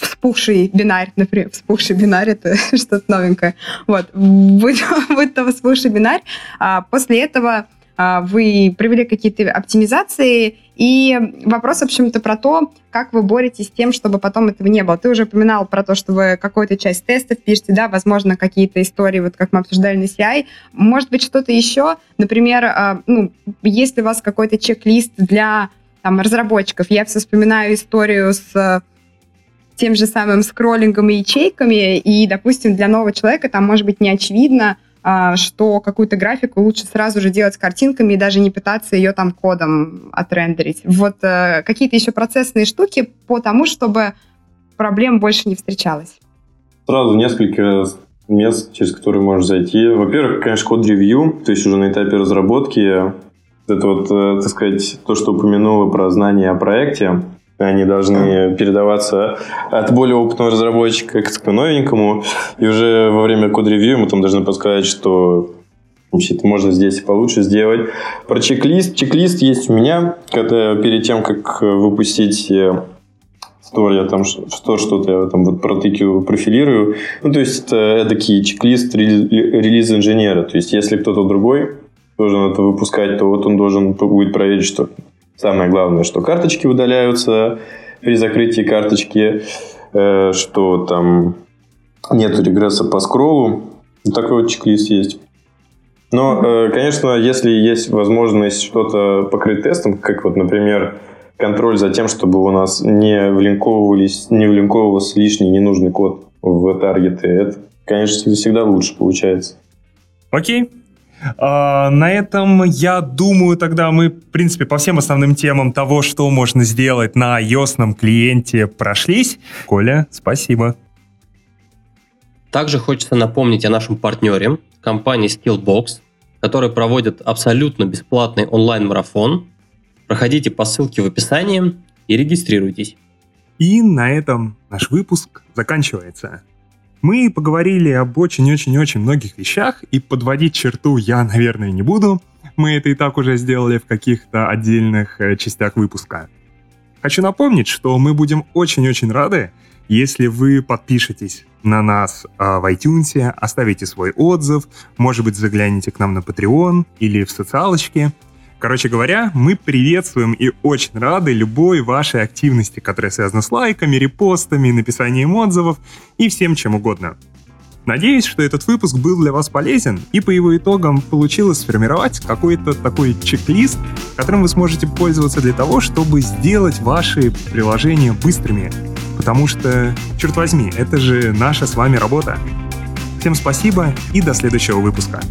вспухший бинарь, например, вспухший бинарь, это <laughs> что-то новенькое, вот, будь, <laughs> будь то вспухший бинарь, а после этого а, вы провели какие-то оптимизации, и вопрос, в общем-то, про то, как вы боретесь с тем, чтобы потом этого не было. Ты уже упоминал про то, что вы какую-то часть тестов пишете, да, возможно, какие-то истории, вот как мы обсуждали на CI. Может быть, что-то еще? Например, а, ну, есть ли у вас какой-то чек-лист для там, разработчиков? Я все вспоминаю историю с тем же самым скроллингом и ячейками, и, допустим, для нового человека там может быть не очевидно, что какую-то графику лучше сразу же делать картинками и даже не пытаться ее там кодом отрендерить. Вот э, какие-то еще процессные штуки по тому, чтобы проблем больше не встречалось. Сразу несколько мест, через которые можешь зайти. Во-первых, конечно, код-ревью, то есть уже на этапе разработки. Это вот, э, так сказать, то, что упомянула про знания о проекте. Они должны передаваться от более опытного разработчика к новенькому. И уже во время код-ревью мы там должны подсказать, что это можно здесь получше сделать. Про чек-лист. Чек-лист есть у меня, когда перед тем, как выпустить э, стор, я там что, что-то я там вот протыкиваю, профилирую. Ну, то есть, это эдакий чек-лист релиз инженера. То есть, если кто-то другой должен это выпускать, то вот он должен будет проверить, что Самое главное, что карточки удаляются при закрытии карточки, э, что там нет регресса по скроллу. Такой вот чек-лист есть. Но, э, конечно, если есть возможность что-то покрыть тестом, как вот, например, контроль за тем, чтобы у нас не влинковывались, не влинковывался лишний ненужный код в таргеты, это, конечно, всегда лучше получается. Окей, а, на этом, я думаю, тогда мы, в принципе, по всем основным темам того, что можно сделать на ios клиенте, прошлись. Коля, спасибо. Также хочется напомнить о нашем партнере, компании Skillbox, которая проводит абсолютно бесплатный онлайн-марафон. Проходите по ссылке в описании и регистрируйтесь. И на этом наш выпуск заканчивается. Мы поговорили об очень-очень-очень многих вещах, и подводить черту я, наверное, не буду. Мы это и так уже сделали в каких-то отдельных э, частях выпуска. Хочу напомнить, что мы будем очень-очень рады, если вы подпишетесь на нас э, в iTunes, оставите свой отзыв, может быть, загляните к нам на Patreon или в социалочке – Короче говоря, мы приветствуем и очень рады любой вашей активности, которая связана с лайками, репостами, написанием отзывов и всем чем угодно. Надеюсь, что этот выпуск был для вас полезен, и по его итогам получилось сформировать какой-то такой чек-лист, которым вы сможете пользоваться для того, чтобы сделать ваши приложения быстрыми. Потому что, черт возьми, это же наша с вами работа. Всем спасибо и до следующего выпуска.